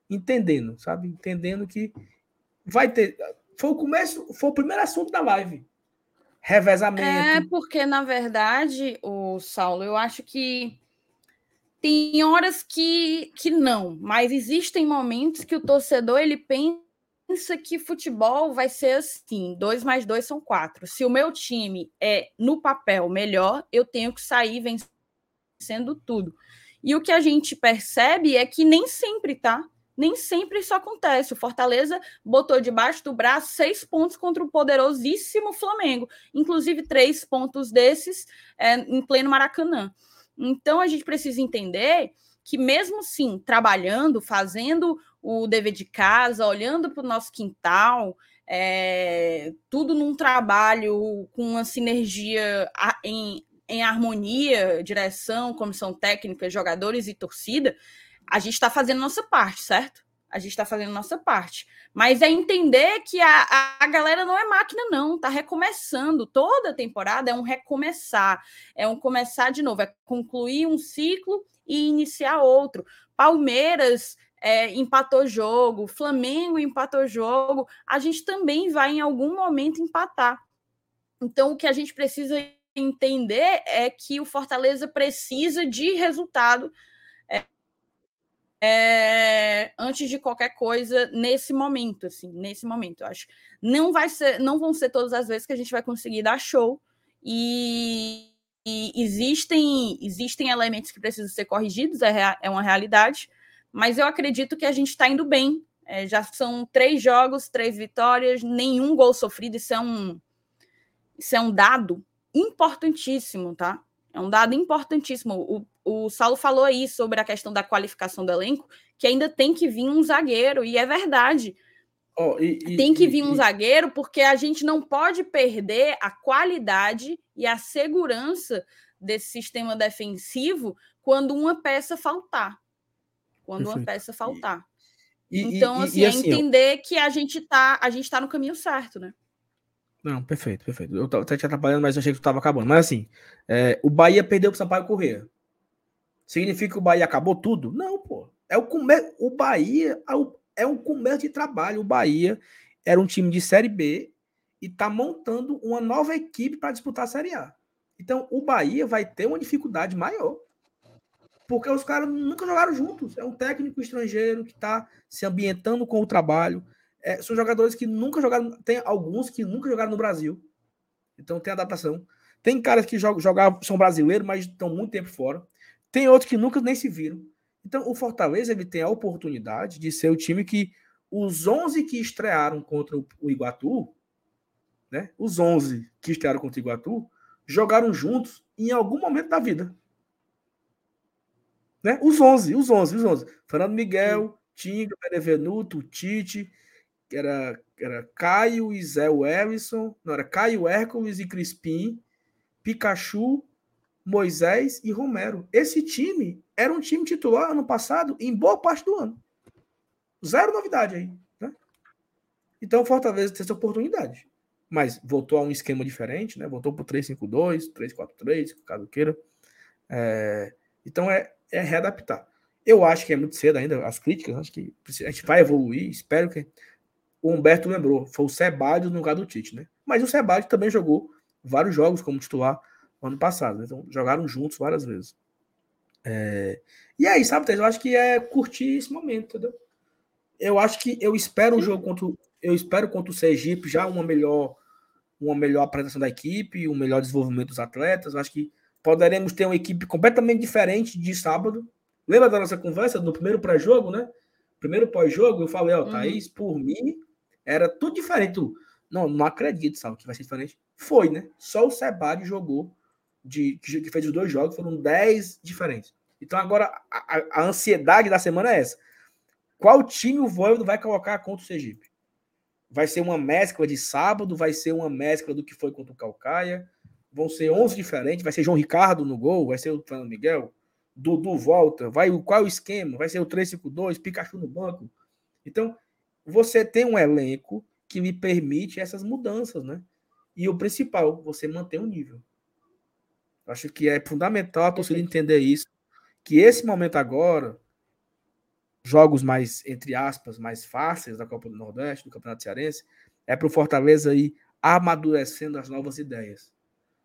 entendendo, sabe? Entendendo que vai ter. Foi o começo, foi o primeiro assunto da live revezamento. É, porque, na verdade, o Saulo, eu acho que tem horas que, que não, mas existem momentos que o torcedor ele pensa que futebol vai ser assim: dois mais dois são quatro. Se o meu time é no papel melhor, eu tenho que sair vencendo tudo. E o que a gente percebe é que nem sempre, tá? nem sempre isso acontece. O Fortaleza botou debaixo do braço seis pontos contra o poderosíssimo Flamengo, inclusive três pontos desses é, em pleno Maracanã. Então a gente precisa entender que, mesmo sim, trabalhando, fazendo o dever de casa, olhando para o nosso quintal, é, tudo num trabalho com uma sinergia em, em harmonia, direção, comissão técnica, jogadores e torcida, a gente está fazendo nossa parte, certo? A gente está fazendo nossa parte. Mas é entender que a, a, galera não é máquina, não. Tá recomeçando. Toda temporada é um recomeçar. É um começar de novo. É concluir um ciclo e iniciar outro. Palmeiras é, empatou jogo. Flamengo empatou jogo. A gente também vai, em algum momento, empatar. Então, o que a gente precisa entender é que o Fortaleza precisa de resultado é, antes de qualquer coisa nesse momento, assim, nesse momento, eu acho. Não vai ser, não vão ser todas as vezes que a gente vai conseguir dar show e, e existem existem elementos que precisam ser corrigidos, é, é uma realidade, mas eu acredito que a gente está indo bem É, já são três jogos, três vitórias, nenhum gol sofrido. Isso é um, isso é um dado importantíssimo, tá? É um dado importantíssimo. O, o Saulo falou aí sobre a questão da qualificação do elenco, que ainda tem que vir um zagueiro, e é verdade. Oh, e, e, tem que vir um e, zagueiro, porque a gente não pode perder a qualidade e a segurança desse sistema defensivo quando uma peça faltar. Quando Perfeito. uma peça faltar. então, assim, é assim, entender que a gente tá, a gente tá no caminho certo, né? Não, perfeito, perfeito. Eu até te atrapalhando, mas eu achei que tu tava acabando. Mas assim, é, o Bahia perdeu pro Sampaio Corrêa. Significa que o Bahia acabou tudo? Não, pô. É o, o Bahia é, um começo de trabalho. O Bahia era um time de Série B e tá montando uma nova equipe para disputar a Série A. Então, o Bahia vai ter uma dificuldade maior. Porque os caras nunca jogaram juntos. É um técnico estrangeiro que está se ambientando com o trabalho. É, são jogadores que nunca jogaram. Tem alguns que nunca jogaram no Brasil. Então tem adaptação. Tem caras que jogam, jogaram, são brasileiros, mas estão muito tempo fora. Tem outros que nunca nem se viram. Então o Fortaleza ele tem a oportunidade de ser o time que os 11 que estrearam contra o Iguatu, né? Os 11 que estrearam contra o Iguatu jogaram juntos em algum momento da vida. Né? Os 11, os 11, os 11. Fernando Miguel, Tinga, Benevenuto, Tite, era, era Caio e Zé Wellison, não, era Caio Hércules e Crispim, Pikachu, Moisés e Romero. Esse time era um time titular ano passado em boa parte do ano. Zero novidade aí. Né? Então o Fortaleza tem essa oportunidade. Mas voltou a um esquema diferente, né? Voltou para o 3-5-2, 3-4-3, caso queira. É... Então é, é readaptar. Eu acho que é muito cedo ainda, as críticas, acho que a gente vai evoluir, espero que. O Humberto lembrou, foi o Sebadios no lugar do Tite, né? Mas o Sebadios também jogou vários jogos como titular ano passado, né? então jogaram juntos várias vezes. É... E aí, sabe, eu acho que é curtir esse momento, entendeu? Eu acho que eu espero um jogo contra eu espero contra o Sergipe já uma melhor uma melhor apresentação da equipe, um melhor desenvolvimento dos atletas. Eu acho que poderemos ter uma equipe completamente diferente de sábado. Lembra da nossa conversa no primeiro pré-jogo, né? Primeiro pós-jogo, eu falei, ó, uhum. Thaís, por mim, era tudo diferente. Não, não acredito, sabe, que vai ser diferente. Foi, né? Só o Sebade jogou, de, que fez os dois jogos, foram 10 diferentes. Então agora a, a, ansiedade da semana é essa. Qual time o Voivodo vai colocar contra o Sergipe? Vai ser uma mescla de sábado, vai ser uma mescla do que foi contra o Calcaia, vão ser 11 diferentes, vai ser João Ricardo no gol, vai ser o Fernando Miguel, Dudu volta, vai qual é o esquema? Vai ser o 352, Pikachu no banco. Então, você tem um elenco que lhe permite essas mudanças, né? E o principal, você manter o nível. Acho que é fundamental a torcida entender isso, que esse momento agora, jogos mais, entre aspas, mais fáceis da Copa do Nordeste, do Campeonato Cearense, é para o Fortaleza ir amadurecendo as novas ideias.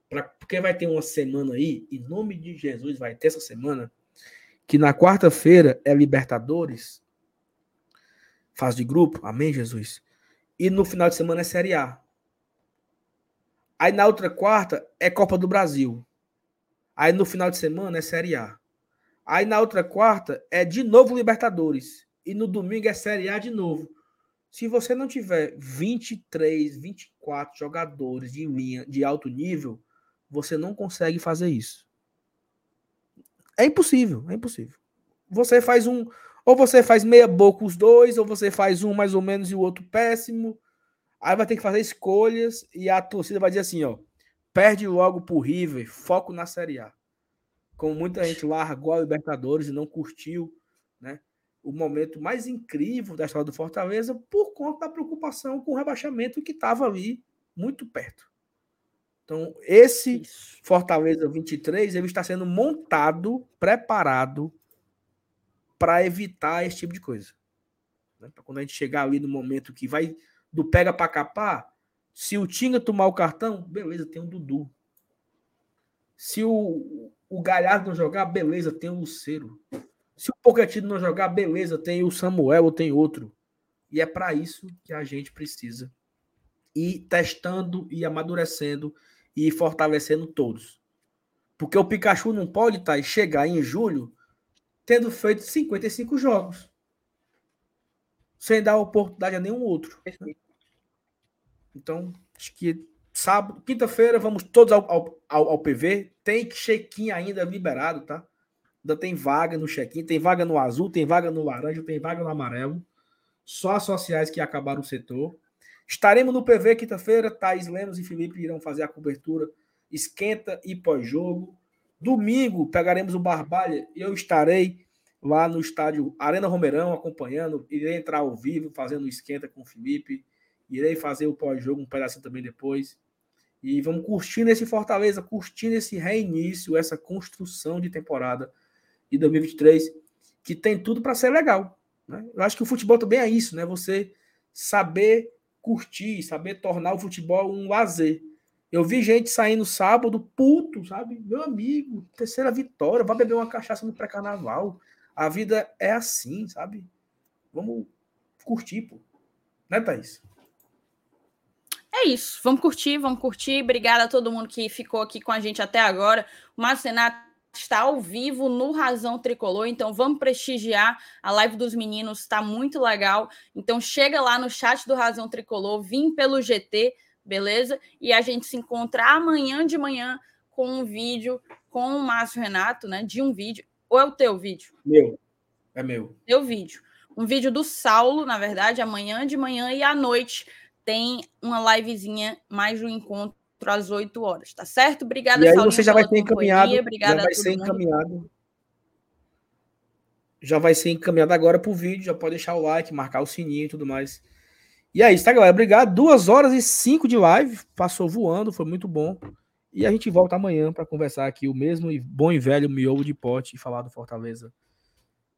Pra, porque vai ter uma semana aí, em nome de Jesus, vai ter essa semana, que na quarta-feira é Libertadores, fase de grupo, amém, Jesus. E no final de semana é Série A. Aí na outra quarta é Copa do Brasil. Aí no final de semana é Série A. Aí na outra quarta é de novo Libertadores. E no domingo é Série A de novo. Se você não tiver 23, 24 jogadores de linha de alto nível, você não consegue fazer isso. É impossível, é impossível. Você faz um, ou você faz meia boca os dois, ou você faz um mais ou menos e o outro péssimo. Aí vai ter que fazer escolhas e a torcida vai dizer assim, ó, perde logo pro River, foco na Série A. Como muita gente largou a Libertadores e não curtiu, né? O momento mais incrível da história do Fortaleza por conta da preocupação com o rebaixamento que estava ali muito perto. Então, esse Isso. Fortaleza 23 ele está sendo montado, preparado para evitar esse tipo de coisa. Né? Para quando a gente chegar ali no momento que vai do pega para capar, se o Tinga tomar o cartão, beleza, tem o Dudu. Se o, o Galhardo não jogar, beleza, tem o Luceiro. Se o Pochettino não jogar, beleza, tem o Samuel ou tem outro. E é para isso que a gente precisa ir testando e amadurecendo e fortalecendo todos. Porque o Pikachu não pode tá, e chegar em julho tendo feito 55 jogos. sem dar oportunidade a nenhum outro. Então, acho que sábado, quinta-feira, vamos todos ao, ao, ao, PV. Tem check-in ainda liberado, tá? Ainda tem vaga no check-in, tem vaga no azul, tem vaga no laranja, tem vaga no amarelo. Só as sociais que acabaram o setor. Estaremos no PV quinta-feira. Thaís Lemos e Felipe irão fazer a cobertura esquenta e pós-jogo. Domingo pegaremos o Barbalha eu estarei lá no estádio Arena Romerão acompanhando. Irei entrar ao vivo fazendo esquenta com o Felipe. Irei fazer o pós-jogo um pedacinho também depois. E vamos curtindo esse Fortaleza, curtindo esse reinício, essa construção de temporada de 2023, que tem tudo para ser legal. Né? Eu acho que o futebol também é isso, né? Você saber curtir, saber tornar o futebol um lazer. Eu vi gente saindo sábado, puto, sabe? Meu amigo, terceira vitória, vai beber uma cachaça no pré-carnaval. A vida é assim, sabe? Vamos curtir, pô. Né, Thaís? É isso. Vamos curtir, vamos curtir. Obrigada a todo mundo que ficou aqui com a gente até agora. O Márcio Renato está ao vivo no Razão Tricolor, então vamos prestigiar. A live dos meninos está muito legal. Então chega lá no chat do Razão Tricolor, vim pelo GT, beleza? E a gente se encontra amanhã de manhã com um vídeo com o Márcio Renato, né? De um vídeo. Ou é o teu vídeo? Meu. É meu. Teu vídeo. Um vídeo do Saulo, na verdade, amanhã de manhã e à noite tem uma livezinha mais do encontro às 8 horas, tá certo? Obrigada, E aí você já vai ter encaminhado. Obrigada já vai ser mundo. encaminhado. Já vai ser encaminhado agora pro vídeo. Já pode deixar o like, marcar o sininho e tudo mais. E é isso, tá, galera? Obrigado. Duas horas e cinco de live. Passou voando, foi muito bom. E a gente volta amanhã para conversar aqui o mesmo bom e velho miolo de pote e falar do Fortaleza.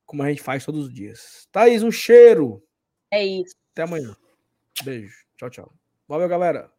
Como a gente faz todos os dias. Thaís, um cheiro. É isso. Até amanhã. Beijo. Tchau, tchau. Valeu, galera.